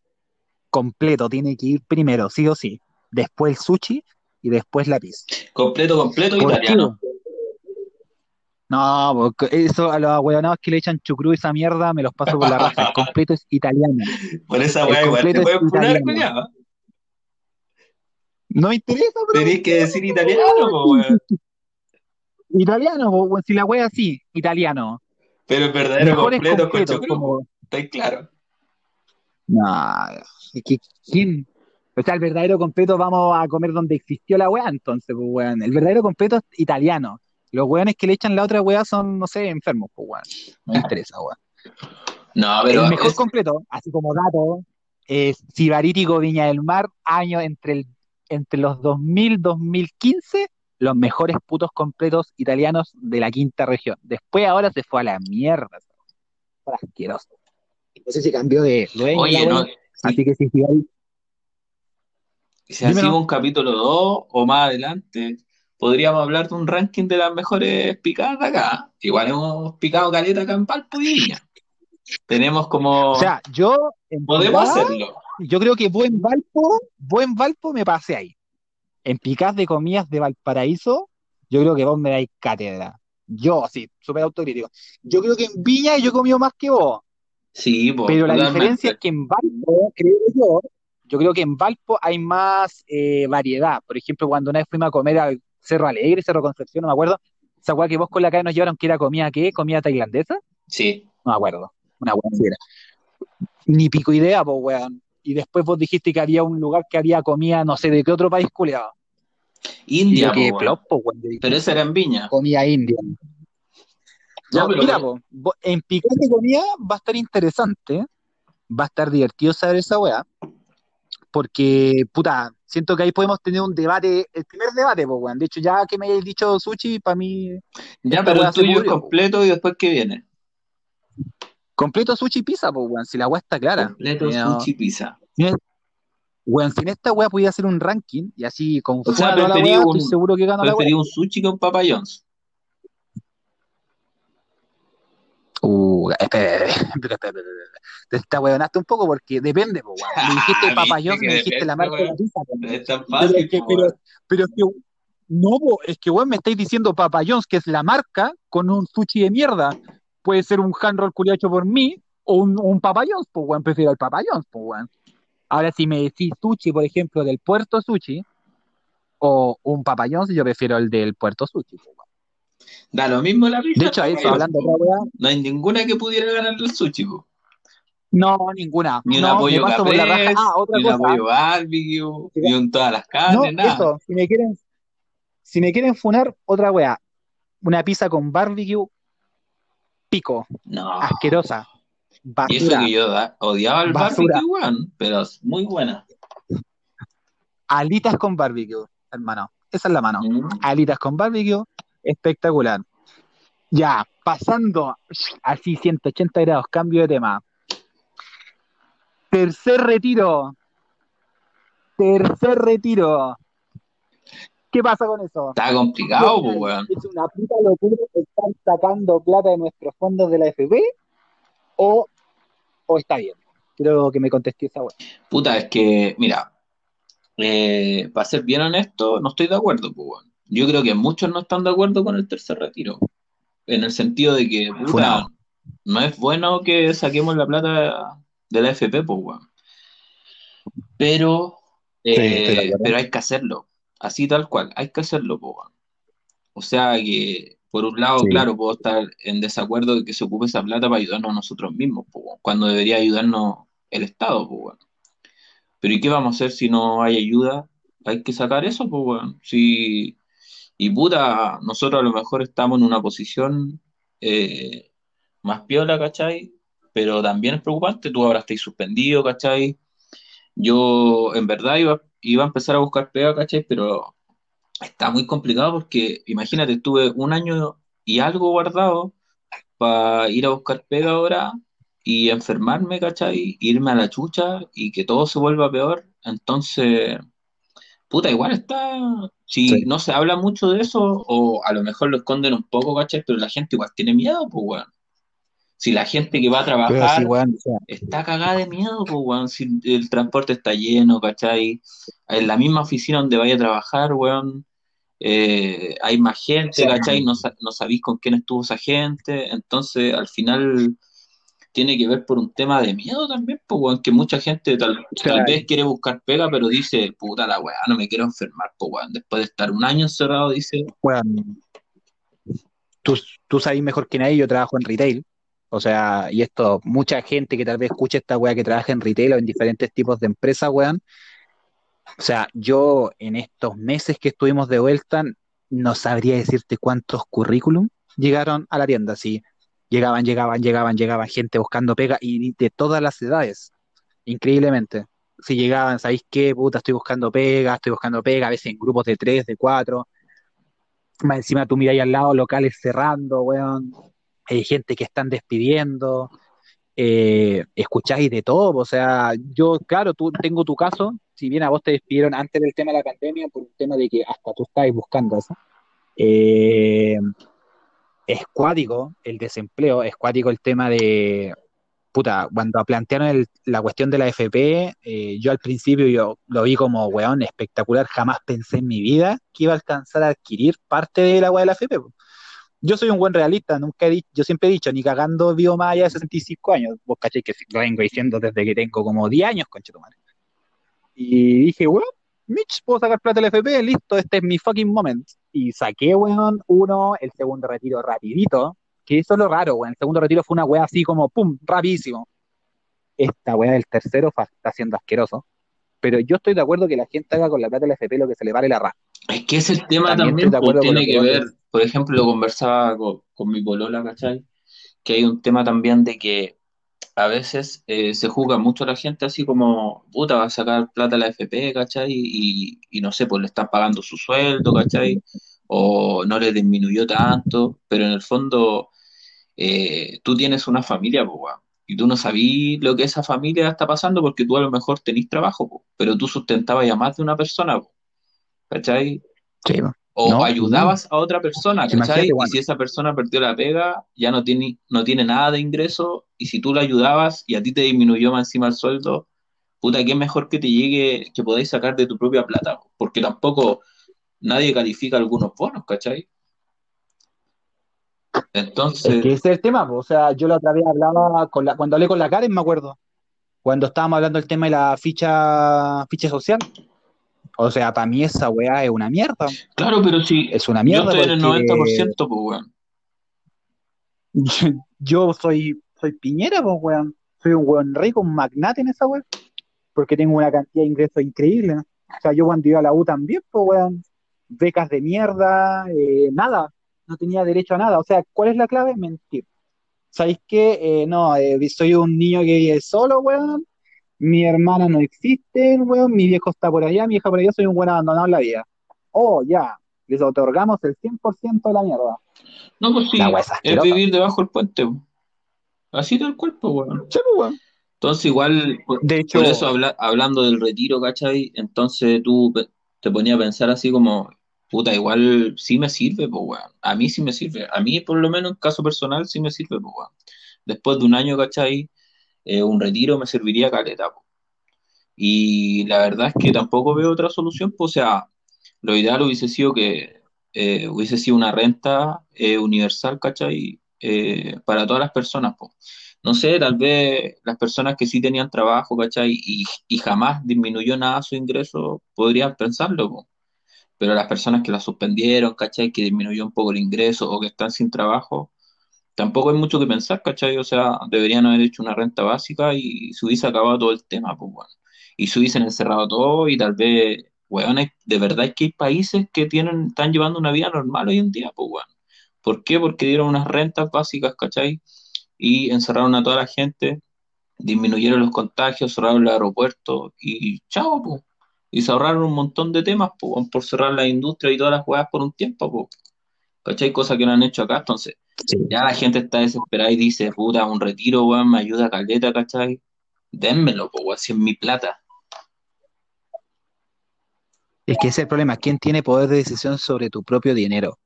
completo, tiene que ir primero, sí o sí. Después el sushi y después la pizza. Completo, completo ¿Por italiano. No, porque eso a los ahueonados que le echan chucrú esa mierda me los paso por la raja. El completo es italiano. Por esa weá igual te pueden italiano. culiao. No me interesa, bro. Tenés que decir italiano, po, weón. Italiano, po, weón, si la wea así, italiano. Pero el verdadero Mejores completo con completos, choclo, como. ¿estáis claro? No, es que, ¿quién? O sea, el verdadero completo vamos a comer donde existió la wea, entonces, pues, weón. El verdadero completo es italiano. Los weones que le echan la otra wea son, no sé, enfermos, pues, weón. No me interesa, weón. No, pero el mejor es- completo, así como dato, es Sibarítico Viña del Mar, año entre, el, entre los 2000 2015, los mejores putos completos italianos de la quinta región. Después ahora se fue a la mierda. Fue asqueroso. No sé si cambió de dueño Oye, no, wea, así que si Sibarí- si hacemos dímelo. un capítulo 2 o más adelante, podríamos hablar de un ranking de las mejores picadas de acá. Igual hemos picado caleta acá en Valpo y Viña. Tenemos como... O sea, yo en podemos hacerlo. yo creo que buen Valpo, buen Valpo me pasé ahí. En Picás de Comidas de Valparaíso, yo creo que vos me dais cátedra. Yo, sí, súper autocrítico. Yo creo que en Viña yo he comido más que vos, Sí, po, pero la diferencia es que en Valpo, creo yo, yo creo que en Valpo hay más eh, variedad. Por ejemplo, cuando una vez fuimos a comer al Cerro Alegre, Cerro Concepción, no me acuerdo, esa weá que vos con la cara nos llevaron que era comida, ¿qué? ¿Comida tailandesa? Sí. No me acuerdo. Una weá. Ni pico idea, pues, weón. Y después vos dijiste que había un lugar que había comida, no sé de qué otro país, culiado. Y India, po, weón. plop, po, weón. Pero esa era en Viña. comida india. Ya, No, pero- mira, po, en Picante Comida va a estar interesante, va a estar divertido saber esa weá, porque, puta, siento que ahí podemos tener un debate, el primer debate, pues, weón. De hecho, ya que me hayáis dicho sushi, para mí, Ya, pero el tuyo es po. completo y después ¿qué viene? completo sushi y pizza, pues, weón, si la weá está clara. Completo Eh, sushi pizza. Weón, si en esta weá podía hacer un ranking y así con O sea, preferí weá, un- estoy seguro que gana la. Preferí un sushi con Papa John's. Uh, espera, espera. Te un poco porque depende, po. Me dijiste Ah, Papa viste John's, que me dijiste la marca de pizza, po. Es tan Pero fácil, que, po, pero, pero que, no, po, es que weón me estáis diciendo Papa John's, que es la marca, con un sushi de mierda. Puede ser un hand roll culiao hecho por mí, o un, un Papa John's, pues weón, prefiero el Papa John's, pues weón. Ahora, si me decís sushi, por ejemplo, del puerto sushi, o un papayón, yo prefiero el del puerto sushi. weón. Da lo mismo la pizza. De hecho, eso, hablando de otra weá, No hay ninguna que pudiera ganar el sushi, po. no, ninguna. Ni un No, me apoyo por la raja. Ah, otra ni un cosa. apoyo barbecue, ni un todas las No, carnes, nada. eso, si me quieren, si me quieren funar, otra weá. Una pizza con barbecue, pico, No. asquerosa, Y eso basura, que yo da- odiaba el basura. barbecue, weón, pero es muy buena. Alitas con barbecue, hermano. Esa es la mano. Mm. Alitas con barbecue, espectacular. Ya, pasando así 180 grados, cambio de tema. Tercer retiro. Tercer retiro. ¿Qué pasa con eso? Está complicado, pues, weón. ¿Es una puta locura estar sacando plata de nuestros fondos de la FP? ¿O, o está bien? Quiero que me contestes esa weá. Puta, es que, mira, eh, para ser bien honesto, no estoy de acuerdo, pues, weón. Yo creo que muchos no están de acuerdo con el tercer retiro. En el sentido de que, puta, no es bueno que saquemos la plata de la FP, pues, weón. Pero, eh, pero hay que hacerlo. Así tal cual, hay que hacerlo, pues, weón. O sea que, por un lado, Sí. claro, puedo estar en desacuerdo de que se ocupe esa plata para ayudarnos nosotros mismos, pues, weón, cuando debería ayudarnos el Estado, pues, weón. Pero ¿y qué vamos a hacer si no hay ayuda? Hay que sacar eso, pues, weón. Si, y puta, nosotros a lo mejor estamos en una posición eh, más piola, ¿cachai? Pero también es preocupante, tú ahora estás suspendido, ¿cachai? Yo en verdad iba, iba a empezar a buscar pega, ¿cachai? Pero está muy complicado porque, imagínate, estuve un año y algo guardado para ir a buscar pega ahora y enfermarme, ¿cachai? Irme a la chucha y que todo se vuelva peor. Entonces, puta, igual está. Si Sí. no se habla mucho de eso, o a lo mejor lo esconden un poco, ¿cachai? Pero la gente igual tiene miedo, pues, weón. Si la gente que va a sí, trabajar weón, o sea, está cagada de miedo, pues, weón. Si el transporte está lleno, ¿cachai? En la misma oficina donde vaya a trabajar, weón, eh, hay más gente. ¿cachai? No, no sabéis con quién estuvo esa gente. Entonces, al final, tiene que ver por un tema de miedo también, pues, weón, que mucha gente tal, tal vez quiere buscar pega, pero dice, puta la weá, no me quiero enfermar, pues, weón. Después de estar un año encerrado, dice, weón, tú, tú sabes mejor que nadie, yo trabajo en retail. O sea, y esto, mucha gente que tal vez escuche esta weá que trabaja en retail o en diferentes tipos de empresas, weón. O sea, yo en estos meses que estuvimos de vuelta, no sabría decirte cuántos currículum llegaron a la tienda. Sí, llegaban, llegaban, llegaban, llegaban gente buscando pega y de todas las edades, increíblemente. Si llegaban, ¿sabéis qué? Puta, estoy buscando pega, estoy buscando pega, a veces en grupos de tres, de cuatro. Más encima tú miras al lado locales cerrando, weón. Hay gente que están despidiendo. Eh, escucháis de todo. O sea, yo, claro, tú tengo tu caso. Si bien a vos te despidieron antes del tema de la pandemia, por un tema de que hasta tú estabas buscando eso. Eh, es cuático el desempleo, es cuático el tema de. Puta, cuando plantearon el- la cuestión de la FP, eh, yo al principio yo lo vi como, weón, espectacular. Jamás pensé en mi vida que iba a alcanzar a adquirir parte de la weá de la FP. Yo soy un buen realista, nunca he dicho, yo siempre he dicho, ni cagando vivo más allá de 65 años. Vos caché que lo vengo diciendo desde que tengo como 10 años, conchetumare. Y dije, weón, Mitch, puedo sacar plata del FP, listo, este es mi fucking moment. Y saqué, weón, uno, el segundo retiro rapidito, que eso es lo raro, weón. El segundo retiro fue una weá así como, pum, rapidísimo. Esta weá del tercero está siendo asqueroso. Pero yo estoy de acuerdo que la gente haga con la plata del FP lo que se le vale la raja. Es que ese tema También también, pues, tiene que ver, por ejemplo, lo conversaba con, con mi polola, ¿cachai? Que hay un tema también de que a veces eh, se juzga mucho a la gente así como, puta, va a sacar plata a la FP, ¿cachai? Y, y no sé, pues le están pagando su sueldo, ¿cachai? O no le disminuyó tanto, pero en el fondo eh, tú tienes una familia, pues, y tú no sabís lo que esa familia está pasando porque tú a lo mejor tenés trabajo, pero tú sustentabas a más de una persona, ¿cachai? Sí. O No, ayudabas a otra persona, ¿cachai? Y si esa persona perdió la pega, ya no tiene, no tiene nada de ingreso, y si tú la ayudabas y a ti te disminuyó más encima el sueldo, puta, qué mejor que te llegue, que podáis sacar de tu propia plata, porque tampoco nadie califica algunos bonos, ¿cachai? Es Entonces, que ese es el tema, po. O sea, yo la otra vez hablaba con la, cuando hablé con la Karen, me acuerdo. cuando estábamos hablando del tema de la ficha, ficha social. O sea, para mí esa weá es una mierda. Claro, pero sí. Es una Yo mierda estoy en el porque 90%, pues, weón. yo soy, soy piñera, pues weón. Soy un weón rico, un magnate en esa weá. Porque tengo una cantidad de ingresos increíble. O sea, yo cuando iba a la U también, pues weón. Becas de mierda, eh, nada. No tenía derecho a nada. O sea, ¿cuál es la clave? Mentir. ¿Sabéis qué? Eh, no, eh, soy un niño que vive solo, weón. Mi hermana no existe, weón. Mi viejo está por allá, mi hija por allá. Soy un buen abandonado en la vida. Oh, ya. Les otorgamos el 100% de la mierda. No, pues sí, es vivir debajo del puente. Así tal cual, pues, weón. Sí, pues, weón. Entonces, igual, por, De hecho, por eso habla- hablando del retiro, ¿cachai? Entonces tú te ponías a pensar así como, puta, igual sí me sirve, pues, weón. A mí sí me sirve. A mí, por lo menos, en caso personal, sí me sirve, pues, weón. Después de un año, ¿cachai? Eh, un retiro me serviría caleta, po. Y la verdad es que tampoco veo otra solución, o sea, lo ideal hubiese sido que eh, hubiese sido una renta eh, universal, ¿cachai? Eh, para todas las personas, pues. No sé, tal vez las personas que sí tenían trabajo, ¿cachai? Y, y jamás disminuyó nada su ingreso, podrían pensarlo, po. Pero las personas que la suspendieron, ¿cachai? Que disminuyó un poco el ingreso o que están sin trabajo, tampoco hay mucho que pensar, ¿cachai? O sea, deberían haber hecho una renta básica y se hubiese acabado todo el tema, pues, bueno. Y se hubiesen encerrado todo y tal vez, weón, hay- de verdad es que hay países que tienen, están llevando una vida normal hoy en día, pues, bueno. ¿Por qué? Porque dieron unas rentas básicas, ¿cachai? Y encerraron a toda la gente, disminuyeron los contagios, cerraron el aeropuerto y chao, pues. Y se ahorraron un montón de temas, pues, por cerrar la industria y todas las weas por un tiempo, pues. ¿Cachai? Cosas que no han hecho acá, entonces. Sí. Ya la gente está desesperada y dice, puta, un retiro, weón, me ayuda caleta, ¿cachai? Dénmelo, weón, si es mi plata. Es que ese es el problema. ¿Quién tiene poder de decisión sobre tu propio dinero?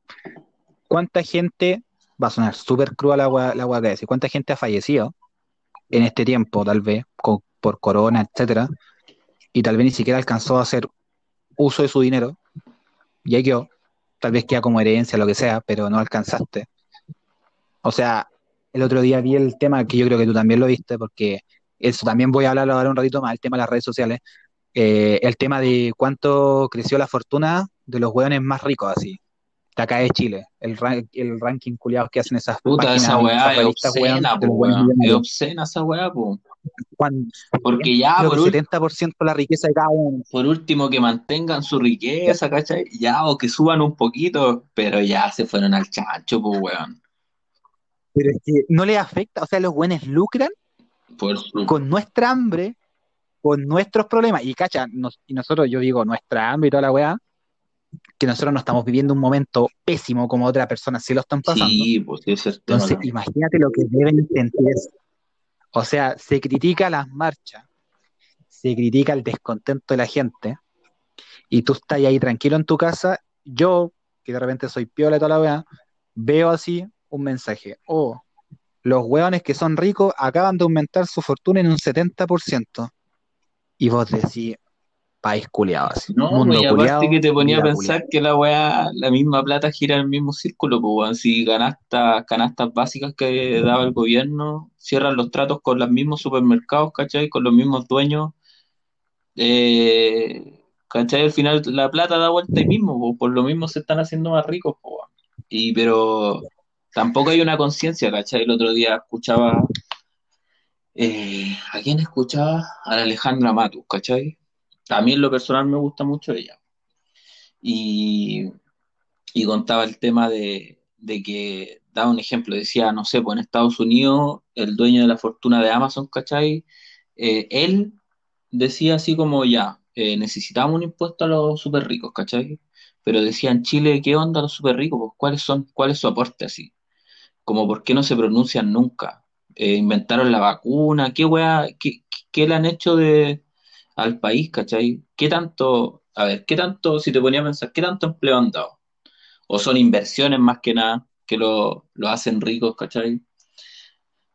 ¿Cuánta gente, va a sonar súper cruda la agua, la agua que decir, cuánta gente ha fallecido en este tiempo, tal vez, co- por corona, etcétera, y tal vez ni siquiera alcanzó a hacer uso de su dinero, y ahí quedó, tal vez queda como herencia, lo que sea, pero no alcanzaste. O sea, el otro día vi el tema que yo creo que tú también lo viste, porque eso también voy a hablar ahora un ratito más, el tema de las redes sociales, eh, el tema de cuánto creció la fortuna de los hueones más ricos, así, de acá de Chile, el, ra- el ranking culiados que hacen esas Puta, esa páginas, weá esas es weón, obscena, weón. Es obscena esa weá. Cuando Porque ya, por, ul- 70% de la riqueza de cada uno. por último, que mantengan su riqueza, ¿cachai? Ya, o que suban un poquito, pero ya se fueron al chancho, pues, weón. Pero es que no les afecta, o sea, los buenos lucran Por con nuestra hambre, con nuestros problemas. Y cacha, nos- y nosotros, yo digo, nuestra hambre y toda la weá, que nosotros no estamos viviendo un momento pésimo como otras personas sí lo están pasando. Sí, pues ese es tema. Entonces, ¿no? imagínate lo que deben sentir. O sea, se critica las marchas, se critica el descontento de la gente, y tú estás ahí tranquilo en tu casa. Yo, que de repente soy piola y toda la weá, veo así un mensaje. Oh, los hueones que son ricos acaban de aumentar su fortuna en un 70%. Y vos decís, país culiado así. No, mundo y aparte que te ponía a pensar que la weá, la misma plata gira en el mismo círculo, pues weón, si canastas, canastas básicas que daba el gobierno, cierran los tratos con los mismos supermercados, ¿cachai? Con los mismos dueños, eh, ¿cachai? Al final la plata da vuelta ahí mismo, pues, por lo mismo se están haciendo más ricos, pues, weón. Y pero tampoco hay una conciencia, ¿cachai? El otro día escuchaba, eh, ¿a quién escuchaba? A la Alejandra Matus, ¿cachai? A mí en lo personal me gusta mucho ella. Y, y contaba el tema de, de que, daba un ejemplo, decía, no sé, pues en Estados Unidos, el dueño de la fortuna de Amazon, ¿cachai? Eh, él decía así como, ya, eh, necesitamos un impuesto a los súper ricos, ¿cachai? Pero decía en Chile, ¿qué onda los súper ricos? Pues, ¿cuáles son, cuál es su aporte así? Como, ¿por qué no se pronuncian nunca? Eh, inventaron la vacuna, ¿qué weá, qué, qué le han hecho de, al país, ¿cachai? ¿Qué tanto, a ver, qué tanto, si te ponía a pensar, qué tanto empleo han dado? ¿O son inversiones más que nada que lo, lo hacen ricos, ¿cachai?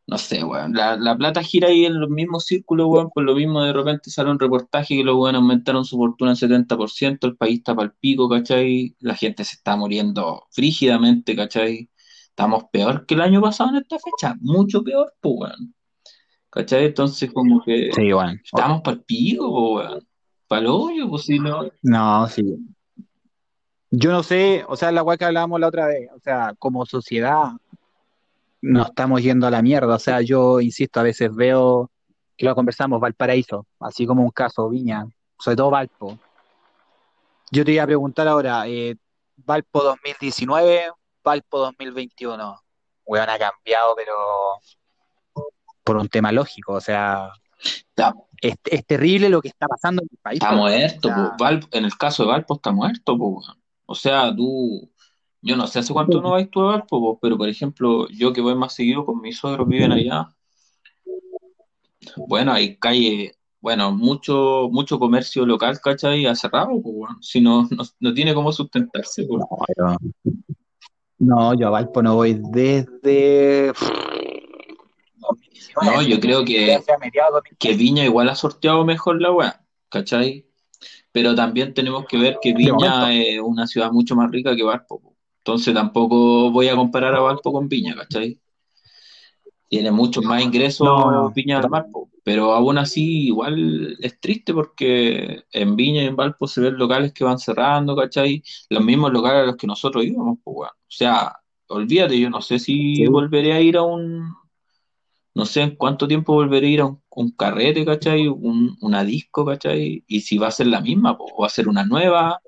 No sé, weón. La, la plata gira ahí en los mismos círculos, weón. Por lo mismo, de repente sale un reportaje que los weones aumentaron su fortuna en 70%, el país está pal pico, ¿cachai? La gente se está muriendo frígidamente, ¿cachai? Estamos peor que el año pasado en esta fecha, mucho peor, pues, weón. ¿Cachai? Entonces, como que Sí, bueno. estamos para el pico, weón. Para el hoyo, pues si no. No, sí. Yo no sé, o sea, la weá que hablábamos la otra vez, o sea, como sociedad nos estamos yendo a la mierda. O sea, yo insisto, a veces veo que lo conversamos, Valparaíso, así como un caso, Viña, sobre todo Valpo. Yo te iba a preguntar ahora, eh, Valpo 2019, Valpo 2021. Weón, ha cambiado, pero por un tema lógico, o sea, es, es terrible lo que está pasando en el país. está muerto, O sea, en el caso de Valpo está muerto, po, weón. O sea, tú, yo no sé hace cuánto no vais tú a Valpo, po, pero por ejemplo, yo que voy más seguido con mis suegros viven allá, bueno, hay calle, bueno, mucho, mucho comercio local, ¿cachai? Ha cerrado, weón. Si no, no, no tiene cómo sustentarse, no, yo, no, yo a Valpo no voy desde pff, 2019, No, yo creo que, que Viña igual ha sorteado mejor la weá, ¿cachai? Pero también tenemos que ver que. Viña es una ciudad mucho más rica que Valpo, po. Entonces tampoco voy a comparar a Valpo con Viña, ¿cachai? Tiene muchos más ingresos no, Viña del. Valpo, pero aún así igual es triste porque en Viña y en Valpo se ven locales que van cerrando, ¿cachai? Los mismos locales a los que nosotros íbamos, pues, weón. O sea, olvídate, yo no sé si Sí, volveré a ir a un, no sé en cuánto tiempo volveré a ir a un, un carrete, ¿cachai? Un, una disco, ¿cachai? Y si va a ser la misma, o va a ser una nueva,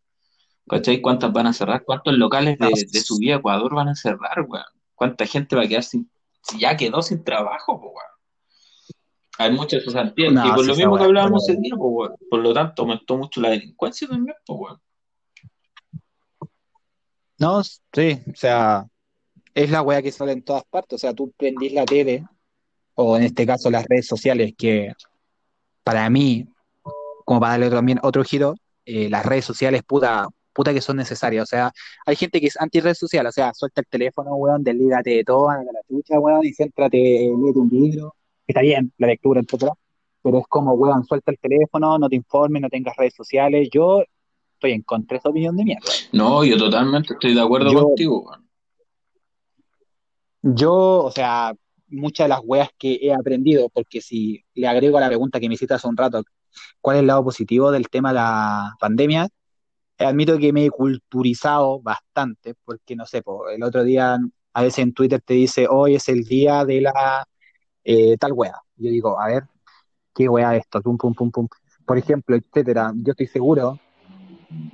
¿cachai? ¿Cuántas van a cerrar? ¿Cuántos locales de, de su vida Ecuador van a cerrar, weón? ¿Cuánta gente va a quedar sin, si ya quedó sin trabajo, po, weón? Hay mucha cesantía. Y no, por sí, lo mismo que weá, pero hablábamos ese día, pues, weón. Por lo tanto, aumentó mucho la delincuencia también, pues, weón. no, sí, o sea, es la weá que sale en todas partes. O sea, tú prendís la tele, o en este caso las redes sociales, que para mí, como para darle también otro giro, eh, las redes sociales, puta, puta que son necesarias. O sea, hay gente que es anti-red social, o sea, suelta el teléfono, weón, deslígate de todo, anda a la chucha, weón, y céntrate, eh, léete un libro, está bien, la lectura, etcétera, pero es como, weón, suelta el teléfono, no te informes, no tengas redes sociales. Yo estoy en contra de esa opinión de mierda. No, yo totalmente estoy de acuerdo Yo, contigo, weón. yo, o sea, muchas de las weas que he aprendido, porque si le agrego a la pregunta que me hiciste hace un rato, ¿cuál es el lado positivo del tema de la pandemia? Admito que me he culturizado bastante, porque no sé, el otro día a veces en Twitter te dice, hoy es el día de la eh, tal wea. Yo digo, a ver, ¿qué wea es esto? Pum, pum, pum, pum. Por ejemplo, etcétera. Yo estoy seguro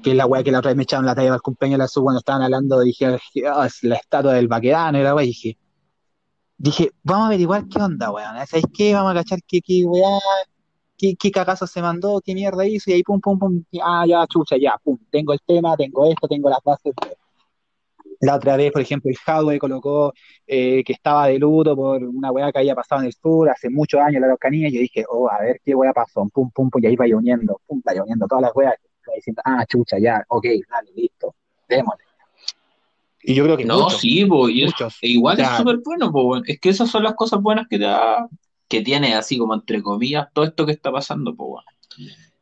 que la wea que la otra vez me echaron la talla del cumpleaños de la sub cuando estaban hablando, dije, "Ah, es la estatua del Baquedano y la wea, dije, dije, vamos a averiguar qué onda, weón. ¿Sabes qué? Vamos a cachar qué, qué qué, qué cagazo se mandó, qué mierda hizo, y ahí pum, pum, pum, y, ah, ya, chucha, ya, pum, tengo el tema, tengo esto, tengo las bases. La otra vez, por ejemplo, el Hadwe colocó eh, que estaba de luto por una weá que había pasado en el sur hace muchos años en la Araucanía, y yo dije, oh, a ver qué weá pasó, pum, pum, pum, y ahí va uniendo, pum, va uniendo todas las weas, va diciendo, ah, chucha, ya, ok, dale, listo, démosle. Y yo creo que No, muchos, sí, pues, y es- muchos, e igual es súper bueno, pues, weón. Es que esas son las cosas buenas que te da, que tiene así como entre comillas todo esto que está pasando, pues.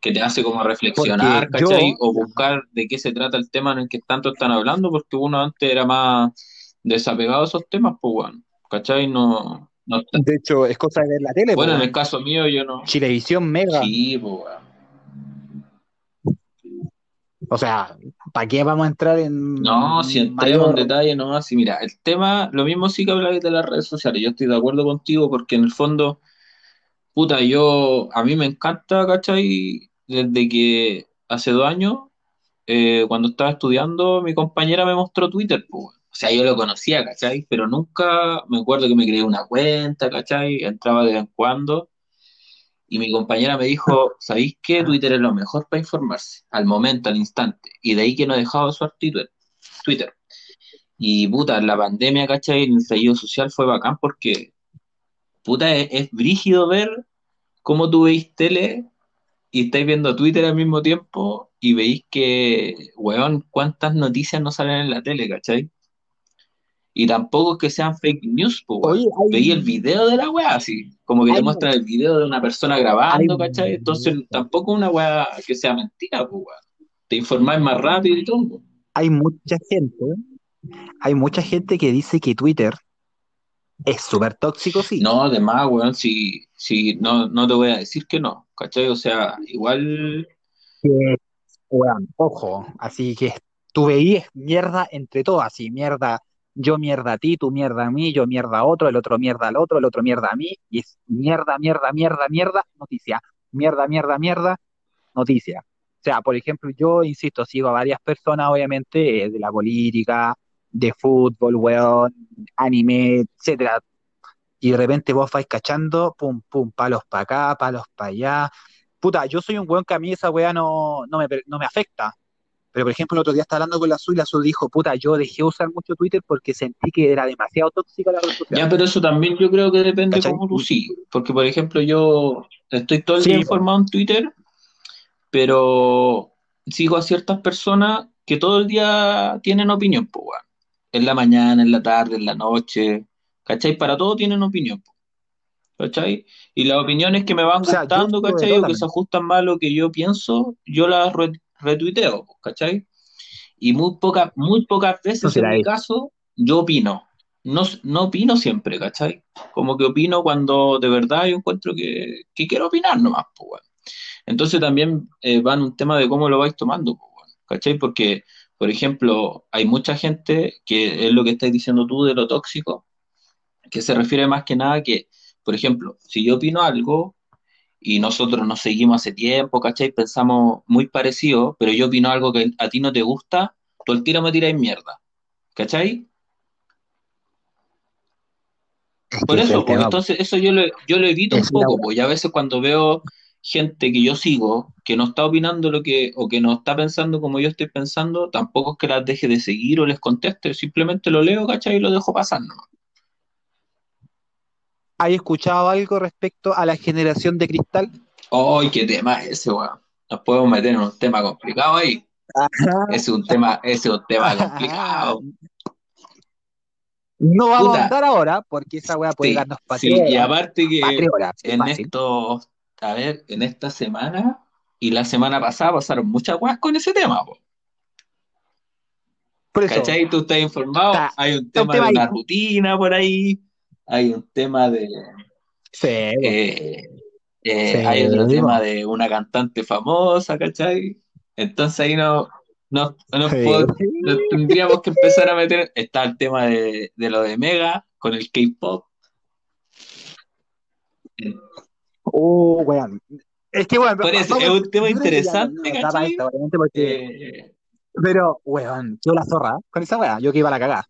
Que te hace como porque reflexionar, yo, ¿cachai? O buscar de qué se trata el tema en el que tanto están hablando, porque uno antes era más desapegado a esos temas, pues, weón. ¿Cachai? No, no está- de hecho, es cosa de ver la tele, Bueno, en el caso mío yo no. Chilevisión Mega, Sí, pues. O sea, ¿para qué vamos a entrar No, si en entremos en detalle, no, así mira, el tema, lo mismo sí que habláis de las redes sociales, yo estoy de acuerdo contigo porque en el fondo, puta, yo, a mí me encanta, ¿cachai? Desde que hace dos años, eh, cuando estaba estudiando, mi compañera me mostró Twitter, pues. O sea, yo lo conocía, ¿cachai? Pero nunca me acuerdo que me creé una cuenta, ¿cachai? Entraba de vez en cuando. Y mi compañera me dijo, ¿sabéis qué? Twitter es lo mejor para informarse, al momento, al instante. Y de ahí que no he dejado de usar Twitter. Y puta, la pandemia, ¿cachai? El estallido social fue bacán porque, puta, es, es brígido ver cómo tú veis tele y estáis viendo Twitter al mismo tiempo y veis que, weón, cuántas noticias no salen en la tele, ¿cachai? Y tampoco es que sean fake news, pues, weón. Oye, Veía el hay, video de la weá, así, como que te hay, muestran el video de una persona hay, grabando, ¿cachai? Entonces tampoco es una weá que sea mentira, pues, weón. Te informáis más rápido y todo. hay mucha gente, hay mucha gente que dice que Twitter Es súper tóxico, sí. No, además, weón, si, si no, no te voy a decir que no, ¿cachai? O sea, igual, Que, weón, ojo, así que tú veías mierda entre todos, así, mierda, yo mierda a ti, tú mierda a mí, yo mierda a otro, el otro mierda al otro, el otro mierda a mí, y es mierda, mierda, mierda, mierda, noticia, mierda, mierda, mierda, noticia. O sea, por ejemplo, yo insisto, sigo a varias personas, obviamente, eh, de la política, de fútbol, weón, anime, etcétera, y de repente vos vais cachando, pum, pum, palos para acá, palos para allá. Puta, yo soy un weón que a mí esa weá no, no me, no me afecta. Pero, por ejemplo, el otro día estaba hablando con la Azul y la Azul dijo, puta, yo dejé usar mucho Twitter porque sentí que era demasiado tóxica la red social. ya, pero eso también yo creo que depende ¿Cachai? cómo tú sí. Porque, por ejemplo, yo estoy todo el día Sí, informado en Twitter, pero sigo a ciertas personas que todo el día tienen opinión, pues, weón. En la mañana, en la tarde, en la noche, ¿cachai? Para todo tienen opinión, po, ¿cachai? Y las opiniones que me van O sea, gustando, ¿cachai? O que se ajustan más a lo que yo pienso, yo las re- retuiteo, po, ¿cachai? Y muy pocas, muy pocas No veces sé, en mi caso, yo opino. No, no opino siempre, ¿cachai? Como que opino cuando de verdad yo encuentro que, que quiero opinar nomás, pues, weón. Entonces también eh, va en un tema de cómo lo vais tomando, pues, weón, ¿cachai? Porque, por ejemplo, hay mucha gente que es lo que estás diciendo tú de lo tóxico, que se refiere más que nada que, por ejemplo, si yo opino algo y nosotros nos seguimos hace tiempo, ¿cachai? Pensamos muy parecido, pero yo opino algo que a ti no te gusta, tú al tiro me tiras mierda, ¿cachai? Es Por eso, tema. entonces eso yo lo, yo lo evito un Es poco, pues y a veces cuando veo gente que yo sigo, que no está opinando lo que, o que no está pensando como yo estoy pensando, tampoco es que las deje de seguir o les conteste, simplemente lo leo, ¿cachai? Y lo dejo pasar, ¿no? ¿Has escuchado algo respecto a la generación de cristal? ¡Ay, qué tema es ese, weón! Nos podemos meter en un tema complicado ahí. Ajá. Ese es un tema, ese es un tema complicado. No vamos a andar ahora porque esa weá puede sí, darnos para sí, y aparte que en fácil. estos, a ver, en esta semana y la semana pasada pasaron muchas weas con ese tema, po. Por eso, ¿Cachai? Tú estás informado, está, hay un tema de ahí. una rutina por ahí, hay un tema de, Sí, eh, eh, sí, hay otro tema de una cantante famosa, ¿cachai? Entonces ahí no, no, sí. tendríamos que empezar a meter, está el tema de, de lo de Mega con el K-pop. Uh, weón. Es que, weón, Por eso, es vamos, un tema interesante, ¿cachai? obviamente, porque, Eh, pero, weón, yo la zorra, con esa weá, yo que iba a la cagada,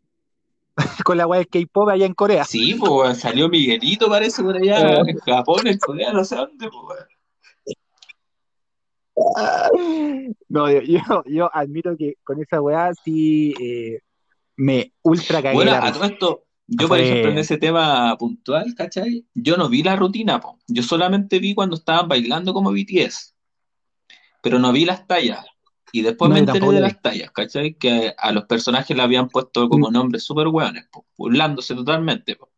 con la weá del K-pop allá en Corea. sí, pues salió Miguelito, parece, por allá Eh, en Japón, en Corea, no sé dónde, pues. No, yo, yo, yo admito que con esa weá sí eh, me ultra cagué Bueno, la a todo esto, yo por ejemplo en ese tema puntual, ¿cachai? Yo no vi la rutina, po. Yo solamente vi cuando estaban bailando como BTS, pero no vi las tallas. Y después no, me enteré de las tallas, ¿cachai? Que a los personajes le habían puesto Mm, como nombres súper hueones, burlándose totalmente, po,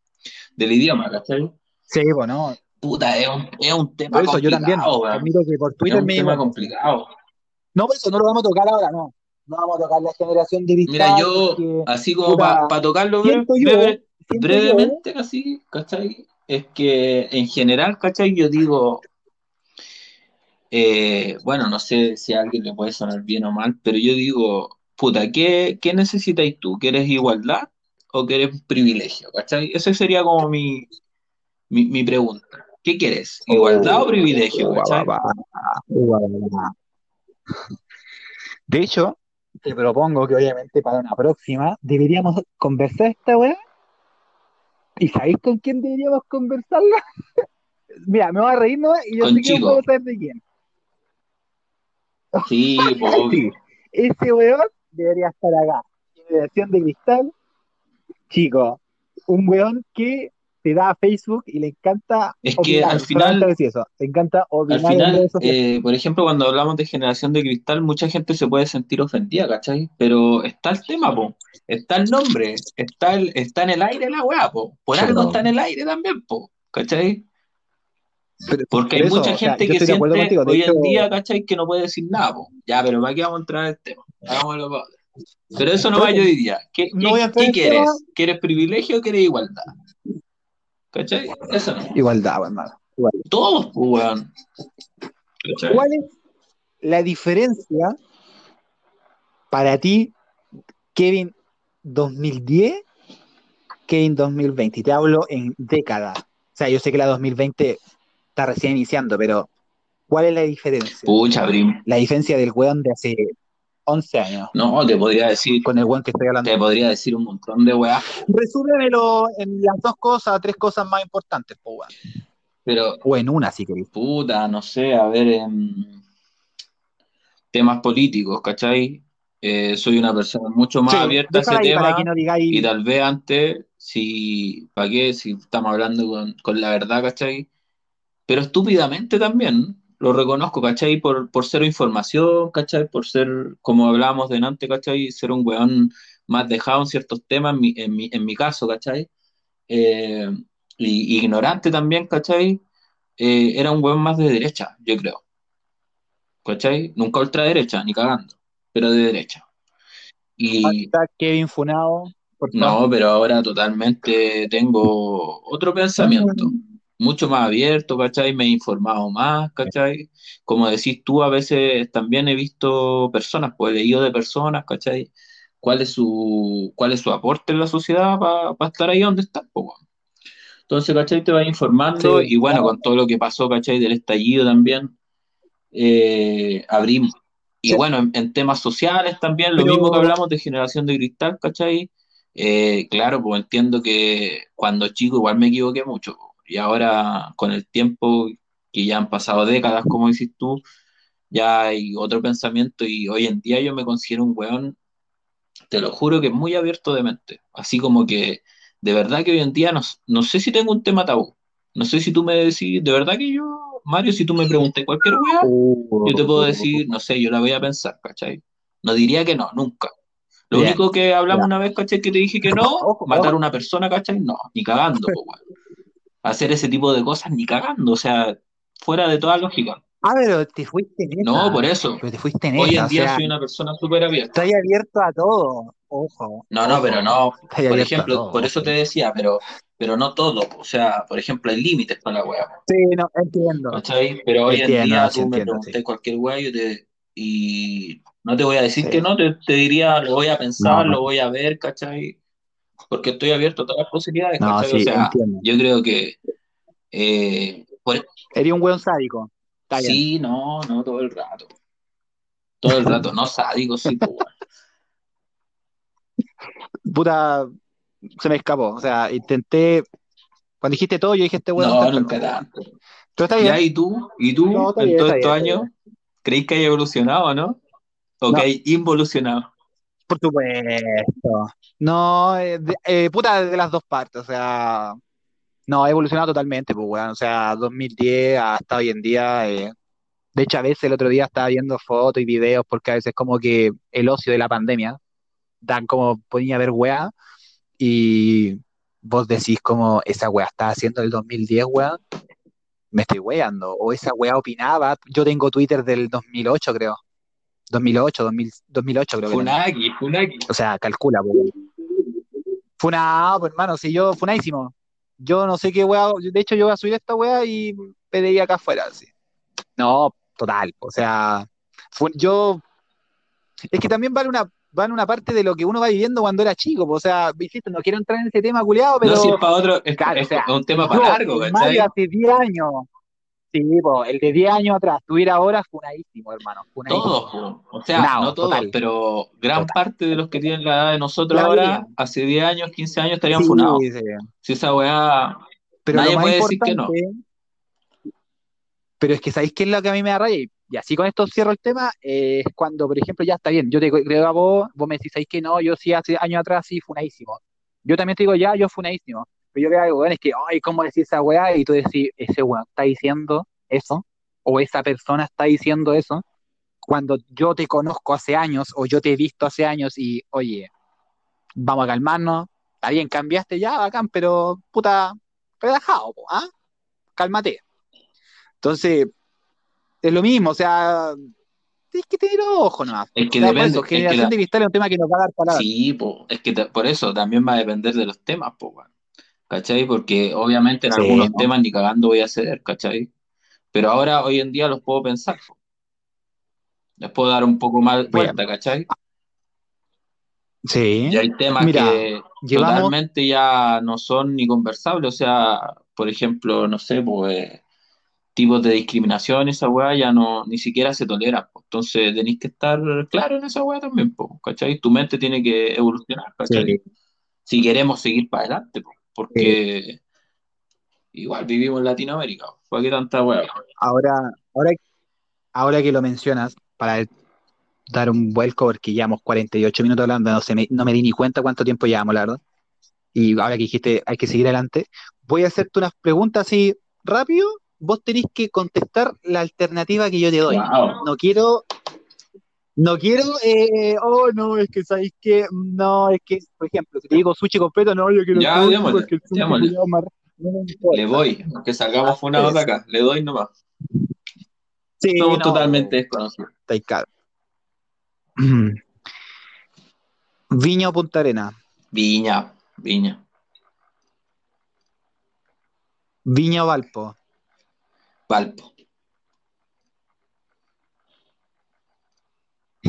del idioma, ¿cachai? Sí, pues no. Puta, es un, es un tema Por eso yo también complicado, admito que por Es Twitter un me tema complicado. No, por eso no lo vamos a tocar ahora, no. No vamos a tocar la generación de Mira, yo, porque, así como para puta, tocarlo breve- yo, breve- siento yo, brevemente, así, ¿cachai? Es que en general, ¿cachai? Yo digo, eh, bueno, no sé si a alguien le puede sonar bien o mal, pero yo digo, puta, ¿qué, qué necesitas tú? ¿Quieres igualdad o quieres privilegio? ¿Cachai? Esa sería como mi, mi, mi pregunta. ¿Qué quieres? ¿Igualdad o oh, privilegio? guau. De hecho, te propongo que obviamente para una próxima deberíamos conversar esta weá. ¿Y sabéis con quién deberíamos conversarla? Mira, me voy a reír nomás y yo sé que puedo chicos. saber de quién. Sí, Sí, ese weón debería estar acá. Generación de cristal, chico, un weón que te da a Facebook y le encanta Es que al final, eso, le encanta al opinar final, eh, por ejemplo, cuando hablamos de generación de cristal, mucha gente se puede sentir ofendida, ¿cachai? Pero está el tema, po. Está el nombre, está el, está en el aire la weá, po. Por algo está en el aire también, po. ¿Cachai? Pero, Porque por hay eso, mucha o sea, gente que siente contigo. Hoy hecho, en día, ¿cachai? Que no puede decir nada, po. Ya, pero ¿para qué vamos a entrar en el tema? Hagámoslo pa' otra. Pero eso nomás eso, yo diría. ¿Qué, no voy a qué, tema. quieres? ¿Quieres privilegio o quieres igualdad? ¿Cachai? Eso no. Igualdad, hermano. Igual. Todos, weón. ¿Cachai? ¿Cuál es la diferencia para ti, Kevin 2010, Kevin 2020? Y te hablo en décadas. O sea, yo sé que la 2020 está recién iniciando, pero ¿cuál es la diferencia? Pucha, Brim. La diferencia del weón de hace 11 años No, te podría decir, con el weón que estoy hablando. te podría decir un montón de weas, Resúmemelo en las dos cosas, tres cosas más importantes, po, weón. pero O en una, si querés. puta, no sé, a ver, em, temas políticos, ¿cachai? Eh, soy una persona mucho más Sí, abierta a ese ahí tema que no digáis. y tal vez antes, si, ¿para qué? Si estamos hablando con, con la verdad, ¿cachai? Pero estúpidamente también, lo reconozco, ¿cachai? Por, por ser información, ¿cachai? Por ser, como hablábamos delante, ¿cachai? Ser un weón más dejado en ciertos temas, en mi, en mi, en mi caso, ¿cachai? Eh, y, ignorante también, ¿cachai? Eh, era un weón más de derecha, yo creo. ¿Cachai? Nunca ultraderecha, ni cagando, pero de derecha. Y Kevin Funado. por no, pero ahora totalmente tengo otro pensamiento, mucho más abierto, ¿cachai? Me he informado más, ¿cachai? Como decís tú, a veces también he visto personas, pues he leído de personas, ¿cachai? ¿Cuál es su, cuál es su aporte en la sociedad para estar ahí donde está, pues. Entonces, ¿cachai? Te vas informando Sí, y bueno, claro. con todo lo que pasó, ¿cachai? Del estallido también, eh, abrimos. Y Sí. bueno, en, en temas sociales también, lo mismo que hablamos de generación de cristal, ¿cachai? Eh, claro, pues entiendo que cuando chico igual me equivoqué mucho. Y ahora, con el tiempo, que ya han pasado décadas, como dices tú, ya hay otro pensamiento y hoy en día yo me considero un weón, te lo juro que muy abierto de mente. Así como que, de verdad que hoy en día no, no sé si tengo un tema tabú. No sé si tú me decís, de verdad que yo, Mario, si tú me preguntas cualquier weá, yo te puedo decir, no sé, yo la voy a pensar, ¿cachai? No diría que no, nunca. Lo único que hablamos una vez, ¿cachai? Que te dije que no, Ojo, matar a una persona, ¿cachai? No, ni cagando, weón. Hacer ese tipo de cosas, ni cagando, o sea, fuera de toda lógica. Ah, pero te fuiste en No, esa. por eso. Pero te fuiste en Hoy esa. en O día sea, soy una persona súper abierta. estás abierto a todo. Ojo. No, no, ojo. pero no, Estás por ejemplo, todo. por eso te decía, pero, pero no todo, o sea, por ejemplo, hay límites para la weá, Sí, no, entiendo. ¿cachai? Pero hoy en Entiendo, día no, tú me entiendo, preguntas sí. cualquier weá yo te- y no te voy a decir Sí. que no, te, te diría, lo voy a pensar, No, lo voy a ver, ¿cachai? Porque estoy abierto a todas las posibilidades, no, ¿cachai? O sí, sea, entiendo. yo creo que eh, por- Eres un weón sádico. Sí, no, no, todo el rato. Todo el rato, no sádico, sí, pues. Puta, se me escapó. O sea, intenté. Cuando dijiste todo, yo dije este weón No, está nunca tanto. Pero está Ya, bien. ¿y tú? ¿Y tú No, en todos estos años? ¿Creéis que hay evolucionado, no? ¿O No. que hay involucionado? Por supuesto. No, eh, eh, puta, de las dos partes. O sea, no, ha evolucionado totalmente, pues, weón. O sea, 2010 hasta hoy en día. eh, de hecho, a veces el otro día estaba viendo fotos y videos porque a veces como que el ocio de la pandemia dan como ponía a ver weá y vos decís como esa weá estaba haciendo el 2010, weón. Me estoy weando. O esa weá opinaba. Yo tengo Twitter del 2008, creo. 2008, 2000, 2008 creo que tengo. Funaki, Funaki. O sea, calcula, pues. Funado, pues hermano, si yo, funadísimo. Yo no sé qué weá, de hecho yo voy a subir esta weá y pediría acá afuera, así. No, total, o sea, yo, es que también vale una, vale una parte de lo que uno va viviendo cuando era chico, pues, o sea, insisto, no quiero entrar en ese tema, culiado, pero, No, si es para otro, es, claro, es o sea, un tema yo, para largo, ¿cachai? Hace 10 años, sí, po, el de 10 años atrás, tuviera ahora funadísimo, hermano, funadísimo. Todos, po. o sea, Funado, no todos, total. pero gran Total. parte de los que tienen la edad de nosotros La ahora, hace 10 años, 15 años estarían Sí, funados. sí. Si esa weá, Pero nadie puede decir que no. pero es que ¿sabéis qué es lo que a mí me da rabia? Y- Y así con esto cierro el tema, eh, es cuando, por ejemplo, ya está bien, yo te creo a vos, vos me decís, ¿sabéis que no? Yo sí hace años atrás sí funadísimo. Yo también te digo, ya, yo funadísimo. Pero yo veo algo, weón, es que, ay, ¿cómo decir esa weá? Y tú decís, ese weón está diciendo eso, o esa persona está diciendo eso, cuando yo te conozco hace años, o yo te he visto hace años, y, oye, vamos a calmarnos, está bien, cambiaste ya, bacán, pero, puta, relajado, ¿ah? Cálmate. Entonces, es lo mismo, o sea, tienes que tener ojo nomás. Es que O sea, depende, eso, es que generación la- de cristal es un tema que nos va a dar palabras. sí, po, es que te- por eso también va a depender de los temas, po. ¿Cachai? Porque obviamente en Sí, algunos no. temas ni cagando voy a ceder, ¿cachai? Pero ahora, hoy en día, los puedo pensar, les puedo dar un poco más Bien. vuelta, ¿cachai? Sí. Y hay temas Mira, que llevamos. totalmente ya no son ni conversables, o sea, por ejemplo, no sé, pues tipos de discriminación, esa weá ya no, ni siquiera se tolera. Entonces tenéis que estar claro en esa weá también, po, ¿cachai? Tu mente tiene que evolucionar, ¿cachai? Sí, Si queremos seguir para adelante, po, porque igual vivimos en Latinoamérica, ¿para qué tanta weá? Ahora, ahora, ahora que lo mencionas, para dar un vuelco, porque llevamos 48 minutos hablando, no, se me, no me di ni cuenta cuánto tiempo llevamos, la verdad. Y ahora que dijiste hay que seguir adelante, voy a hacerte unas preguntas así rápido. Vos tenés que contestar la alternativa que yo te doy. Wow. No quiero, no quiero, eh, oh no, es que sabéis que, no, es que, por ejemplo, si te digo sushi completo, no, yo quiero Ya, sushi démosle, porque el sushi démosle. no. Le voy, aunque salgamos de Eso. acá, le doy nomás. Sí, Somos no, totalmente desconocidos. está caro. Viña o Punta Arena. Viña, Viña, Viña o Valpo. Valpo,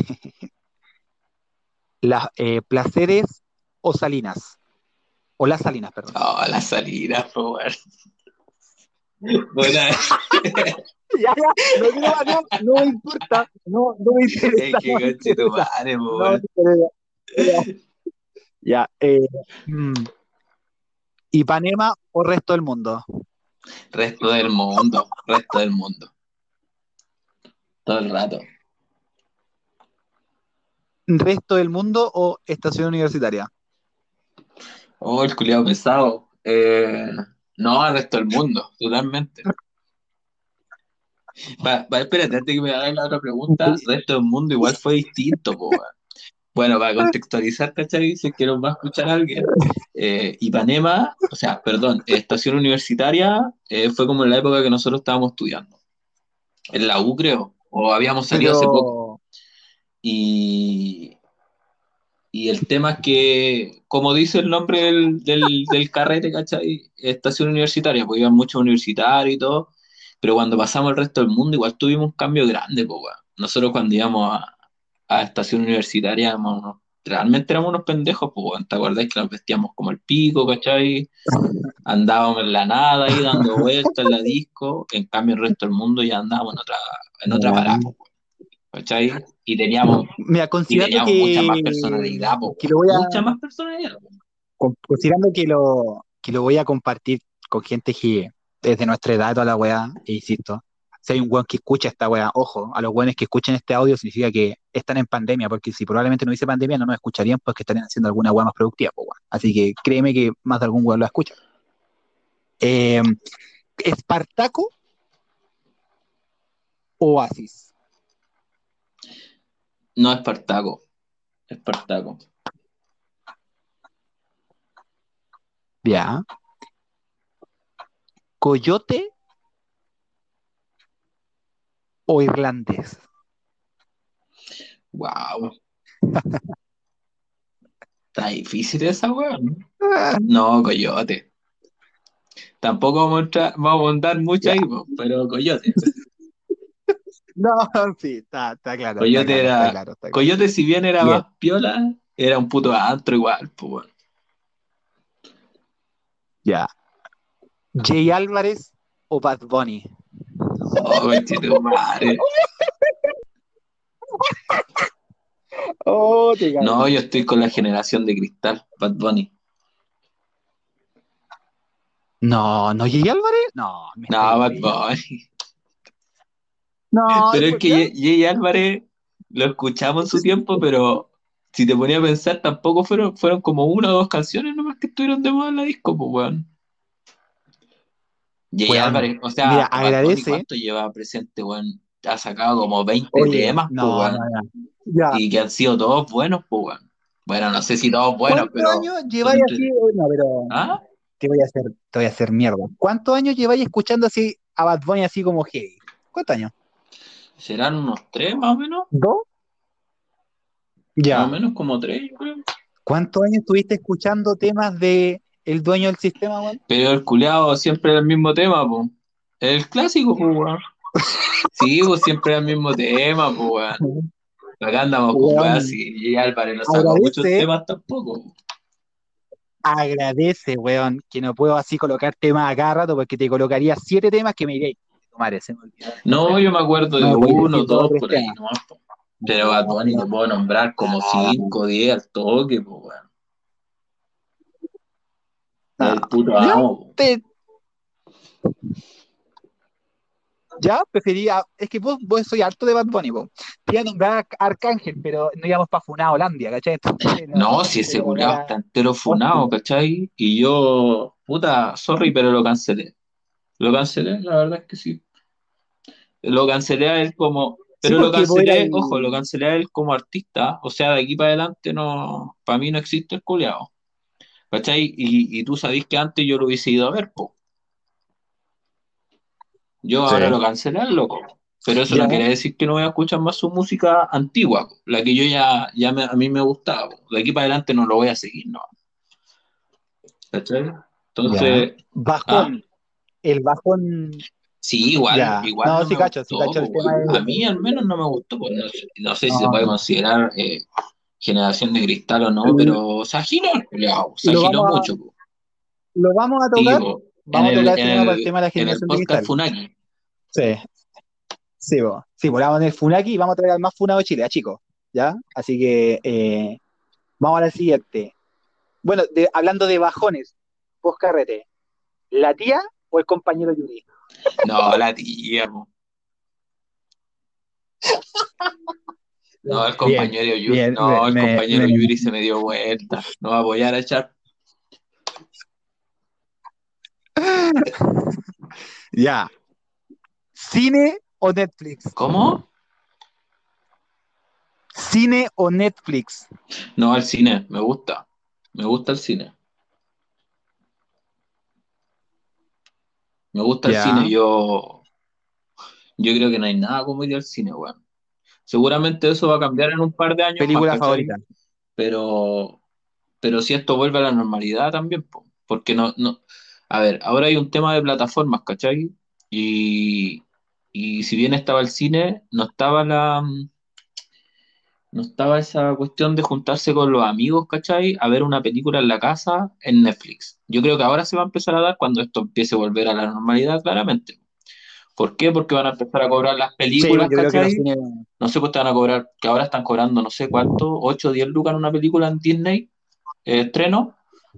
Las eh, Placeres o Salinas. O Las Salinas, perdón. oh, la salida, por favor. Buena, Ya, ya, no, no, no me importa, no, no me interesa. interesa, madre, no. Ya, ya, eh, mm, Ipanema o resto del mundo. Resto del mundo, resto del mundo. Todo el rato. Resto del mundo o estación universitaria. Oh, el culiado pesado. Eh, no, el resto del mundo, totalmente. Va, va, espérate, antes que me hagas la otra pregunta, resto del mundo igual fue distinto, po. Bueno, para contextualizar, ¿cachai? Si es que nos va a escuchar alguien. Eh, Ipanema, o sea, perdón, estación universitaria eh, fue como en la época que nosotros estábamos estudiando. En la U, creo, o habíamos salido hace poco. Y, y el tema es que, como dice el nombre del, del, del carrete, ¿cachai? Estación universitaria, pues iban muchos universitarios y todo, pero cuando pasamos al resto del mundo igual tuvimos un cambio grande, pues, weón. Nosotros cuando íbamos a, a estación universitaria, éramos unos- realmente éramos unos pendejos, pues, weón. ¿Te acordás que nos vestíamos como el pico, ¿cachai? Andábamos en la nada ahí dando vueltas en la disco, en cambio el resto del mundo ya andábamos en otra, en otra parada, pues. ¿Cachai? Y teníamos mira, y teníamos mucha que, más personalidad, po, que lo voy a, mucha más personalidad. con- considerando que lo, que lo voy a compartir con gente que es de nuestra edad, toda la weá, e insisto, si hay un weón que escucha esta weá, ojo, a los weones que escuchen este audio significa que están en pandemia, porque si probablemente no hubiese pandemia no nos escucharían, pues que estarían haciendo alguna weá más productiva, pues. Así que créeme que más de algún weón lo escucha. Eh, ¿Espartaco? Oasis. No Espartaco, Espartaco. Ya. ¿Coyote o irlandés? Wow. Está difícil esa weá, ¿no? No, coyote. Tampoco vamos a, vamos a andar mucho ahí, pero coyote. No, sí, está, está claro. Coyote está claro, era- está claro, está claro. Coyote, si bien era Bien. más piola, era un puto antro igual, pues bueno. Ya. Jay Álvarez o Bad Bunny. Oh, conchetumare. Oh, te No, yo estoy con la generación de cristal, Bad Bunny. No, no, Jay Álvarez. No, me No, Bad. Bunny. No, Pero es ¿por que? Jay Álvarez lo escuchamos en su tiempo, pero si te ponía a pensar, tampoco fueron, fueron como una o dos canciones nomás que estuvieron de moda en la disco, pues weón. Jay Weón, Álvarez, o sea, mira, Bad Bunny, agradece. ¿cuánto lleva presente, weón? Ha sacado como 20 Oye, temas, pues no, weón. no, no. Ya. Y que han sido todos buenos, pues weón. Bueno, no sé si todos buenos, ¿Cuántos pero. años lleváis así? No, pero ¿Ah? te voy a hacer, te voy a hacer mierda. ¿Cuántos años lleváis escuchando así a Bad Bunny así como heavy? ¿Cuántos años? ¿Serán unos tres más o menos? ¿Dos? Más o Ya. menos como tres, yo creo. ¿Cuántos años estuviste escuchando temas de el dueño del sistema, weón. Pero el culeado siempre es el mismo tema, po. El clásico, weón. Sí, pues siempre es el mismo tema, pues, weón. Acá andamos con sí, y Álvarez no sacó muchos temas tampoco. Agradece, weón, que no puedo así colocar temas a cada rato porque te colocaría siete temas que me diréis. Madre, se me olvidó. No, yo me acuerdo de No, a uno, dos, por ahí nomás, po. Pero Bad Bunny te puedo nombrar como cinco, diez al toque, pues, weón. No, El puto amo, te- Ya, prefería. Es que vos, vos soy harto de Bad Bunny, po. Te iba a nombrar a Arcángel, pero no íbamos para Funado Holandia, ¿cachai? Entonces, no, No, si ese ya- está entero funado, ¿cachai? Y yo, puta, sorry, pero lo cancelé. Lo cancelé, la verdad es que sí. Lo cancelé a él como, pero Sí, lo cancelé, el- ojo, lo cancelé a él como artista. O sea, de aquí para adelante no, para mí no existe el culiao. ¿Cachai? Y, y tú sabés que antes yo lo hubiese ido a ver, po. Yo Sí. ahora lo cancelé al loco. Pero eso Ya. no quiere decir que no voy a escuchar más su música antigua, po, la que yo ya, ya me- a mí me gustaba. po. De aquí para adelante no lo voy a seguir, no. ¿Cachai? Entonces, Bajón. El bajón. Sí, igual, Ya. igual No, no sí cacho, sí cacho el po, tema de- A mí al menos no me gustó, pues, no sé, no sé si No. se puede considerar eh, generación de cristal o no, Mm. pero agiló vamos a- mucho. po. Lo vamos a Sí, tocar. po. Vamos a tocar el el- tema de la en el generación de podcast cristal. Funaki. Sí. Sí, po. Sí, pues vamos en el Funaki y vamos a traer al más funado de Chile, a chicos. ¿Ya? Así que eh, vamos a la siguiente. Bueno, de- hablando de bajones, post carrete, ¿la tía o el compañero Yuri? No, la tía, po. No, el compañero Yuri. bien, no, el me- compañero me- Yuri se me dio vuelta. No va a apoyar a echar. Ya. ¿Cine o Netflix? ¿Cómo? ¿Cine o Netflix? No, al cine, me gusta. Me gusta el cine. Me gusta el cine. Yo, yo creo que no hay nada como ir al cine, weón. Seguramente eso va a cambiar en un par de años ¿Película favorita? Pero, pero si esto vuelve a la normalidad también, po, porque no, no, a ver, ahora hay un tema de plataformas, ¿cachai? Y, y si bien estaba el cine, no estaba la, no estaba esa cuestión de juntarse con los amigos, ¿cachai? A ver una película en la casa en Netflix. Yo creo que ahora se va a empezar a dar cuando esto empiece a volver a la normalidad, claramente. ¿Por qué? Porque van a empezar a cobrar las Sí, películas, los ¿cachai? No sé cuánto van a cobrar, que ahora están cobrando no sé cuánto, 8 o 10 lucas en una película en Disney, eh, estreno.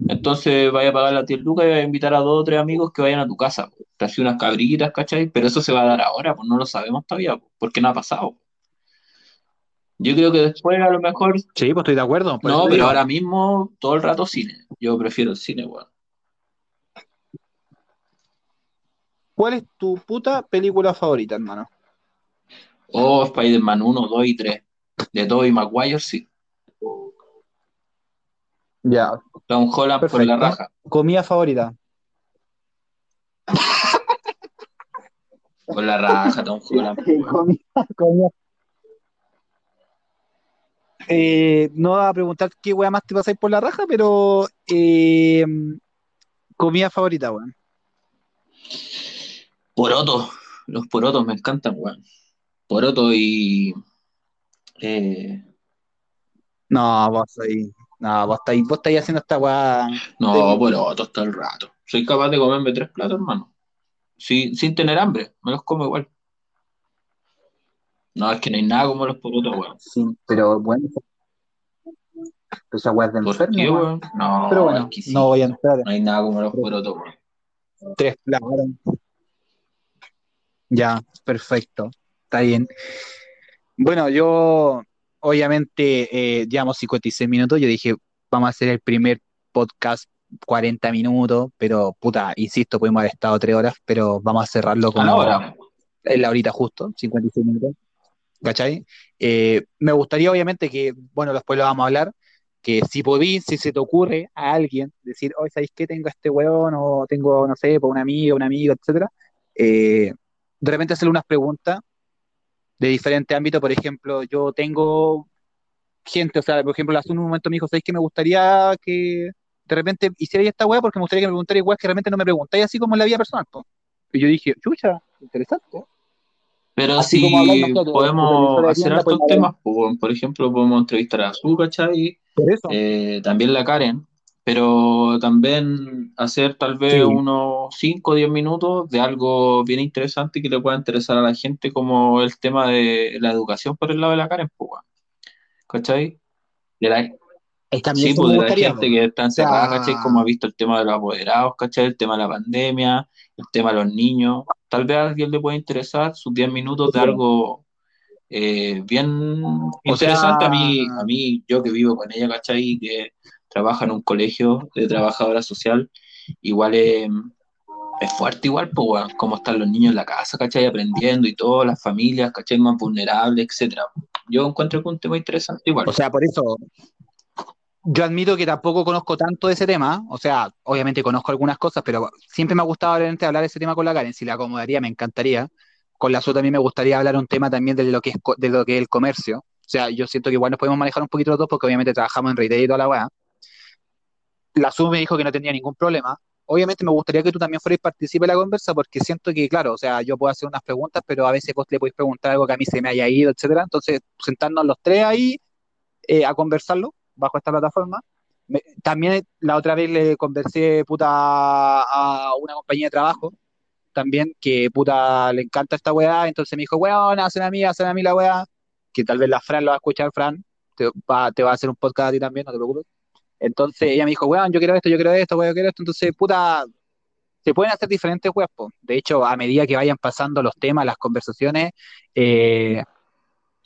Entonces vaya a pagar las 10 lucas y vaya a invitar a dos o tres amigos que vayan a tu casa. po. Te hace unas cabritas, ¿cachai? Pero eso se va a dar ahora, pues no lo sabemos todavía, po, porque no ha pasado. Yo creo que después a lo mejor, Sí, pues estoy de acuerdo. no, pero digo. ahora mismo todo el rato cine. Yo prefiero el cine, weón. ¿Cuál es tu puta película favorita, hermano? O Spider-Man 1, 2 y 3. De Tobey Maguire, sí. Ya. Tom Holland por la raja. Comida favorita. Por la raja, Tom Holland. comida, comida. Eh, no voy a preguntar qué wea más te pasáis por la raja, pero eh, comida favorita, weón. Porotos, los porotos me encantan, weón. Poroto y. eh, No, vos soy. No, vos estáis, vos estáis haciendo esta weá. no, Sí. porotos todo el rato. Soy capaz de comerme tres platos, hermano. Sin, sin tener hambre, me los como igual. No, es que no hay nada como los porotos, weón. Sí, pero bueno. Esa weá es de ¿Por enfermo, weón. No, Pero bueno, es que sí. no voy a entrar. No hay nada como los porotos, weón. Tres platos. Ya, perfecto. Está bien. Bueno, yo obviamente eh, llevamos 56 minutos. Yo dije, vamos a hacer el primer podcast 40 minutos, pero puta, insisto, pudimos haber estado 3 horas, pero vamos a cerrarlo A como la hora. en la horita justo, 56 minutos. ¿Cachai? Eh, me gustaría obviamente que, bueno, después lo vamos a hablar, que si podís, si se te ocurre a alguien decir, hoy ¿sabéis qué? Tengo a este weón o tengo, no sé, por una amiga, un amigo, etcétera, eh, de repente hacerle unas preguntas de diferentes ámbitos. Por ejemplo, yo tengo gente, o sea, por ejemplo, hace un momento me dijo, ¿sabéis qué? Me gustaría que de repente hiciera esta weá porque me gustaría que me preguntara igual que realmente no me preguntáis así como en la vida personal. Po. Y yo dije, chucha, interesante. Pero Así si de podemos hacer hartos pues, temas, pues, por ejemplo, podemos entrevistar a Su, ¿cachai? Eh, también la Karen, pero también hacer tal vez Sí. unos 5 o 10 minutos de algo bien interesante que le pueda interesar a la gente, como el tema de la educación por el lado de la Karen, pues. ¿cachai? De la, sí, pues de la gente po. que está encerrada, sea- ¿cachai? Como ha visto el tema de los apoderados, ¿cachai? El tema de la pandemia, el tema de los niños. Tal vez a alguien le pueda interesar sus 10 minutos de algo eh, bien interesante. A mí, a mí, yo que vivo con ella, ¿cachai? Que trabaja en un colegio de trabajadora social, igual es, es fuerte igual, pues, cómo están los niños en la casa, ¿cachai? Aprendiendo y todo, las familias, ¿cachai? Más vulnerables, etcétera. Yo encuentro que un tema interesante igual. O sea, por eso yo admito que tampoco conozco tanto de ese tema. O sea, obviamente conozco algunas cosas, pero siempre me ha gustado hablar de ese tema con la Karen. Si la acomodaría, me encantaría. Con la Su también me gustaría hablar un tema también de lo que es, de lo que es el comercio. O sea, yo siento que igual nos podemos manejar un poquito los dos porque obviamente trabajamos en retail y toda la weá. La Su me dijo que no tenía ningún problema. Obviamente me gustaría que tú también fueras partícipe de la conversa porque siento que, claro, o sea, yo puedo hacer unas preguntas, pero a veces vos le podéis preguntar algo que a mí se me haya ido, etcétera. Entonces, sentarnos los tres ahí eh, a conversarlo bajo esta plataforma. Me- también la otra vez le conversé puta a una compañía de trabajo también que puta le encanta esta weá, entonces me dijo, weón, hacen a mí, hacen a mí la weá, que tal vez la Fran lo va a escuchar, Fran, te va, te va a hacer un podcast a ti también, no te preocupes. Entonces ella me dijo, weón, yo quiero esto, yo quiero esto, weón, yo quiero esto, entonces puta, se pueden hacer diferentes weas, po. De hecho, a medida que vayan pasando los temas, las conversaciones, eh,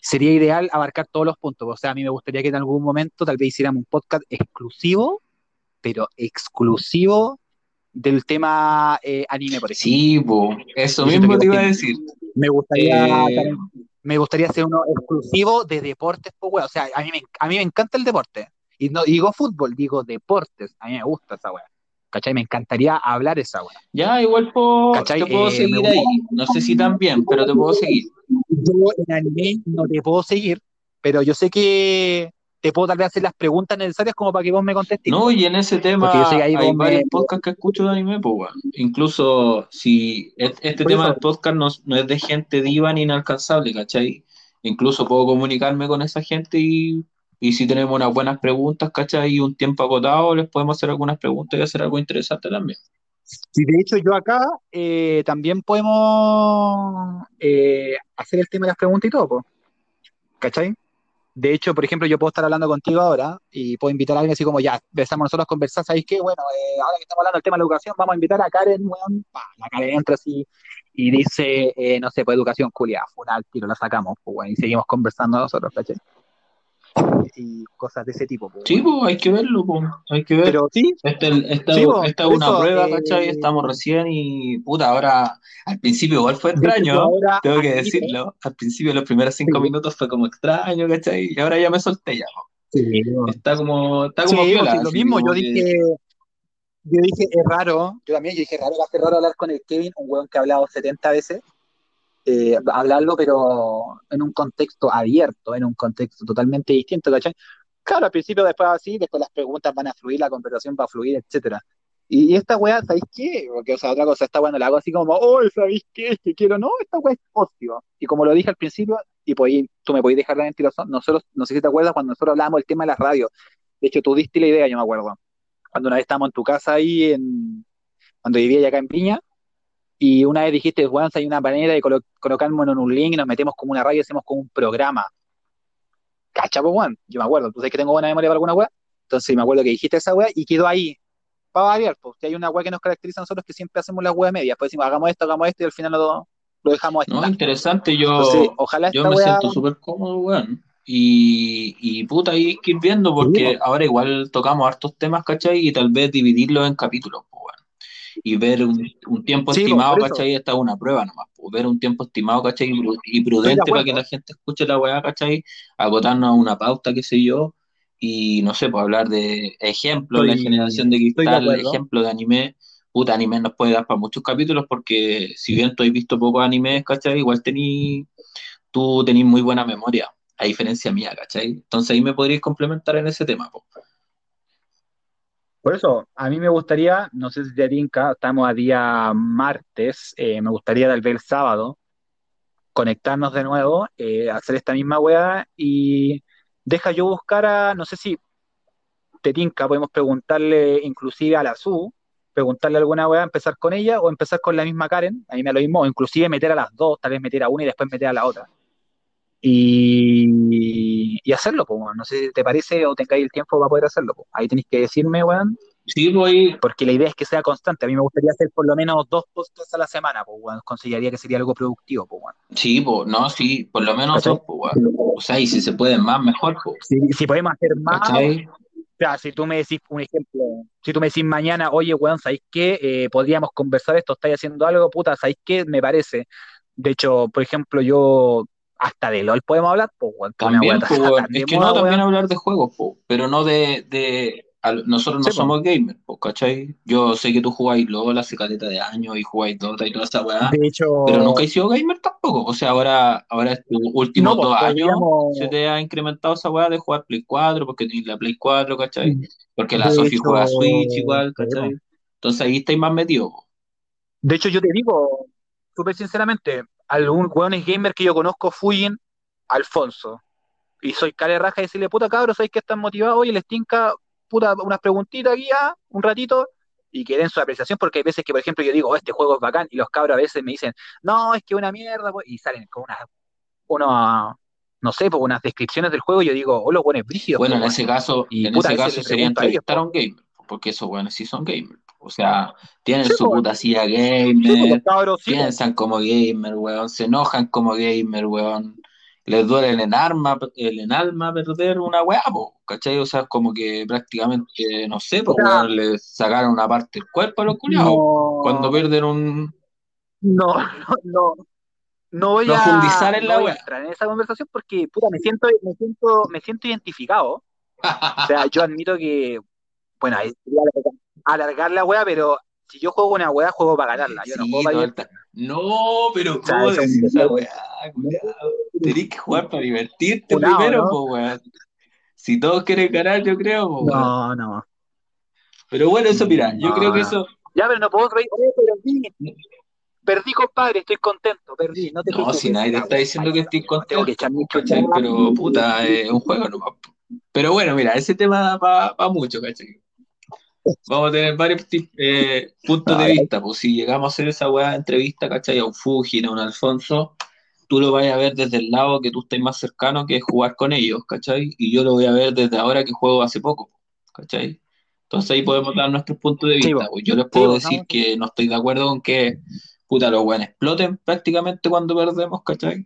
sería ideal abarcar todos los puntos. O sea, a mí me gustaría que en algún momento tal vez hiciéramos un podcast exclusivo, pero exclusivo del tema eh, anime, por ejemplo. Sí, po, eso Yo mismo te iba a decir. Me gustaría, Eh, me gustaría hacer uno exclusivo de deportes, pues, weón. O sea, a mí, me, a mí me encanta el deporte. Y no digo fútbol, digo deportes. A mí me gusta esa weá. ¿Cachai? Me encantaría hablar esa weá. Ya, igual po- te puedo Eh, seguir ahí. No sé si tan bien, pero te puedo seguir. Yo en anime no te puedo seguir, pero yo sé que te puedo tal vez hacer las preguntas necesarias como para que vos me contestes. No, y en ese tema yo sé que ahí hay me- varios podcasts que escucho de anime, pues, weón. Incluso si este Por tema eso- del podcast no, no es de gente diva ni inalcanzable, ¿cachai? Incluso puedo comunicarme con esa gente y, y si tenemos unas buenas preguntas, ¿cachai? Y un tiempo acotado, les podemos hacer algunas preguntas y hacer algo interesante también. Sí, de hecho, yo acá eh, también podemos eh, hacer el tema de las preguntas y todo, po. ¿cachai? De hecho, por ejemplo, yo puedo estar hablando contigo ahora y puedo invitar a alguien así como ya, empezamos nosotros a conversar, ¿sabéis qué? Bueno, eh, ahora que estamos hablando del tema de la educación, vamos a invitar a Karen, weón. La Karen entra así y dice, no sé, pues educación culiada, fue al tiro, la sacamos, pues, weón, y seguimos conversando nosotros, ¿cachai? Y cosas de ese tipo, Sí, pues hay que verlo, pues, hay que ver. Pero sí, esta Sí, po, esta es una eso, prueba, eh, ¿cachai? Estamos recién y puta, ahora al principio igual fue extraño, ahora tengo que decirlo. Al principio los primeros cinco Sí. minutos fue como extraño, ¿cachai? Y ahora ya me solté ya. po. Sí. Está como, está como lo mismo, como yo que- dije, yo dije, es raro, yo también, yo dije, raro, va a ser raro hablar con el Kevin, un weón que ha hablado 70 veces, eh, hablarlo, pero en un contexto abierto, en un contexto totalmente distinto, ¿cachai? Claro, al principio después así, después las preguntas van a fluir, la conversación va a fluir, etcétera. Y, y esta weá, ¿sabéis qué? Porque, o sea, otra cosa, esta weá no la hago así como, oh, ¿sabéis qué? Que quiero, no, esta weá es ocio. Y como lo dije al principio, y podí- tú me podías dejar de mentiroso, nosotros, no sé si te acuerdas, cuando nosotros hablábamos del tema de la radio, de hecho, tú diste la idea, yo me acuerdo. Cuando una vez estábamos en tu casa ahí, en, cuando vivía acá en Piña, y una vez dijiste, si hay una manera de colo- colocarnos en un link y nos metemos como una radio y hacemos como un programa. ¿Cacha, po, weón? Yo me acuerdo, tú sabes que tengo buena memoria para alguna weá. Entonces me acuerdo que dijiste esa weá y quedó ahí. Para variar, pues, hay una weá que nos caracteriza a nosotros que siempre hacemos las weas medias. Pues decimos, hagamos esto, hagamos esto y al final lo, lo dejamos No, estar. interesante, yo, Entonces, ojalá yo me siento súper cómodo, weón. Y, y puta, hay que ir viendo porque Sí, ahora igual tocamos hartos temas, ¿cachai? Y tal vez dividirlos en capítulos, pues. Y ver un, un tiempo Sí, po, estimado. ¿cachai? Esta es una prueba nomás, pues, ver un tiempo estimado, ¿cachai? Y pru- Y prudente para que la gente escuche la weá, ¿cachai? Agotarnos a una pauta, qué sé yo. Y no sé, pues hablar de ejemplos, la generación de de cristal, acuerdo. ejemplo de anime. Puta, anime nos puede dar para muchos capítulos porque si bien tú has visto pocos animes, ¿cachai? Igual tení, tú tenés muy buena memoria, a diferencia mía, ¿cachai? Entonces ahí me podrías complementar en ese tema, po. Por eso, a mí me gustaría, no sé si te tinca, estamos a día martes, eh, me gustaría tal vez el sábado conectarnos de nuevo, eh, hacer esta misma weá y deja yo buscar a, no sé si te tinca, podemos preguntarle inclusive a la SU, preguntarle alguna weá, empezar con ella o empezar con la misma Karen, a mí me lo mismo, o inclusive meter a las dos, tal vez meter a una y después meter a la otra. Y, y hacerlo, pues, no sé si te parece o tengáis el tiempo para poder hacerlo. po. Ahí tenéis que decirme, weón, Sí, voy, porque la idea es que sea constante. A mí me gustaría hacer por lo menos dos podcasts a la semana, pues, weón. Consideraría que sería algo productivo, pues, weón. sí, po, no, sí, por lo menos ¿Cachai? dos, po, weón. O sea, y si se pueden más, mejor, po, Si, si podemos hacer más, ¿cachai? o sea, si tú me decís, un ejemplo, si tú me decís mañana, oye, weón, ¿sabéis qué? Eh, podríamos conversar esto, estáis haciendo algo, puta, ¿sabéis qué? Me parece. De hecho, por ejemplo, yo hasta de LOL podemos hablar, pues, weá También, tan Es que moda, no, también hablar de juegos, po, pero no de, de al- nosotros no Sí, pues. somos gamers, po, ¿cachai? Yo sé que tú jugáis LOL hace caleta de años y jugáis Dota y toda esa weá, De pero nunca hecho, has sido gamer tampoco. O sea, ahora, ahora estos últimos no, pues dos años se te ha incrementado esa weá de jugar Play 4 porque tienes la Play 4, ¿cachai? Porque la de Sofi juega hecho, Switch igual, pues. ¿cachai? Entonces ahí estáis más metidos. De hecho, yo te digo, súper sinceramente, algún gamer que yo conozco, Fujin, Alfonso. Y soy cara de raja y decirle, puta cabros, ¿sabéis que están motivados? Oye, les tinca, puta, unas preguntitas aquí, ah, un ratito, y que den su apreciación, porque hay veces que, por ejemplo, yo digo, oh, este juego es bacán, y los cabros a veces me dicen, no, es que una mierda, pues", y salen con unas, unos, no sé, pues unas descripciones del juego, y yo digo, oh, los buenos brígidos, Bueno, pues, en ese caso, Y en puta, ese caso sería entrevistar a un gamer, porque esos weones sí son gamers. O sea, tienen Sí, su los gamer, sí, piensan como gamer, weón, se enojan como gamer, weón. Les duele en el alma, el alma perder una weá, po, ¿cachai? O sea, como que prácticamente, no sé, pues weón, les sacaron una parte del cuerpo a los culiados. Cuando no, pierden un. no, no, no voy Profundizar a, en no la voy a weá. entrar en esa conversación porque, puta, me siento, me siento, me siento identificado. O sea, yo admito que, bueno, ahí sería alargar, alargar la wea, pero si yo juego una wea, juego para ganarla. Yo no juego para divertirme. No, pero ¿cómo decís esa weá? Tenés que jugar para divertirte primero, ¿no? po, weón. Si todos quieren ganar, yo creo, po. No, no, Pero bueno, eso, mira, yo creo que no. eso. Ya, pero no puedo reír. Perdí, perdí, compadre, estoy contento, perdí, no te No, si nadie te está diciendo que que contento, ¿cachai? Pero puta, es un juego nomás. Pero bueno, mira, ese tema va, va mucho, ¿cachai? Vamos a tener varios eh, puntos de vista, pues si llegamos a hacer esa weá de entrevista, ¿cachai? A un Fujin, a un Alfonso, tú lo vas a ver desde el lado que tú estés más cercano, que es jugar con ellos, ¿cachai? Y yo lo voy a ver desde ahora que juego hace poco, ¿cachai? Entonces ahí podemos dar nuestros puntos de vista. Pues yo les puedo decir no, que no estoy de acuerdo con que, puta, los weones exploten prácticamente cuando perdemos, ¿cachai?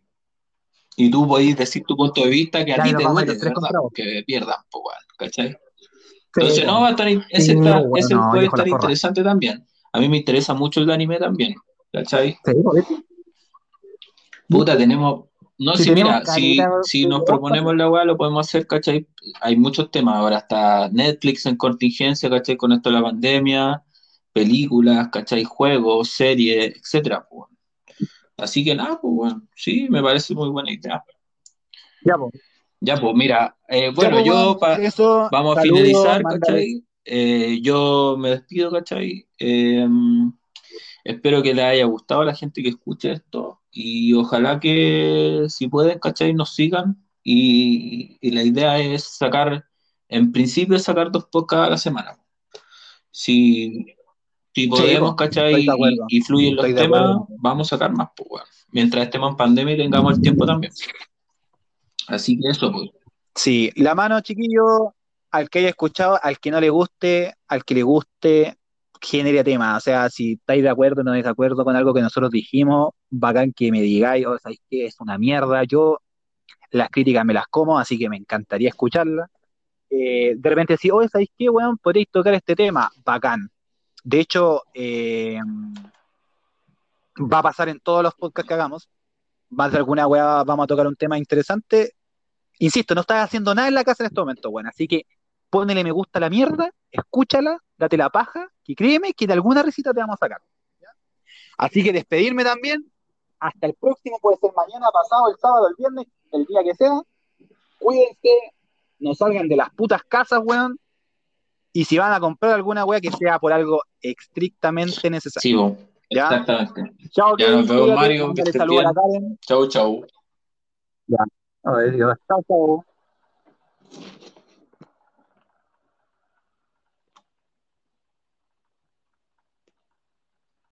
Y tú podés decir tu punto de vista que a ti te duele, que pierdan, pues, ¿cachai? Entonces, no, va a estar, ese, Sí, está, bueno, ese no, puede estar interesante también. A mí me interesa mucho el anime también, ¿cachai? Sí. Puta, tenemos... No, Si mira, si, nos proponemos la weá, lo podemos hacer, ¿cachai? Hay muchos temas, ahora está Netflix en contingencia, ¿cachai? Con esto de la pandemia, películas, ¿cachai? Juegos, series, etcétera, pues. Así que nada, pues, bueno, sí, me parece muy buena idea. ya, po. Ya, pues mira, eh, bueno, pues, yo pa- eso, vamos a finalizar. ¿cachai? Eh, yo me despido, ¿cachai? Eh, espero que les haya gustado a la gente que escuche esto y ojalá que si pueden, ¿cachai? Nos sigan y, y la idea es sacar, en principio, sacar dos podcasts a la semana. Si, si Sí, podemos, po, ¿cachai? estoy de Y, y fluyen los temas, vamos a sacar más, pues. Mientras estemos en pandemia y tengamos el tiempo también. Así que eso, pues. Sí, la mano, chiquillo, al que haya escuchado, al que no le guste, al que le guste, genere tema. O sea, si estáis de acuerdo o no de acuerdo con algo que nosotros dijimos, bacán que me digáis, o sabéis que es una mierda. Yo las críticas me las como, así que me encantaría escucharlas. Eh, de repente decir, oye, ¿sabéis qué, weón? Podéis tocar este tema, bacán. De hecho, eh, va a pasar en todos los podcasts que hagamos. Más de alguna weá vamos a tocar un tema interesante. Insisto, no estás haciendo nada en la casa en este momento, weón. Así que ponele me gusta a la mierda, escúchala, date la paja, que créeme que de alguna risita te vamos a sacar. ¿ya? Así que despedirme también. Hasta el próximo, puede ser mañana, pasado, el sábado, el viernes, el día que sea. Cuídense, no salgan de las putas casas, weón. Y si van a comprar alguna wea que sea por algo estrictamente necesario. Sí, ¿Ya? exactamente. Chao, Ya Kevin, nos vemos, cuídate, Mario, saludos a la. Karen. Chau, chau. 哎，有了，稍后。